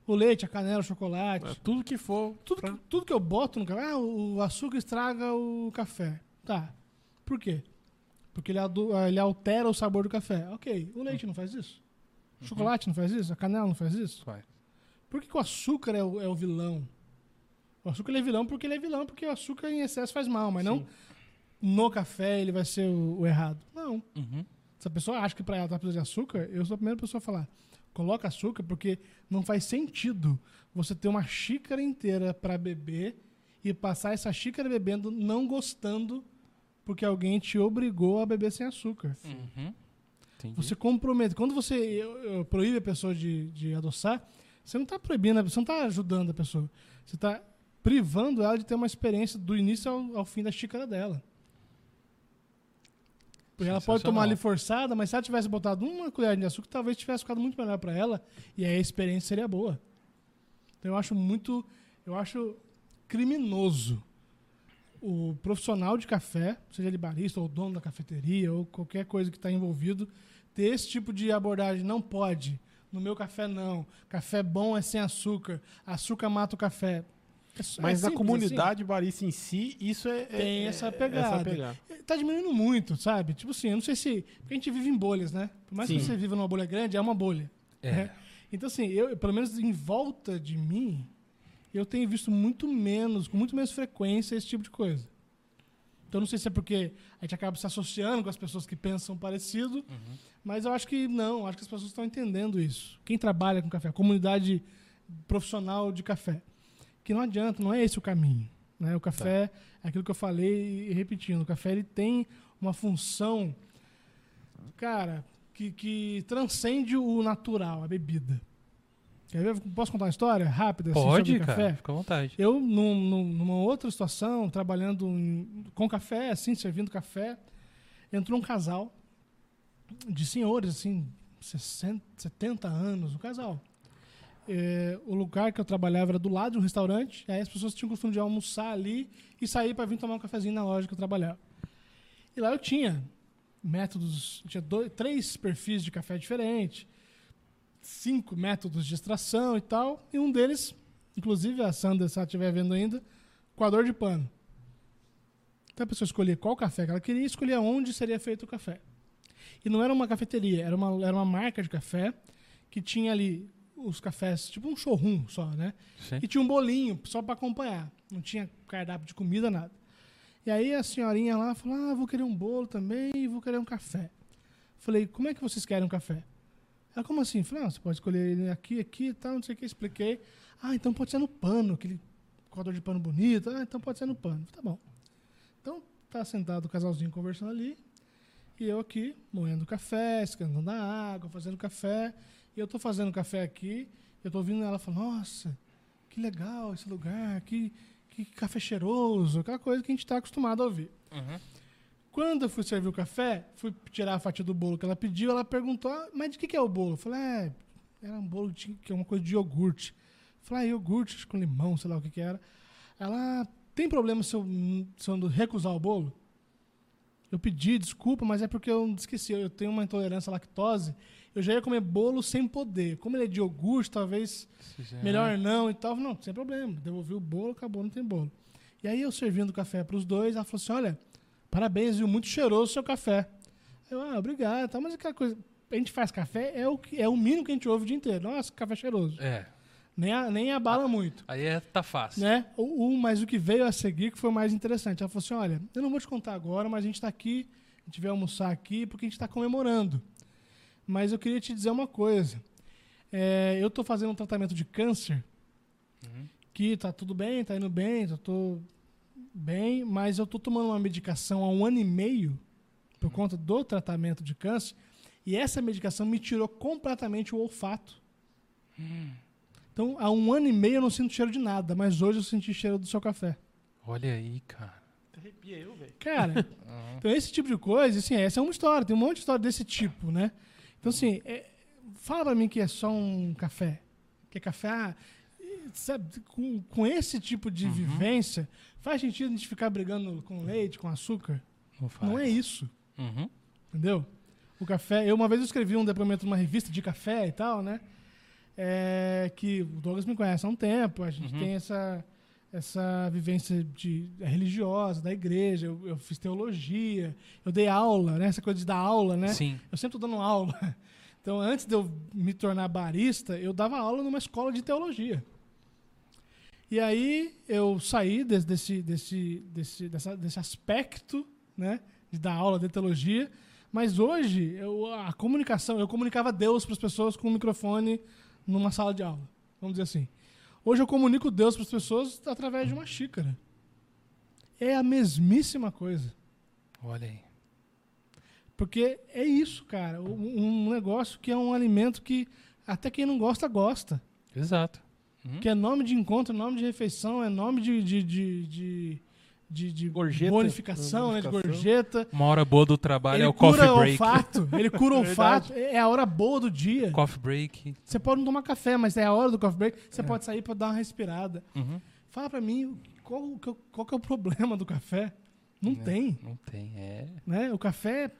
O leite, a canela, o chocolate. É, Tudo que for. Tudo, que, tudo que eu boto no café, ah, o açúcar estraga o café. Tá. Por quê? Porque ele, adu- ele altera o sabor do café. Ok. O leite não faz isso? O chocolate não faz isso? A canela não faz isso? Vai. Por que, que o açúcar é o, é o vilão? O açúcar ele é vilão porque ele é vilão, porque o açúcar em excesso faz mal, mas não Sim. no café ele vai ser o, o errado. Não. Uhum. Se a pessoa acha que para ela tá precisando de açúcar, eu sou a primeira pessoa a falar: coloca açúcar porque não faz sentido você ter uma xícara inteira para beber e passar essa xícara bebendo não gostando porque alguém te obrigou a beber sem açúcar. Uhum. Você compromete. Quando você eu- eu proíbe a pessoa de, de adoçar, você não está proibindo, você não está ajudando a pessoa. Você está privando ela de ter uma experiência do início ao, ao fim da xícara dela. Porque ela pode tomar ali forçada, mas se ela tivesse botado uma colher de açúcar, talvez tivesse ficado muito melhor para ela e aí a experiência seria boa. Então eu acho muito, eu acho criminoso o profissional de café, seja ele barista ou dono da cafeteria ou qualquer coisa que está envolvido, ter esse tipo de abordagem. Não pode. No meu café, não. Café bom é sem açúcar. Açúcar mata o café. É é Mas na simples comunidade barista em si, isso é. Tem é- essa é- pegada. Essa pegada. assim. Tá diminuindo muito, sabe? Tipo assim, eu não sei se. Porque a gente vive em bolhas, né? Por mais que Sim. você viva numa bolha grande, é uma bolha. É. né? Então, assim, eu, pelo menos em volta de mim, eu tenho visto muito menos, com muito menos frequência, esse tipo de coisa. Então, não sei se é porque a gente acaba se associando com as pessoas que pensam parecido, mas eu acho que não, acho que as pessoas estão entendendo isso. Quem trabalha com café, a comunidade profissional de café, que não adianta, não é esse o caminho. Né? O café, é aquilo que eu falei e repetindo, o café ele tem uma função, cara, que, que transcende o natural, a bebida. Quer ver? Posso contar uma história rápida? assim, Pode, sobre cara. café? Fica à vontade. Eu, num- num- numa outra situação, trabalhando em- com café, assim, servindo café, entrou um casal de senhores, assim, 60, 70 anos, um casal. É, o lugar que eu trabalhava era do lado de um restaurante, aí as pessoas tinham o costume de almoçar ali e sair para vir tomar um cafezinho na loja que eu trabalhava. E lá eu tinha métodos, tinha dois, três perfis de café diferentes, cinco métodos de extração e tal, e um deles Inclusive, a Sandra, se ela estiver vendo ainda, coador de pano. Então a pessoa escolhia qual café que ela queria e escolhia onde seria feito o café. E não era uma cafeteria, era uma, era uma marca de café que tinha ali os cafés, tipo um showroom só, né? Sim. E tinha um bolinho só para acompanhar. Não tinha cardápio de comida, nada. E aí a senhorinha lá falou: Ah, vou querer um bolo também e vou querer um café. Falei: Como é que vocês querem um café? Ela, como assim? Falei: ah, Você pode escolher ele aqui, aqui e tal, não sei o que. Expliquei. Ah, então pode ser no pano, aquele coador de pano bonito. Ah, então pode ser no pano. Tá bom. Então tá sentado o casalzinho conversando ali. E eu aqui, moendo café, escandando a água, fazendo café. E eu tô fazendo café aqui. Eu tô ouvindo ela falar: Nossa, que legal esse lugar, que, que café cheiroso, aquela coisa que a gente está acostumado a ouvir. Uhum. Quando eu fui servir o café, fui tirar a fatia do bolo que ela pediu, ela perguntou, ah, mas de que, que é o bolo? Eu falei, é, era um bolo de, que é uma coisa de iogurte. Eu falei, ah, iogurte com limão, sei lá o que que era. Ela, tem problema se eu, se eu recusar o bolo? Eu pedi desculpa, mas é porque eu esqueci, eu tenho uma intolerância à lactose. Eu já ia comer bolo sem poder. Como ele é de iogurte, talvez melhor não e tal. Não, sem problema. Devolvi o bolo, acabou, não tem bolo. E aí eu servindo café para os dois, ela falou assim: olha, parabéns, viu? Muito cheiroso o seu café. Eu, ah, obrigado, tal, mas aquela coisa. A gente faz café, é o, que, é o mínimo que a gente ouve o dia inteiro. Nossa, café cheiroso. É. Nem, a- nem abala muito. Aí é, tá fácil. Né? O, o- mas o que veio a seguir que foi mais interessante. Ela falou assim: olha, eu não vou te contar agora, mas a gente está aqui, a gente veio almoçar aqui porque a gente está comemorando. Mas eu queria te dizer uma coisa. É, eu estou fazendo um tratamento de câncer que tá tudo bem, tá indo bem, eu tô bem, mas eu tô tomando uma medicação há um ano e meio por conta do tratamento de câncer e essa medicação me tirou completamente o olfato. Então, há um ano e meio eu não sinto cheiro de nada, mas hoje eu senti cheiro do seu café. Olha aí, cara. Arrepia eu, velho. Cara, então esse tipo de coisa, assim, essa é uma história, tem um monte de história desse tipo, né? Então, assim, é- fala pra mim que é só um café. Que é café, ah, sabe, com, com esse tipo de vivência, faz sentido a gente ficar brigando com leite, com açúcar? Não, faz. Não é isso, Uhum. entendeu? O café, eu uma vez eu escrevi um depoimento numa revista de café e tal, né? É, que o Douglas me conhece há um tempo, a gente Uhum. tem essa, essa vivência de, religiosa, da igreja, eu, eu fiz teologia, eu dei aula, né? Essa coisa de dar aula, né? Sim. Eu sempre tô dando aula. Então, antes de eu me tornar barista, eu dava aula numa escola de teologia. E aí eu saí desse, desse, desse, desse, dessa- desse aspecto, né, de dar aula de teologia, mas hoje eu, a comunicação, eu comunicava Deus para as pessoas com o microfone numa sala de aula, vamos dizer assim. Hoje eu comunico Deus para as pessoas através de uma xícara. É a mesmíssima coisa. Olha aí. Porque é isso, cara. Um, negócio que é um alimento que até quem não gosta, gosta. Exato. Uhum. Que é nome de encontro, nome de refeição, é nome de, de, de, de, de, de Gorjeta. bonificação, né, de gorjeta. Uma hora boa do trabalho Ele é o cura coffee o break. olfato. Ele cura o É olfato. É a hora boa do dia. Coffee break. Você pode não tomar café, mas é a hora do coffee break. Você pode sair para dar uma respirada. Uhum. Fala pra mim, qual, que- qual que é o problema do café? Não É. tem, Não tem, é. né? O café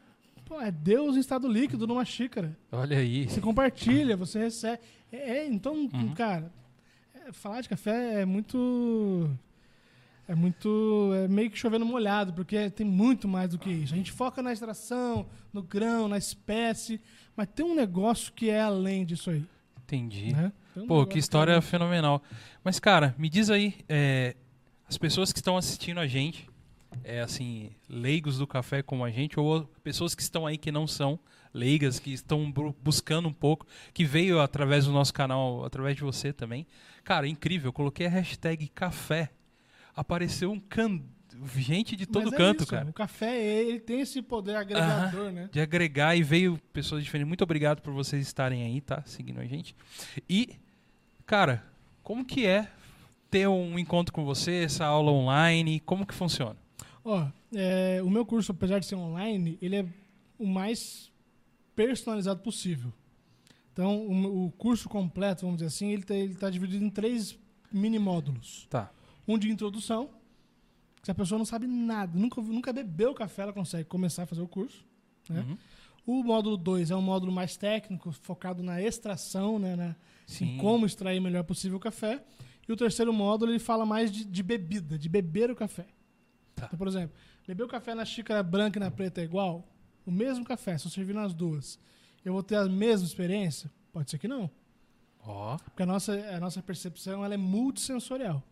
pô, é Deus em estado líquido numa xícara. Olha aí. Você compartilha, você recebe. É, é, então, Uhum. cara, é, falar de café é muito. É muito. É meio que chovendo molhado, porque tem muito mais do que isso. A gente foca na extração, no grão, na espécie, mas tem um negócio que é além disso aí. Entendi. Né? Um Pô, que história é- fenomenal. Mas, cara, me diz aí, é, as pessoas que estão assistindo a gente, é assim, leigos do café como a gente, ou pessoas que estão aí que não são leigas, que estão bu- buscando um pouco, que veio através do nosso canal, através de você também. Cara, incrível, eu coloquei a hashtag café, apareceu um can... gente de todo é canto, isso, cara. O café, ele tem esse poder agregador, né? de agregar e veio pessoas diferentes. Muito obrigado por vocês estarem aí, tá? Seguindo a gente. E, cara, como que é ter um encontro com você, essa aula online? Como que funciona? Ó, é, o meu curso, apesar de ser online, ele é o mais personalizado possível. Então, o, o curso completo, vamos dizer assim, ele está dividido em três mini módulos. Tá. Um de introdução, que se a pessoa não sabe nada, nunca, nunca bebeu café, ela consegue começar a fazer o curso. Né? Uhum. O módulo 2 é um módulo mais técnico, focado na extração, né, na, em como extrair o melhor possível o café. E o terceiro módulo ele fala mais de, de bebida, de beber o café. Tá. Então, por exemplo, beber o café na xícara branca e na preta é igual? O mesmo café, se eu servir nas duas, eu vou ter a mesma experiência? Pode ser que não. Ó, Porque a nossa, a nossa percepção ela é multissensorial.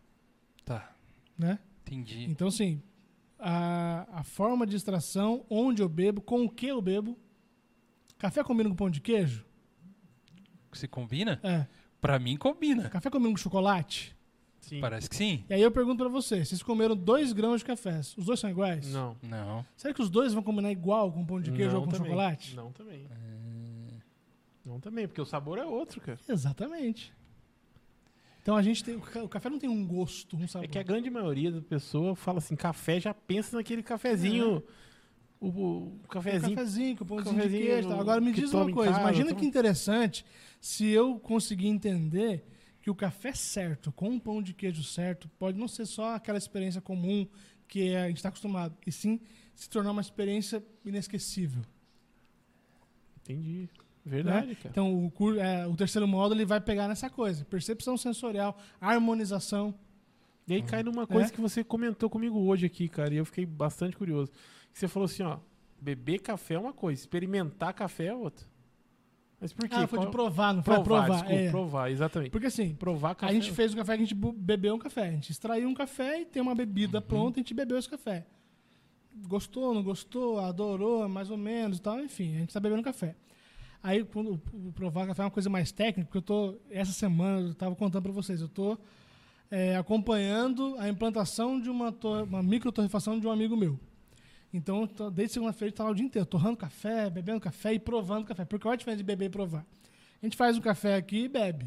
Tá. Né? Entendi. Então, assim, a, a forma de extração, onde eu bebo, com o que eu bebo. Café combina com pão de queijo? Se combina? É. Pra mim, combina. Café combina com chocolate? Sim. Parece que sim. E aí eu pergunto pra vocês, vocês comeram dois grãos de café, os dois são iguais? Não. Não. Será que os dois vão combinar igual com pão de queijo Não ou com também. chocolate? Não também. Não também, porque o sabor é outro, cara. Exatamente. Então a gente tem. O ca- o café não tem um gosto, um sabor. É que a grande maioria da pessoa fala assim, café, já pensa naquele cafezinho o, o Um cafezinho. cafezinho, com pãozinho de cafezinho queijo. e tal. Agora me diz uma coisa. casa, Imagina que interessante se eu conseguir entender que o café certo, com um pão de queijo certo, pode não ser só aquela experiência comum que a gente está acostumado, e sim se tornar uma experiência inesquecível. Entendi. Verdade, né? cara. Então, o, é, o terceiro módulo ele vai pegar nessa coisa: percepção sensorial, harmonização. E aí cai numa coisa É. que você comentou comigo hoje aqui, cara, e eu fiquei bastante curioso. Você falou assim, ó, beber café é uma coisa, experimentar café é outra. Mas por quê? Ah, foi de Qual- provar, não foi provar, provar. desculpa, é. provar, exatamente. Porque assim, Provar café. a gente fez o café que a gente bebeu um café. A gente extraiu um café e tem uma bebida Uhum. pronta, a gente bebeu esse café. Gostou, não gostou, adorou, mais ou menos e tal, enfim, a gente tá bebendo café. Aí, quando o- café é uma coisa mais técnica, porque eu tô, essa semana, eu tava contando para vocês, eu tô é, acompanhando a implantação de uma, uma microtorrefação de um amigo meu. Então, tô- desde segunda-feira, tá lá o dia inteiro, torrando café, bebendo café e provando café. Porque qual é a diferença de beber e provar? A gente faz um café aqui e bebe.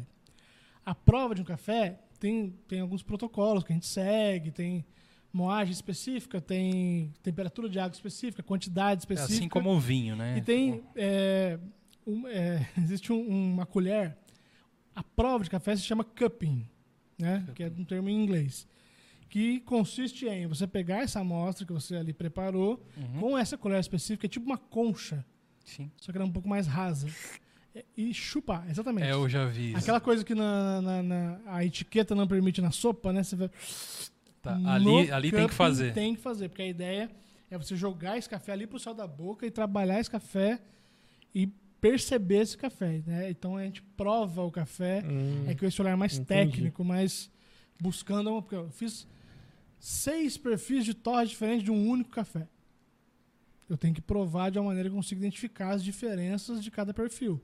A prova de um café tem, tem alguns protocolos que a gente segue, tem moagem específica, tem temperatura de água específica, quantidade É específica. assim como o vinho, né? E tem. é, um- é, existe um- uma colher. A prova de café se chama cupping, né? Que é um termo em inglês. Que consiste em você pegar essa amostra que você ali preparou Uhum. com essa colher específica, é tipo uma concha, Sim. só que ela é um pouco mais rasa. É, E chupar, exatamente. É, eu já vi isso. Aquela coisa que na, na- na- a etiqueta não permite na sopa, né? Você vai, Tá, Ali, ali tem que cupping fazer. Tem que fazer, porque a ideia é você jogar esse café ali pro céu da boca e trabalhar esse café e perceber esse café, né? Então a gente prova o café, Hum, é com esse olhar mais entendi. técnico, mais buscando uma, porque eu fiz seis perfis de torre diferentes de um único café. Eu tenho que provar de uma maneira que eu consiga identificar as diferenças de cada perfil.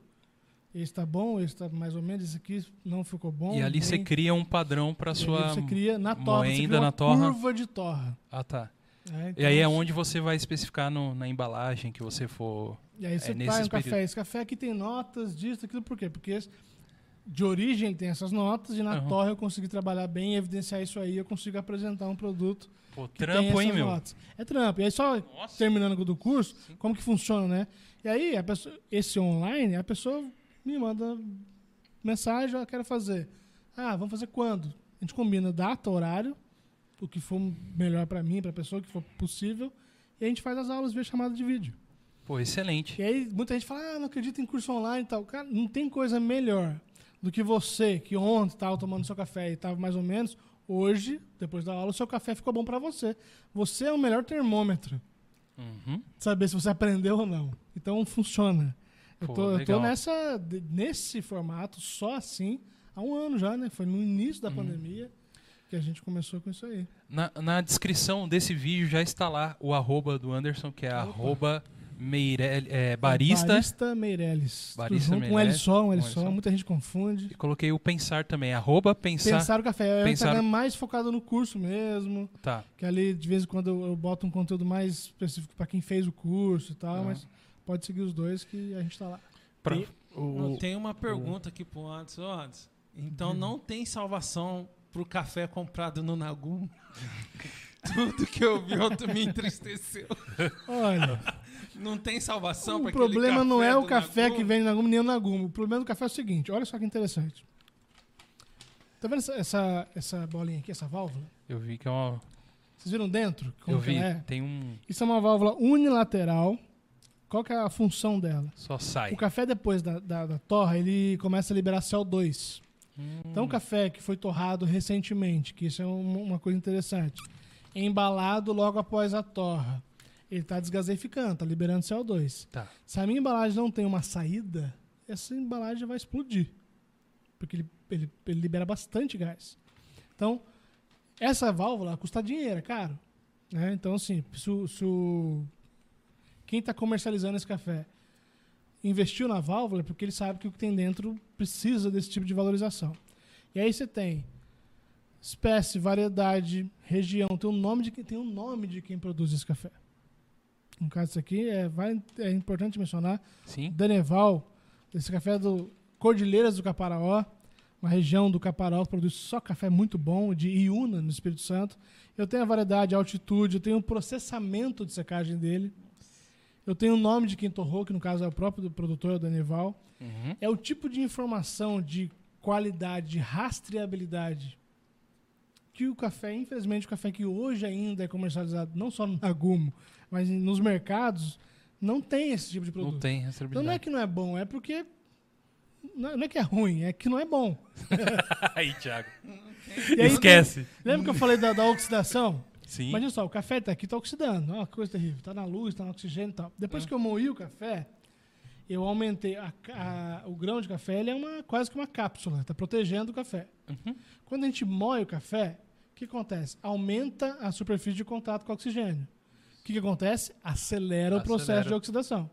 Esse tá bom, esse tá mais ou menos, esse aqui não ficou bom. E ali você cria um padrão para sua. você cria na torra, você cria na torra. curva de torra. Ah, tá. Né? E aí é Então, onde você vai especificar no- na embalagem que você for. E aí você É nesses um café. períodos. Esse café aqui tem notas disso, aquilo, por quê? Porque esse- de origem ele tem essas notas e na Aham. torre eu consegui trabalhar bem e evidenciar isso aí, eu consigo apresentar um produto Pô, que tem trampo, hein, meu? notas. É trampo. E aí só Nossa. terminando do curso, como que funciona, né? E aí, a pessoa, esse online, a pessoa me manda mensagem, eu quero fazer. Ah, vamos fazer quando? A gente combina data, horário, o que for melhor para mim, para a pessoa, o que for possível, e a gente faz as aulas via chamada de vídeo. Pô, excelente. E aí muita gente fala, ah, não acredito em curso online e tal. Cara, não tem coisa melhor do que você, que ontem estava tomando seu café e estava mais ou menos, hoje, depois da aula, o seu café ficou bom para você. Você é o melhor termômetro Uhum. saber se você aprendeu ou não. Então funciona. Eu Pô, tô, eu tô nessa, nesse formato, só assim, há um ano já, né? Foi no início da Uhum. pandemia que a gente começou com isso aí. Na, na descrição desse vídeo já está lá o arroba do Anderson, que é Opa. arroba Meirelli, é, barista. Barista Meirelles. Barista junto, Um L Meirelles, só, um L um L só. só. Muita gente confunde. E coloquei o pensar também, arroba pensar. Pensar o café. É Pensar- mais focado no curso mesmo. Tá. Que ali, de vez em quando, eu, eu boto um conteúdo mais específico para quem fez o curso e tal. Aham. Mas pode seguir os dois que a gente tá lá. Pra- Tem- o- tenho uma pergunta aqui pro Anderson. Ô, Anderson, então não tem salvação pro café comprado no Nagum? Tudo que eu vi ontem me entristeceu. Olha, Não tem salvação o para aquele problema não é o café Nagum? que vem no Nagumo nem o Nagumo. O problema do café é o seguinte: olha só que interessante. Tá vendo essa, essa, essa bolinha aqui, essa válvula? Eu vi que é uma. Vocês viram dentro? Como eu vi, é? tem um. Isso é uma válvula unilateral. Qual que é a função dela? Só sai. O café depois da, da, da torra, ele começa a liberar CO2. Hum, Então, o café que foi torrado recentemente, que isso é um- uma coisa interessante, embalado logo após a torra, ele está desgaseificando, está liberando CO2. Tá. Se a minha embalagem não tem uma saída, essa embalagem vai explodir. Porque ele, ele, ele libera bastante gás. Então, essa válvula custa dinheiro, é caro. Né? Então, assim, se, se quem está comercializando esse café investiu na válvula é porque ele sabe que o que tem dentro precisa desse tipo de valorização. E aí você tem espécie, variedade, região, tem um nome de quem, tem um nome de quem produz esse café. No caso disso aqui, é, vai, é importante mencionar Sim. Daneval, esse café é do Cordilheiras do Caparaó, uma região do Caparaó que produz só café muito bom, de Iuna, no Espírito Santo. Eu tenho a variedade, a altitude, eu tenho o processamento de secagem dele. Eu tenho o nome de quem torrou, que no caso é o próprio do produtor, o Danival. Uhum. É o tipo de informação de qualidade, de rastreabilidade que o café, infelizmente, o café que hoje ainda é comercializado não só no Nagumo, mas nos mercados, não tem esse tipo de produto. Não tem Então não é rastreabilidade. que não é bom, é porque. Não não é que é ruim, é que não é bom. aí, Thiago. Aí, Esquece. Lembra que eu falei da, da oxidação? Sim. Imagina só, o café tá aqui, tá oxidando. Ó, que coisa terrível. Tá na luz, tá no oxigênio e tal. Depois que eu moí o café, eu aumentei. a a- o grão de café ele é uma, quase que uma cápsula, tá protegendo o café. Uhum. Quando a gente moe o café, o que acontece? Aumenta a superfície de contato com o oxigênio. O que, que acontece? Acelera, o processo Acelera. de oxidação.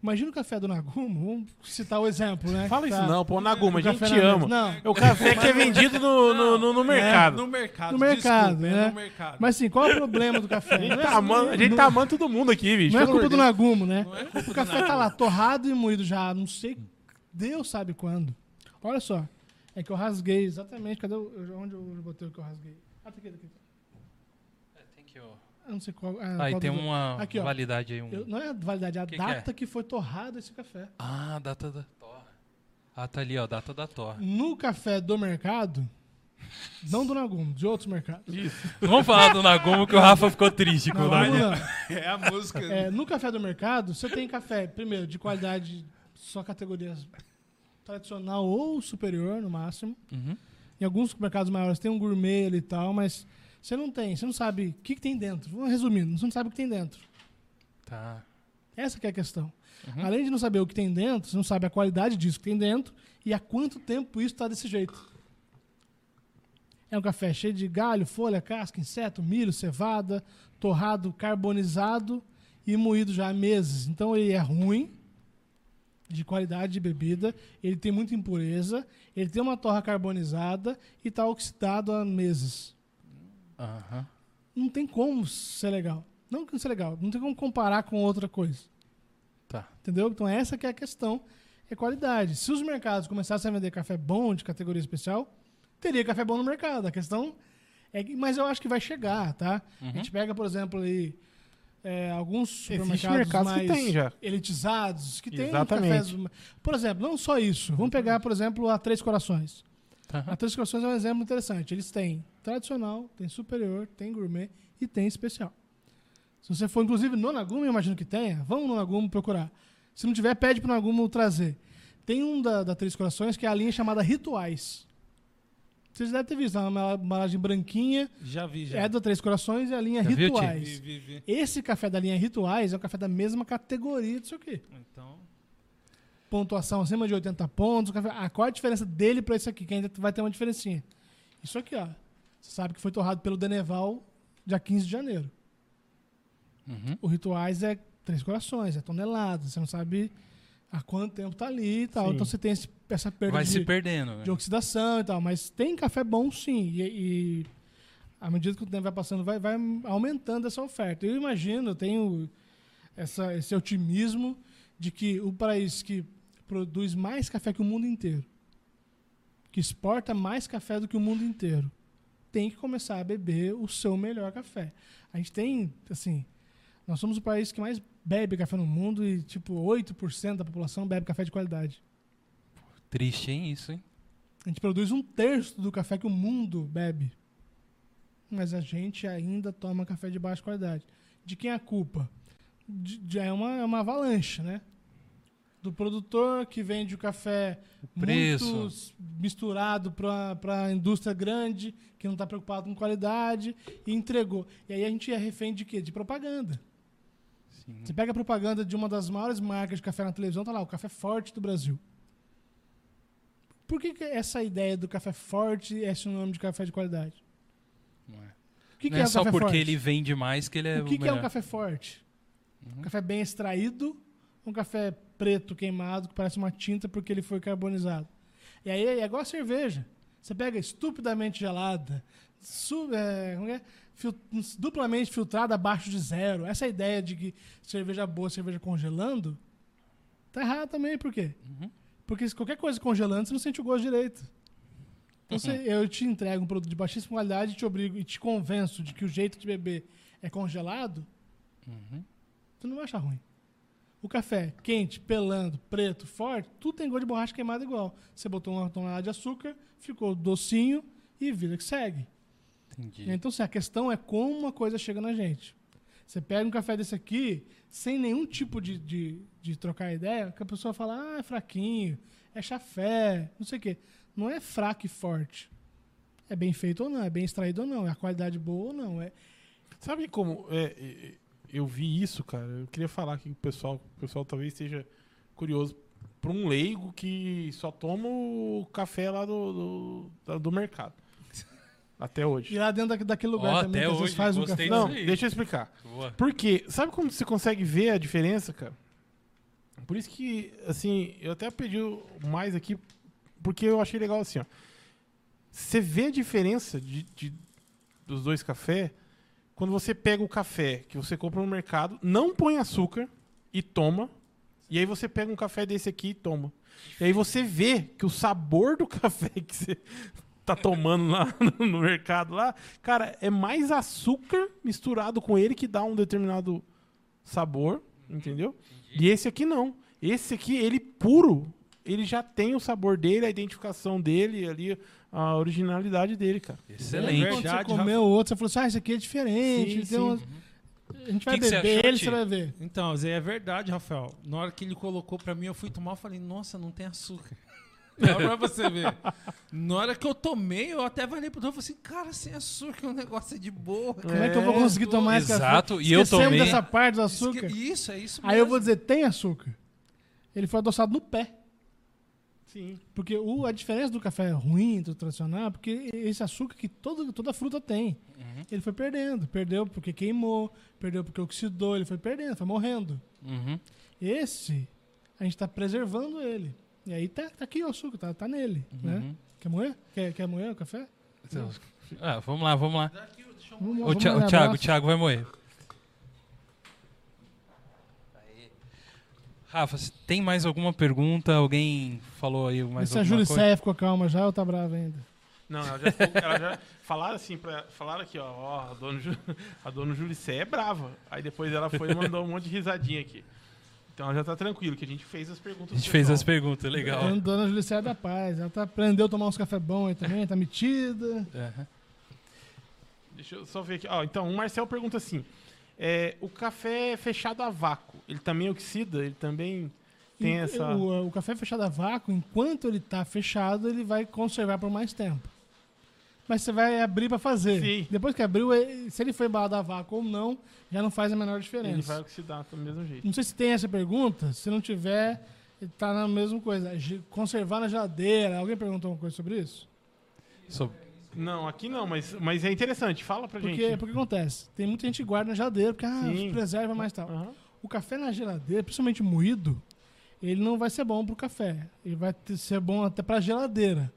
Imagina o café do Nagumo, vamos citar o exemplo, né? Fala Tá. isso não, pô, Naguma, a gente te ama. Não, É o café que é vendido no, no, no, no mercado. No mercado. No mercado, desculpa, é né? no mercado. mas assim, qual é o problema do café? A gente, é- tá amando, a gente tá amando todo mundo aqui, bicho. Não é culpa do Nagumo, né? Não é culpa O café tá Nagumo. lá torrado e moído já, não sei, Deus sabe quando. Olha só, é que eu rasguei exatamente, cadê o, onde eu botei o que eu rasguei? Ah, tá aqui, tá aqui. Eu não sei qual. Ah, Aí qual tem uma Aqui, validade aí. Um... Eu- não é a validade, é a Que que data que, foi torrado esse café. Ah, data da torra. Ah, tá ali, ó, data da torra. No café do mercado, não do Nagumo, de outros mercados. Vamos falar do Nagumo que o Rafa ficou triste com o não. É a música. É, no café do mercado, você tem café, primeiro, de qualidade só categorias tradicional ou superior, no máximo. Uhum. Em alguns mercados maiores tem um gourmet ali e tal, mas você não tem, você não sabe o que, que tem dentro. Vamos resumindo, você não sabe o que tem dentro. Tá. Essa que é a questão. Uhum. Além de não saber o que tem dentro, você não sabe a qualidade disso que tem dentro e há quanto tempo isso está desse jeito. É um café cheio de galho, folha, casca, inseto, milho, cevada, torrado, carbonizado e moído já há meses. Então ele é ruim, de qualidade de bebida, ele tem muita impureza, ele tem uma torra carbonizada e está oxidado há meses. Aham. Não tem como ser legal. Não que não ser legal, não tem como comparar com outra coisa. Tá. Entendeu? Então essa que é a questão, é qualidade. Se os mercados começassem a vender café bom de categoria especial, teria café bom no mercado. A questão é que, mas eu acho que vai chegar, tá? A Uhum. gente pega, por exemplo, aí é, alguns supermercados mercados que mais tem já. elitizados, que tem Exatamente. cafés... Por exemplo, não só isso. Vamos pegar, por exemplo, a Três Corações. Aham. A Três Corações é um exemplo interessante. Eles têm tradicional, tem superior, tem gourmet e tem especial. Se você for, inclusive, no Nagumo, eu imagino que tenha, vamos no Nagumo procurar. Se não tiver, pede pro Nagumo trazer. Tem um da, da Três Corações que é a linha chamada Rituais. Vocês devem ter visto, é uma embalagem branquinha, Já vi, já. é da Três Corações e a linha Já? Rituais. Vi, vi, vi. Esse café da linha Rituais é um café da mesma categoria disso aqui. Então, Pontuação acima de 80 pontos. Ah, qual a diferença dele para esse aqui? Que ainda vai ter uma diferencinha. Isso aqui, ó. Você sabe que foi torrado pelo Deneval dia 15 de janeiro. Uhum. O Rituais é três corações, é tonelada. Você não sabe há quanto tempo tá ali e tal. Sim. Então você tem esse- essa perda Vai de, se perdendo. né? de oxidação e tal. Mas tem café bom sim. E, e à medida que o tempo vai passando, vai, vai aumentando essa oferta. Eu imagino, eu tenho essa, esse otimismo de que o país que produz mais café que o mundo inteiro, que exporta mais café do que o mundo inteiro, tem que começar a beber o seu melhor café. A gente tem, assim, nós somos o país que mais bebe café no mundo e, tipo, 8% da população bebe café de qualidade. Triste, hein, isso, hein? A gente produz um terço do café que o mundo bebe. Mas a gente ainda toma café de baixa qualidade. De quem é a culpa? De, de- é, uma, é uma avalanche, né? Do produtor que vende o café muito misturado para a indústria grande, que não está preocupado com qualidade, e entregou. E aí a gente é refém de quê? De propaganda. Sim. Você pega a propaganda de uma das maiores marcas de café na televisão, tá lá, o café forte do Brasil. Por que, que essa ideia do café forte é sinônimo de café de qualidade? Não é, O que, que Não é é o só porque forte? ele vende mais que ele é o que, que é um café forte? Uhum. Um café bem extraído, um café preto queimado que parece uma tinta porque ele foi carbonizado. E aí é igual a cerveja. Você pega estupidamente gelada, su- é, como é? Fil- duplamente filtrada abaixo de zero. Essa ideia de que cerveja boa, cerveja congelando, tá errado também. Por quê? Uhum. Porque se qualquer coisa congelando, você não sente o gosto direito. Então, se eu te entrego um produto de baixíssima qualidade e te obrigo e te convenço de que o jeito de beber é congelado, Uhum. tu não vai achar ruim. O café quente, pelando, preto, forte, tudo tem gosto de borracha queimada igual. Você botou uma tonelada de açúcar, ficou docinho e vida que segue. Entendi. Então, assim, a questão é como uma coisa chega na gente. Você pega um café desse aqui, sem nenhum tipo de, de, de trocar ideia, que a pessoa fala, ah, é fraquinho, é chafé, não sei o quê. Não é fraco e forte. É bem feito ou não, é bem extraído ou não, é a qualidade boa ou não. É, Sabe como é, é, eu vi isso, cara? Eu queria falar aqui com o pessoal, o pessoal talvez esteja curioso. Para um leigo que só toma o café lá do, do, do mercado. Até hoje. e lá dentro da- daquele lugar Ó, também, até hoje, faz um café. Não, deixa eu explicar. Boa. Porque, sabe como você consegue ver a diferença, cara? Por isso que, assim, eu até pedi mais aqui, porque eu achei legal assim, ó. Você vê a diferença de, de- dos dois cafés quando você pega o café que você compra no mercado, não põe açúcar e toma, e aí você pega um café desse aqui e toma. E aí você vê que o sabor do café que você tá tomando lá no mercado lá, cara, é mais açúcar misturado com ele que dá um determinado sabor, entendeu? E esse aqui não. Esse aqui, ele puro, ele já tem o sabor dele, a identificação dele ali, a originalidade dele, cara. Excelente. Quando você comeu outro, você falou assim, ah, esse aqui é diferente. Sim, A gente vai Que que você beber achou, ele, você vai ver. Então, Zé, é verdade, Rafael. Na hora que ele colocou pra mim, eu fui tomar, eu falei, nossa, não tem açúcar. Dá pra você ver. Na hora que eu tomei, eu até falei pro Dom, falei assim, cara, sem açúcar o negócio é de boa. Como é que eu vou conseguir tomar esse? Exato, e eu tomei- dessa parte do Isso, açúcar. isso, é isso mesmo. Aí eu vou dizer, tem açúcar. Ele foi adoçado no pé. Sim. Porque o, a diferença do café ruim, do tradicional, é porque esse açúcar que todo, toda fruta tem. Uhum. Ele foi perdendo. Perdeu porque queimou, perdeu porque oxidou, ele foi perdendo, foi morrendo. Uhum. Esse, a gente tá preservando ele. E aí tá, tá aqui o açúcar, tá, tá nele. Né? Uhum. Quer moer? Quer, quer moer o café? Então, ah, vamos lá, vamos lá. Vamos, O, vamos Thiago, o. Thiago vai morrer. Rafa, se tem mais alguma pergunta? Alguém falou aí mais Se a alguma Júlia coisa? Sé ficou calma já ou tá brava ainda? Não, ela já, ficou- ela já falaram assim, pra, falaram aqui, ó, ó, a dona, Ju- a dona Julicé é brava. Aí depois ela foi e mandou um monte de risadinha aqui. Então ela já tá tranquilo, que a gente fez as perguntas. A gente fez as perguntas, legal. A Dona Julicé é da paz. Ela tá, aprendeu a tomar uns café bom aí também, tá metida. Aham. Deixa eu só ver aqui. Ó, então, o Marcel pergunta assim: é, o café fechado a vácuo, ele também oxida? Ele também tem E essa. O, o café fechado a vácuo, enquanto ele tá fechado, ele vai conservar por mais tempo. Mas você vai abrir para fazer. Sim. Depois que abriu, eh, se ele foi embalado a vácuo ou não, já não faz a menor diferença. Ele vai oxidar do mesmo jeito. Não sei se tem essa pergunta. Se não tiver, tá na mesma coisa. Conservar na geladeira. Alguém perguntou alguma coisa sobre isso? So- Não, aqui não, mas, mas é interessante. Fala pra Porque, gente. porque acontece. Tem muita gente que guarda na geladeira, porque ah, preserva mais tal. Aham. O café na geladeira, principalmente moído, ele não vai ser bom pro café. Ele vai ter- ser bom até pra geladeira.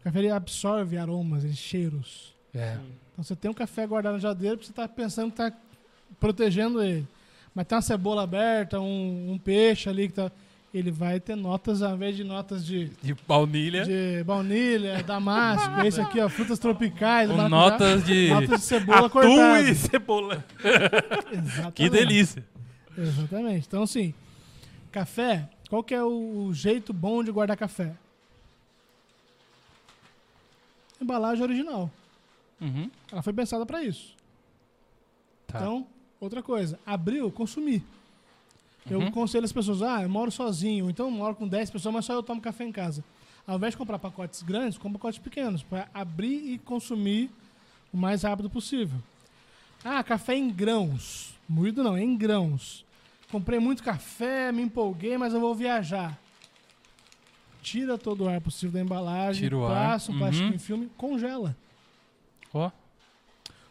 O café ele absorve aromas, ele cheiros. é. Então você tem um café guardado na geladeira porque você tá pensando que tá protegendo ele. Mas tem uma cebola aberta, um, um peixe ali que tá. Ele vai ter notas, ao invés de notas de, De baunilha, de baunilha, damasco, esse aqui, ó, frutas tropicais, com notas de... notas de cebola Atum cortada. e cebola. Exatamente. Que delícia. Exatamente. Então, assim, café, qual que é o jeito bom de guardar café? Embalagem original. Uhum. Ela foi pensada para isso. Tá. Então, outra coisa, abriu, consumir. Eu Uhum. aconselho as pessoas, ah, eu moro sozinho, então eu moro com 10 pessoas, mas só eu tomo café em casa. Ao invés de comprar pacotes grandes, compra pacotes pequenos, para abrir e consumir o mais rápido possível. Ah, café em grãos. Moído não, em grãos. Comprei muito café, me empolguei, mas eu vou viajar. Tira todo o ar possível da embalagem, Tira o ar. passa um plástico Uhum. em filme, congela. Ó,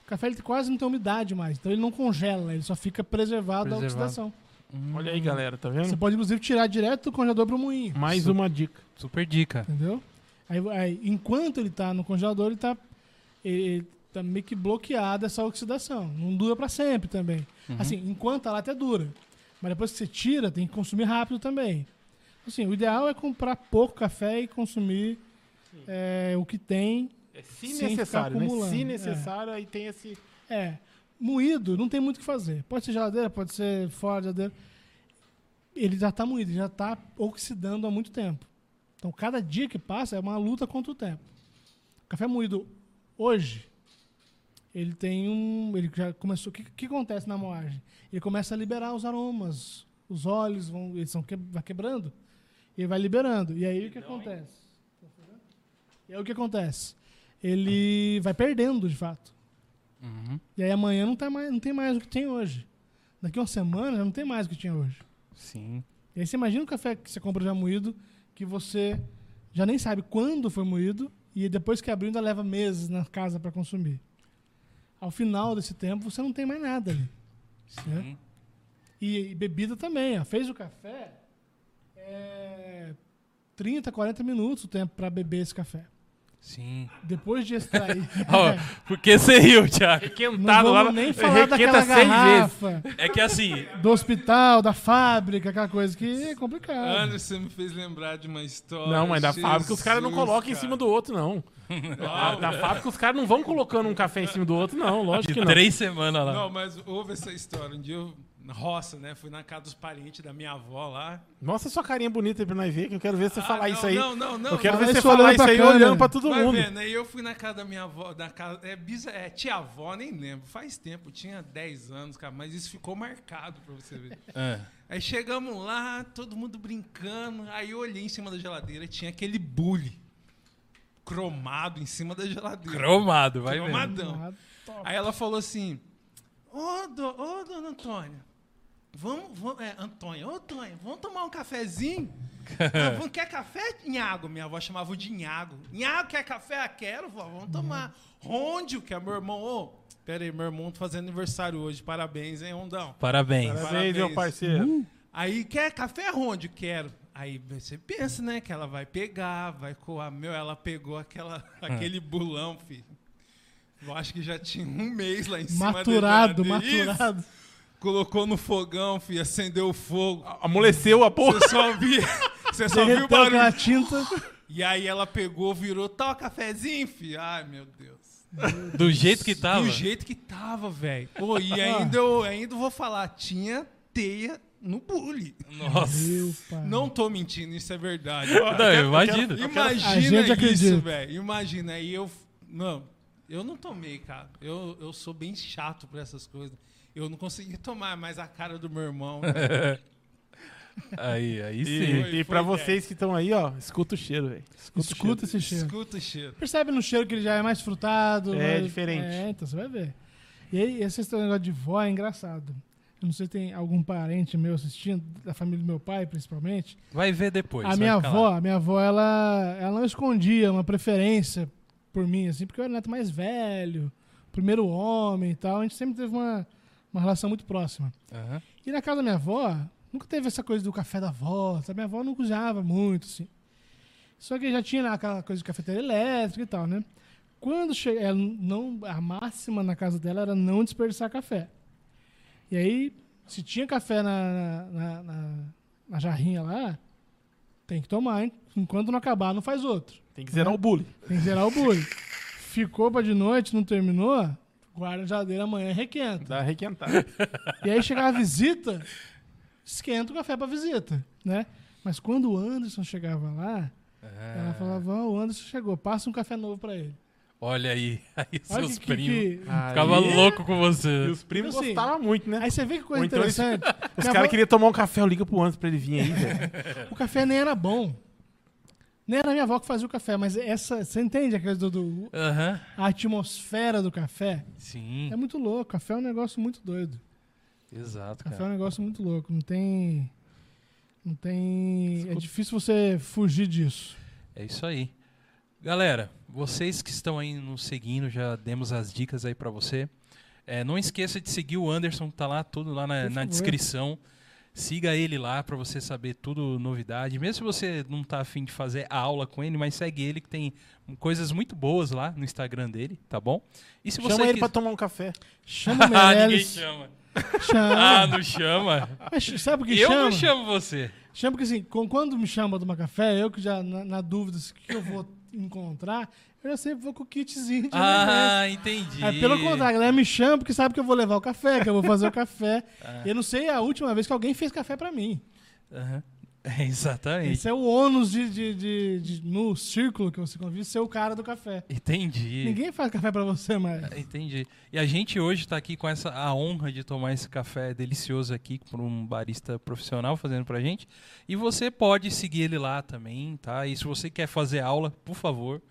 O café ele quase não tem umidade mais, então ele não congela, ele só fica preservado, da Preservado. oxidação. Hum, Olha aí, galera, tá vendo? Você pode inclusive tirar direto do congelador pro moinho, Mais Su- uma dica. Super dica. entendeu? Aí, aí, enquanto ele tá no congelador, ele tá, ele tá meio que bloqueado essa oxidação. Não dura para sempre também. Uhum. Assim, enquanto tá lá até dura. Mas depois que você tira, tem que consumir rápido também. Assim, o ideal é comprar pouco café e consumir é, o que tem. É se Sem ficar necessário, né? Se é. necessário, aí tem esse. É, moído não tem muito o que fazer. Pode ser geladeira, pode ser fora da geladeira. ele já tá moído, já tá oxidando há muito tempo. Então, cada dia que passa é uma luta contra o tempo. O café moído hoje, ele tem um. Ele já começou. O que, que acontece na moagem? Ele começa a liberar os aromas. Os óleos vão. Eles são que, vai quebrando. E ele vai liberando. E aí o que acontece? E aí o que acontece? Ele vai perdendo, de fato. Uhum. E aí amanhã não, tá mais, não tem mais o que tem hoje. Daqui a uma semana já não tem mais o que tinha hoje. Sim. E aí você imagina o café que você compra já moído, que você já nem sabe quando foi moído, e depois que abriu ainda leva meses na casa para consumir. Ao final desse tempo você não tem mais nada ali. né? Sim. E, e bebida também. Ó. Fez o café, é 30, 40 minutos o tempo para beber esse café. Sim. Depois de extrair. Ó, por que você riu, Thiago? não Requentado lá. nem falar requenta daquela seis vezes. garrafa É que assim, do hospital, da fábrica, aquela coisa que é complicado. Anderson me fez lembrar de uma história. Não, mas da Jesus, fábrica os caras não colocam em cara. cima do outro, não. Da, da fábrica os caras não vão colocando um café em cima do outro, não. Lógico que de não. três semanas lá. Não, mas houve essa história. Um dia eu, na roça, né? Fui na casa dos parentes da minha avó lá. Mostra sua carinha bonita aí pra nós ver, que eu quero ver você Ah, falar não, isso aí. Não, não, não. eu quero ver você falar isso aí câmera. olhando pra todo Vai mundo. vendo, aí eu fui na casa da minha avó, da casa, é, bisa, é tia-avó, nem lembro, faz tempo, tinha 10 anos, cara, mas isso ficou marcado pra você ver. Ah, Aí chegamos lá, todo mundo brincando, aí eu olhei em cima da geladeira tinha aquele bule cromado em cima da geladeira. cromado, vai. Cromadão. Top. Aí ela falou assim: Ô, do, ô dona Antônia, vamos, vamos. É, Antônia, ô, Antônia, vamos tomar um cafezinho? ah, vamos, quer café, Inhago? Minha avó chamava o de Inhago. Inhago, quer café? Ah, quero, vó, vamos tomar. Rondio, que é meu irmão. Ô, pera aí, meu irmão tá fazendo aniversário hoje. Parabéns, hein, Rondão? Parabéns. Parabéns, Parabéns. meu parceiro. Aí, quer café, Rondio? Quero. Aí você pensa, né, que ela vai pegar, vai coar. Meu, ela pegou aquela, aquele bulão, filho. Eu acho que já tinha um mês lá em cima. da Maturado, maturado. Colocou no fogão, filho, acendeu o fogo. Amoleceu a porra. Você só via, você só viu o barulho. tinta. E aí ela pegou, virou, tal cafezinho, filho. Ai, meu Deus. Do jeito que tava. Do jeito que tava, velho. Pô, e ainda eu ainda vou falar, tinha teia no bule. Nossa. Meu pai. Não tô mentindo, isso é verdade. Não, eu imagino. A Imagina gente isso, velho. Imagina. Aí eu. Não, eu não tomei, cara. Eu, eu sou bem chato pra essas coisas. Eu não consegui tomar, mas a cara do meu irmão. Aí, aí sim. E, Foi- e pra foi vocês que estão aí, ó, escuta o cheiro, velho. Escuta, Escuta esse cheiro. Escuta o cheiro. Percebe no cheiro que ele já é mais frutado. É mais- diferente. É, então você vai ver. E aí, esse negócio de vó é engraçado. Eu não sei se tem algum parente meu assistindo, da família do meu pai, principalmente. Vai ver depois. a minha avó, lá. a minha avó, ela, ela não escondia uma preferência por mim, assim, porque eu era o neto mais velho, primeiro homem e tal. A gente sempre teve uma, uma relação muito próxima. Aham. E na casa da minha avó, nunca teve essa coisa do café da avó. sabe? Minha avó não cozinhava muito, assim. Só que já tinha aquela coisa de cafeteira elétrica e tal, né? Quando chega, ela não, a máxima na casa dela era não desperdiçar café. E aí, se tinha café na, na, na, na jarrinha lá, tem que tomar, hein? Enquanto não acabar, não faz outro. Tem que zerar o bullying. Tem que zerar o bule. Ficou pra de noite, não terminou, guarda a geladeira amanhã e requenta. Dá requentar. E aí chegava a visita, esquenta o café pra visita, né? Mas quando o Anderson chegava lá, ela falava, ó, o Anderson chegou, passa um café novo pra ele. Olha aí, aí Olha seus que, primos. que... Ficava Aí- louco com E você. os primos assim, gostavam muito, né? Aí você vê que coisa Ou então eles- interessante. Os Minha caras avó- queriam tomar um café, eu liga pro Anderson pra ele vir aí, velho. O café nem era bom. Nem era minha avó que fazia o café, mas essa, você entende a coisa do, do- Aham. a atmosfera do café? Sim, É muito louco. Café é um negócio muito doido. exato, Café é cara. um negócio muito louco. Não tem. Não tem. É difícil você fugir disso. É isso aí. Galera, vocês que estão aí nos seguindo, já demos as dicas aí pra você. É, não esqueça de seguir o Anderson, tá lá tudo lá na, na descrição. Siga ele lá pra você saber tudo novidade. Mesmo se você não tá afim de fazer a aula com ele, mas segue ele que tem coisas muito boas lá no Instagram dele, tá bom? E se você Chama ele quis- pra tomar um café. Chama o Ah, ninguém chama. chama. Ah, não chama. Mas sabe o que Eu chama? não chamo você. Chama porque assim, quando me chama pra tomar café, eu que já na, na dúvida se o que eu vou encontrar, eu já sempre vou com o kitzinho de. Ah, entendi. É, pelo contrário, a galera me chama porque sabe que eu vou levar o café, que eu vou fazer o café. Ah. Eu não sei a última vez que alguém fez café pra mim. Aham. É, exatamente. Esse é o ônus de, de, de- de- no círculo que você convive, ser o cara do café. Entendi. Ninguém faz café pra você mais. Entendi. E a gente hoje está aqui com essa a honra de tomar esse café delicioso aqui por um barista profissional fazendo pra gente. E você pode seguir ele lá também, tá? E se você quer fazer aula, por favor.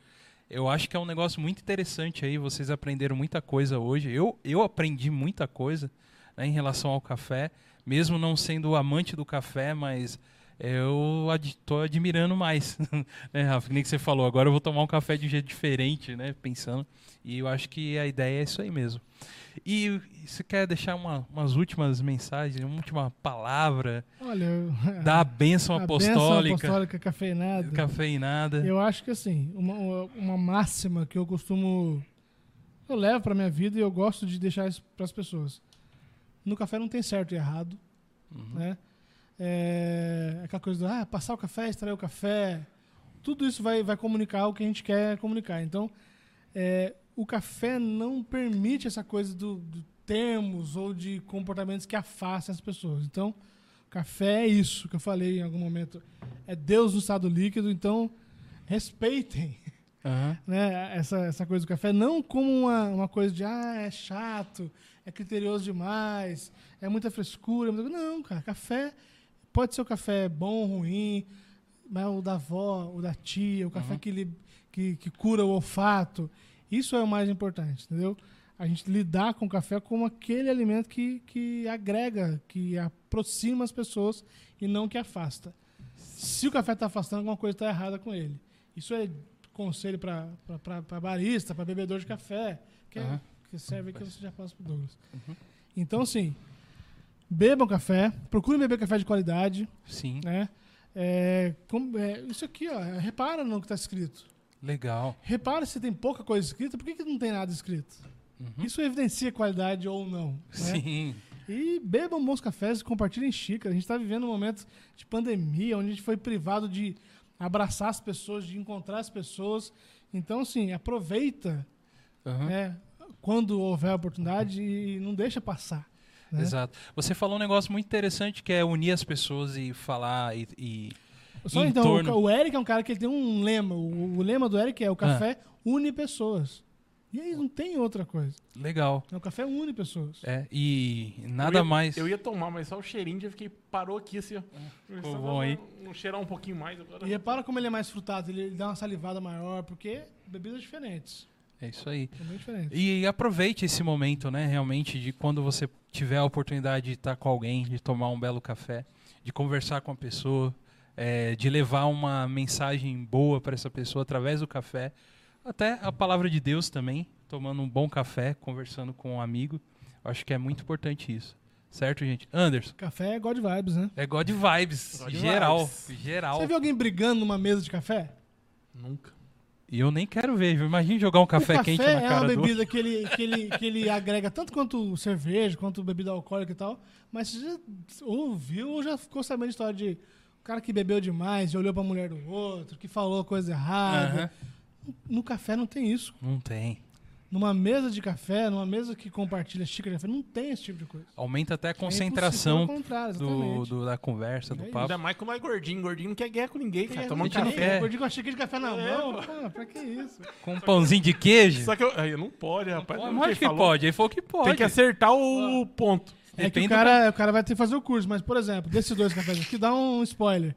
Eu acho que é um negócio muito interessante aí. Vocês aprenderam muita coisa hoje. Eu, eu aprendi muita coisa né, em relação ao café, mesmo não sendo amante do café, mas eu estou admirando mais. né, Rafa? Nem que você falou, agora eu vou tomar um café de um jeito diferente, né? Pensando. E eu acho que a ideia é isso aí mesmo. E você quer deixar uma- umas últimas mensagens, uma última palavra, Olha, eu- da bênção a apostólica, bênção apostólica cafeinada. cafeinada? Eu acho que assim, uma, uma- máxima que eu costumo. Eu levo pra minha vida e eu gosto de deixar isso pras pessoas. No café não tem certo e errado, Uhum. né? É aquela coisa do ah, passar o café, extrair o café. Tudo isso vai, vai comunicar o que a gente quer comunicar. Então, é, o café não permite essa coisa do, do termos ou de comportamentos que afastem as pessoas. Então, café é isso que eu falei em algum momento. É Deus no estado líquido, então respeitem Aham. né, essa, essa coisa do café, não como uma, uma coisa de ah, é chato, é criterioso demais, é muita frescura. Não, cara, café pode ser o café bom, ruim, mas o da avó, o da tia, o café Uhum. que, lhe- que, que cura o olfato. Isso é o mais importante, entendeu? A gente lidar com o café como aquele alimento que, que agrega, que aproxima as pessoas e não que afasta. Se o café está afastando, alguma coisa está errada com ele. Isso é conselho para barista, para bebedor de café, que, é- Aham. que serve que você já passa para Douglas. Uhum. Então, assim, bebam café, procurem beber café de qualidade, Sim, né? É, como- é, isso aqui, ó, repara no que está escrito. legal. Repara se tem pouca coisa escrita, por que, que não tem nada escrito? Uhum. Isso evidencia qualidade ou não. Né? Sim, E bebam bons cafés e compartilhem xícaras. A gente está vivendo um momento de pandemia, onde a gente foi privado de abraçar as pessoas, de encontrar as pessoas. Então, assim, aproveita Aham. né, quando houver oportunidade e não deixa passar. Né? exato. Você falou um negócio muito interessante que é unir as pessoas e falar e, e- Só então, torno- o, o Eric é um cara que ele tem um lema. O, o lema do Eric é o café une pessoas. E aí não tem outra coisa. legal. O café une pessoas. É, e Eu nada ia- mais. Eu ia tomar, mas só o cheirinho já fiquei. Parou aqui assim, ó. Ficou Só bom aí. Não cheirar um pouquinho mais agora. E repara como ele é mais frutado, ele, ele dá uma salivada maior, porque bebidas diferentes. É isso aí. Bem diferentes. E aproveite esse momento, né, realmente, de quando você tiver a oportunidade de estar com alguém, de tomar um belo café, de conversar com a pessoa, é, de levar uma mensagem boa para essa pessoa através do café, até a palavra de Deus também, tomando um bom café, conversando com um amigo. Acho que é muito importante isso. Certo, gente? Anderson, Café é God vibes, né? é God Vibes, God geral, vibes. geral. Você viu alguém brigando numa mesa de café? Nunca. E eu nem quero ver, viu? imagine jogar um café, café quente na é uma cara do bebida que ele, que, ele, que ele agrega tanto quanto cerveja, quanto bebida alcoólica e tal. Mas você já ouviu ou já ficou sabendo a história de o cara que bebeu demais, já olhou pra mulher do outro, que falou coisa errada. Aham. No café não tem isso. Não tem. Numa mesa de café, numa mesa que compartilha xícara de café, não tem esse tipo de coisa. Aumenta até a É concentração contrário, do, do- da conversa, do É papo. Ainda mais quando é gordinho. Gordinho não quer guerra com ninguém, cara. É, Toma um gente não café. quer. Eu digo a xícara de café na É, mão. Pô, pra que isso? Com um pãozinho de queijo? Só que eu. Aí, não pode, rapaz. Pode, Não Lógico que falou. pode. Ele falou que pode. Tem que acertar o ponto. É que Depende o do cara, o cara vai ter que fazer o curso, mas, por exemplo, desses dois cafés aqui, dá um spoiler.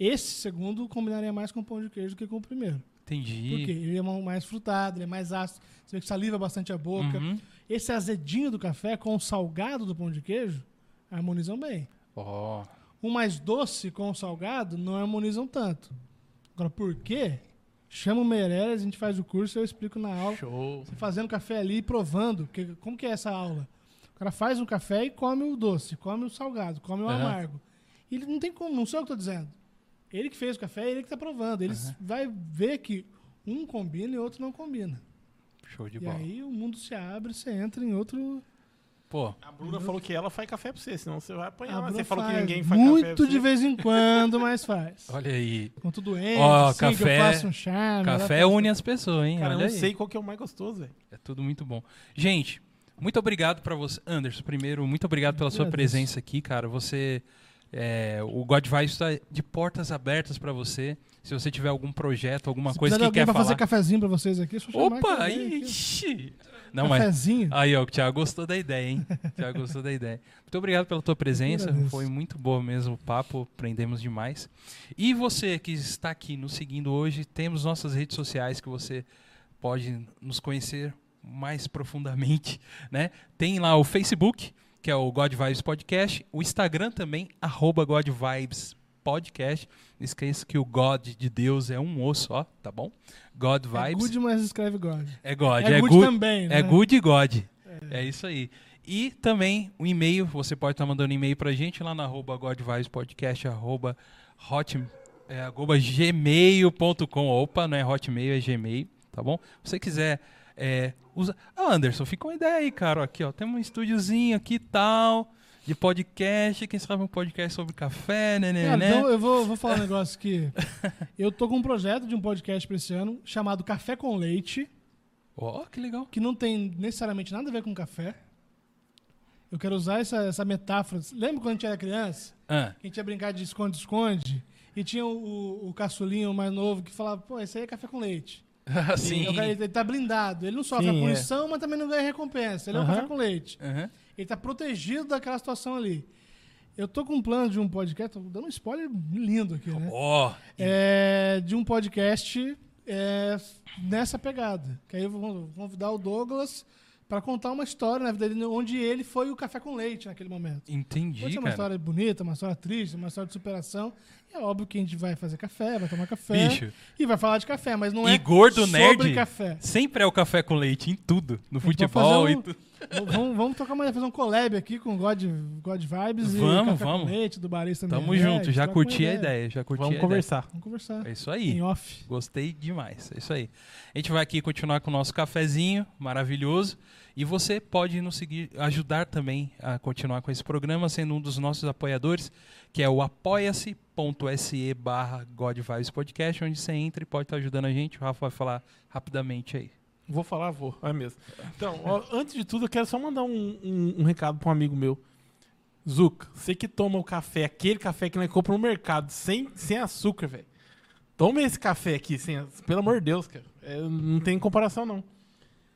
Esse segundo combinaria mais com o pão de queijo do que com o primeiro. Entendi. Por quê? Ele é mais frutado, ele é mais ácido, você vê que saliva bastante a boca. Uhum. Esse azedinho do café com o salgado do pão de queijo harmonizam bem. Ó, O mais doce com o salgado não harmonizam tanto. Agora, por quê? Chama o Meirelles, a gente faz o curso eu explico na aula. Show. Você fazendo café ali e provando. Porque, como que é essa aula? O cara faz um café e come o doce, come o salgado, come o Aham. amargo. E ele não tem como, não sei o que eu tô dizendo. Ele que fez o café, ele que tá provando. Ele vai ver que um combina e outro não combina. show de e bola. aí o mundo se abre, você entra em outro. Pô, A Bruna falou que ela faz café pra você, senão você vai apanhar. A Mas Bruna você falou que faz ninguém faz café Muito de vez em quando, mas faz. olha aí. Com tudo doente, Ó, assim, que eu café- faço um charme. Café une as pessoas, hein? Cara, eu olha não aí. sei qual que é o mais gostoso, velho. É tudo muito bom. Gente, muito obrigado pra você. Anderson, primeiro, muito obrigado pela sua presença aqui, cara. Você É, o God Vibes está de portas abertas para você. Se você tiver algum projeto, alguma Se coisa que quer falar. fazer cafezinho pra vocês aqui, é só Opa, ixi. Não, mas Cafezinho? Aí, ó, o Thiago gostou da ideia, hein? O Thiago gostou da ideia. Muito obrigado pela tua presença. Foi muito boa mesmo o papo, aprendemos demais. E você que está aqui nos seguindo hoje, temos nossas redes sociais que você pode nos conhecer mais profundamente, né? Tem lá o Facebook, que é o God Vibes Podcast, o Instagram também, arroba God Vibes Podcast. Não esqueça que o God de Deus é um osso, ó, tá bom? God É Vibes. good, mas escreve God. É God, é, é, good, good, também, né? é good e God. É. isso aí. E também o e-mail, você pode estar mandando e-mail pra gente lá na arroba godvibespodcast, arroba, hot, é, arroba gmail.com. Opa, não é hotmail, é gmail, tá bom? Se você quiser é, usa... Ah, Anderson, fica uma ideia aí, cara. Aqui, ó, tem um estúdiozinho aqui e tal, de podcast, quem sabe um podcast sobre café, né, né, né? então eu vou, vou falar um negócio aqui. Eu tô com um projeto de um podcast pra esse ano chamado Café com Leite, Ó, que legal. que não tem necessariamente nada a ver com café. Eu quero usar essa, essa metáfora. Lembra quando a gente era criança? Ah, Que a gente ia brincar de esconde-esconde? E tinha o, o caçulinho mais novo que falava, pô, esse aí é café com leite. sim. O cara, ele tá blindado. Ele não sofre Sim, a é. punição, mas também não ganha recompensa. Ele é um café com leite. Aham. Ele tá protegido daquela situação ali. Eu tô com um plano de um podcast, tô dando um spoiler lindo aqui, né? Ó, É, de um podcast é, nessa pegada. Que aí eu vou convidar o Douglas para contar uma história na vida dele, onde ele foi o café com leite naquele momento. entendi, Pode ser uma cara. história bonita, uma história triste, uma história de superação. É óbvio que a gente vai fazer café, vai tomar café Bicho, e vai falar de café, mas não E é gordo sobre nerd? café. sempre é o café com leite em tudo. No futebol e tudo. Vamos, vamos tocar uma, fazer um collab aqui com God, God Vibes Vamos, e vamos. Leite do Barista Tamo Meirelles, junto, já curti a ideia, já curti Vamos a conversar. Vamos conversar. ideia. É isso aí. Em off. Gostei demais. É isso aí. A gente vai aqui continuar com o nosso cafezinho maravilhoso. E você pode nos seguir, ajudar também a continuar com esse programa, sendo um dos nossos apoiadores, que é o apoia-se.se barra Podcast, onde você entra e pode estar ajudando a gente. O Rafa vai falar rapidamente aí. Vou falar, vou. É mesmo. Então, ó, antes de tudo, eu quero só mandar um, um, um recado para um amigo meu. Zuca, você que toma o café, aquele café que nós compra no mercado, sem, sem açúcar, velho. Toma esse café aqui, sem, pelo amor de Deus, cara. É, não tem comparação, não.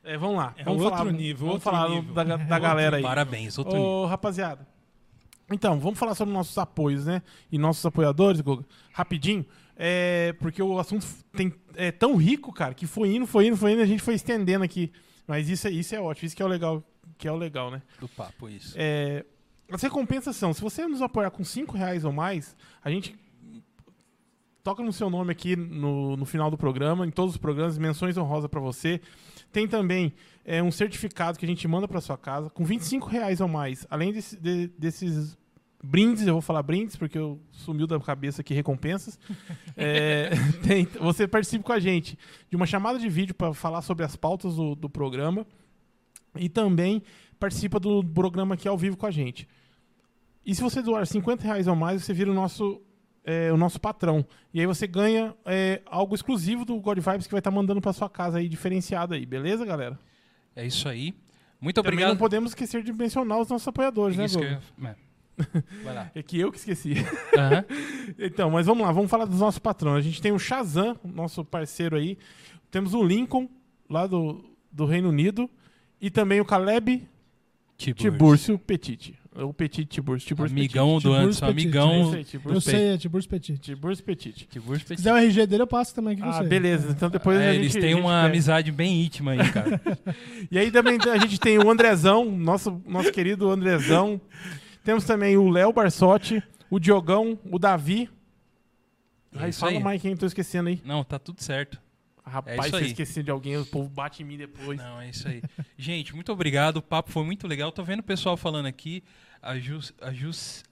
É, vamos lá. É vamos outro falar, nível, Vamos outro falar nível. da, da galera aí. Parabéns, outro nível. Ô, rapaziada. Então, vamos falar sobre nossos apoios, né? E nossos apoiadores, Guga. Rapidinho. É, porque o assunto tem, é tão rico, cara, que foi indo, foi indo, foi indo, a gente foi estendendo aqui. Mas isso, é- isso é ótimo, isso que é o legal, que é o legal, né? do papo, isso. É, as recompensas são, se você nos apoiar com 5 reais ou mais, a gente toca no seu nome aqui no, no final do programa, em todos os programas, menções honrosas pra você. Tem também é, um certificado que a gente manda pra sua casa, com 25 reais ou mais, além desse- de- desses brindes, eu vou falar brindes, porque eu sumiu da cabeça aqui recompensas. É, tem- você participa com a gente de uma chamada de vídeo para falar sobre as pautas do, do programa e também participa do programa aqui ao vivo com a gente. E se você doar 50 reais ou mais, você vira o nosso, é, o nosso patrão. E aí você ganha é, algo exclusivo do God Vibes que vai estar mandando para sua casa aí, diferenciado aí. Beleza, galera? É isso aí. Muito Também obrigado. não podemos esquecer de mencionar os nossos apoiadores, né, Isso que Gogo? eu- é. Vai lá. É que eu que esqueci. Aham. Então, mas vamos lá, vamos falar dos nossos patrões. A gente tem o Shazam, nosso parceiro aí. Temos o Lincoln, lá do, do Reino Unido. E também o Caleb Tiburcio. Tiburcio Petit. O Petit Tiburcio. Tiburcio Amigão do Tiburcio Anderson, Petit, Petit. É amigão. aí, Eu sei, é Tiburcio Petit. Tiburcio Petit. Tiburcio Se Petit. quiser o RG dele, eu passo também aqui com Ah, você. beleza. Então depois É, a gente, eles têm gente uma pega. amizade bem íntima aí, cara. E aí também a gente tem o Andrezão, nosso, nosso querido Andrezão. Temos também o Léo Barsotti, o Diogão, o Davi. É Aí fala aí. mais quem eu tô esquecendo aí. Não, tá tudo certo. Rapaz, isso se eu aí. esqueci de alguém, o povo bate em mim depois. Não, é isso aí. Gente, muito obrigado. O papo foi muito legal. Tô vendo o pessoal falando aqui. A Jus, a Jus.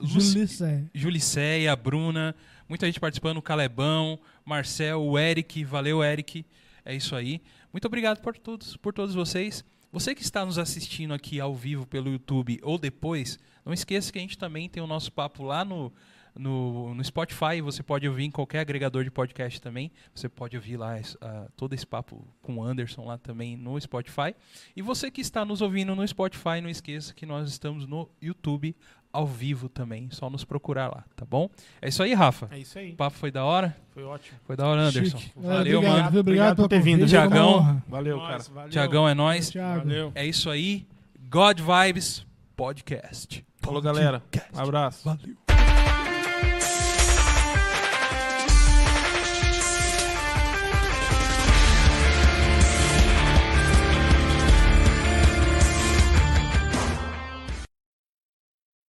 Juliceia, a Bruna, muita gente participando, o Calebão, Marcel, o Eric, valeu Eric, é isso aí. Muito obrigado por todos, por todos vocês. Você que está nos assistindo aqui ao vivo pelo YouTube ou depois, não esqueça que a gente também tem o nosso papo lá no, no, no Spotify, você pode ouvir em qualquer agregador de podcast também. Você pode ouvir lá uh, todo esse papo com o Anderson lá também no Spotify. E você que está nos ouvindo no Spotify, não esqueça que nós estamos no YouTube ao vivo também. Só nos procurar lá, tá bom? É isso aí, Rafa. É isso aí. O papo foi da hora? Foi ótimo. Foi da hora, Anderson. Chique. Valeu, obrigado, mano. viu? Obrigado, por ter vindo, uma honra. Valeu, cara. valeu. Tiagão, é nóis. Valeu. É isso aí. God Vibes Podcast. Falou, galera. Abraço. Valeu.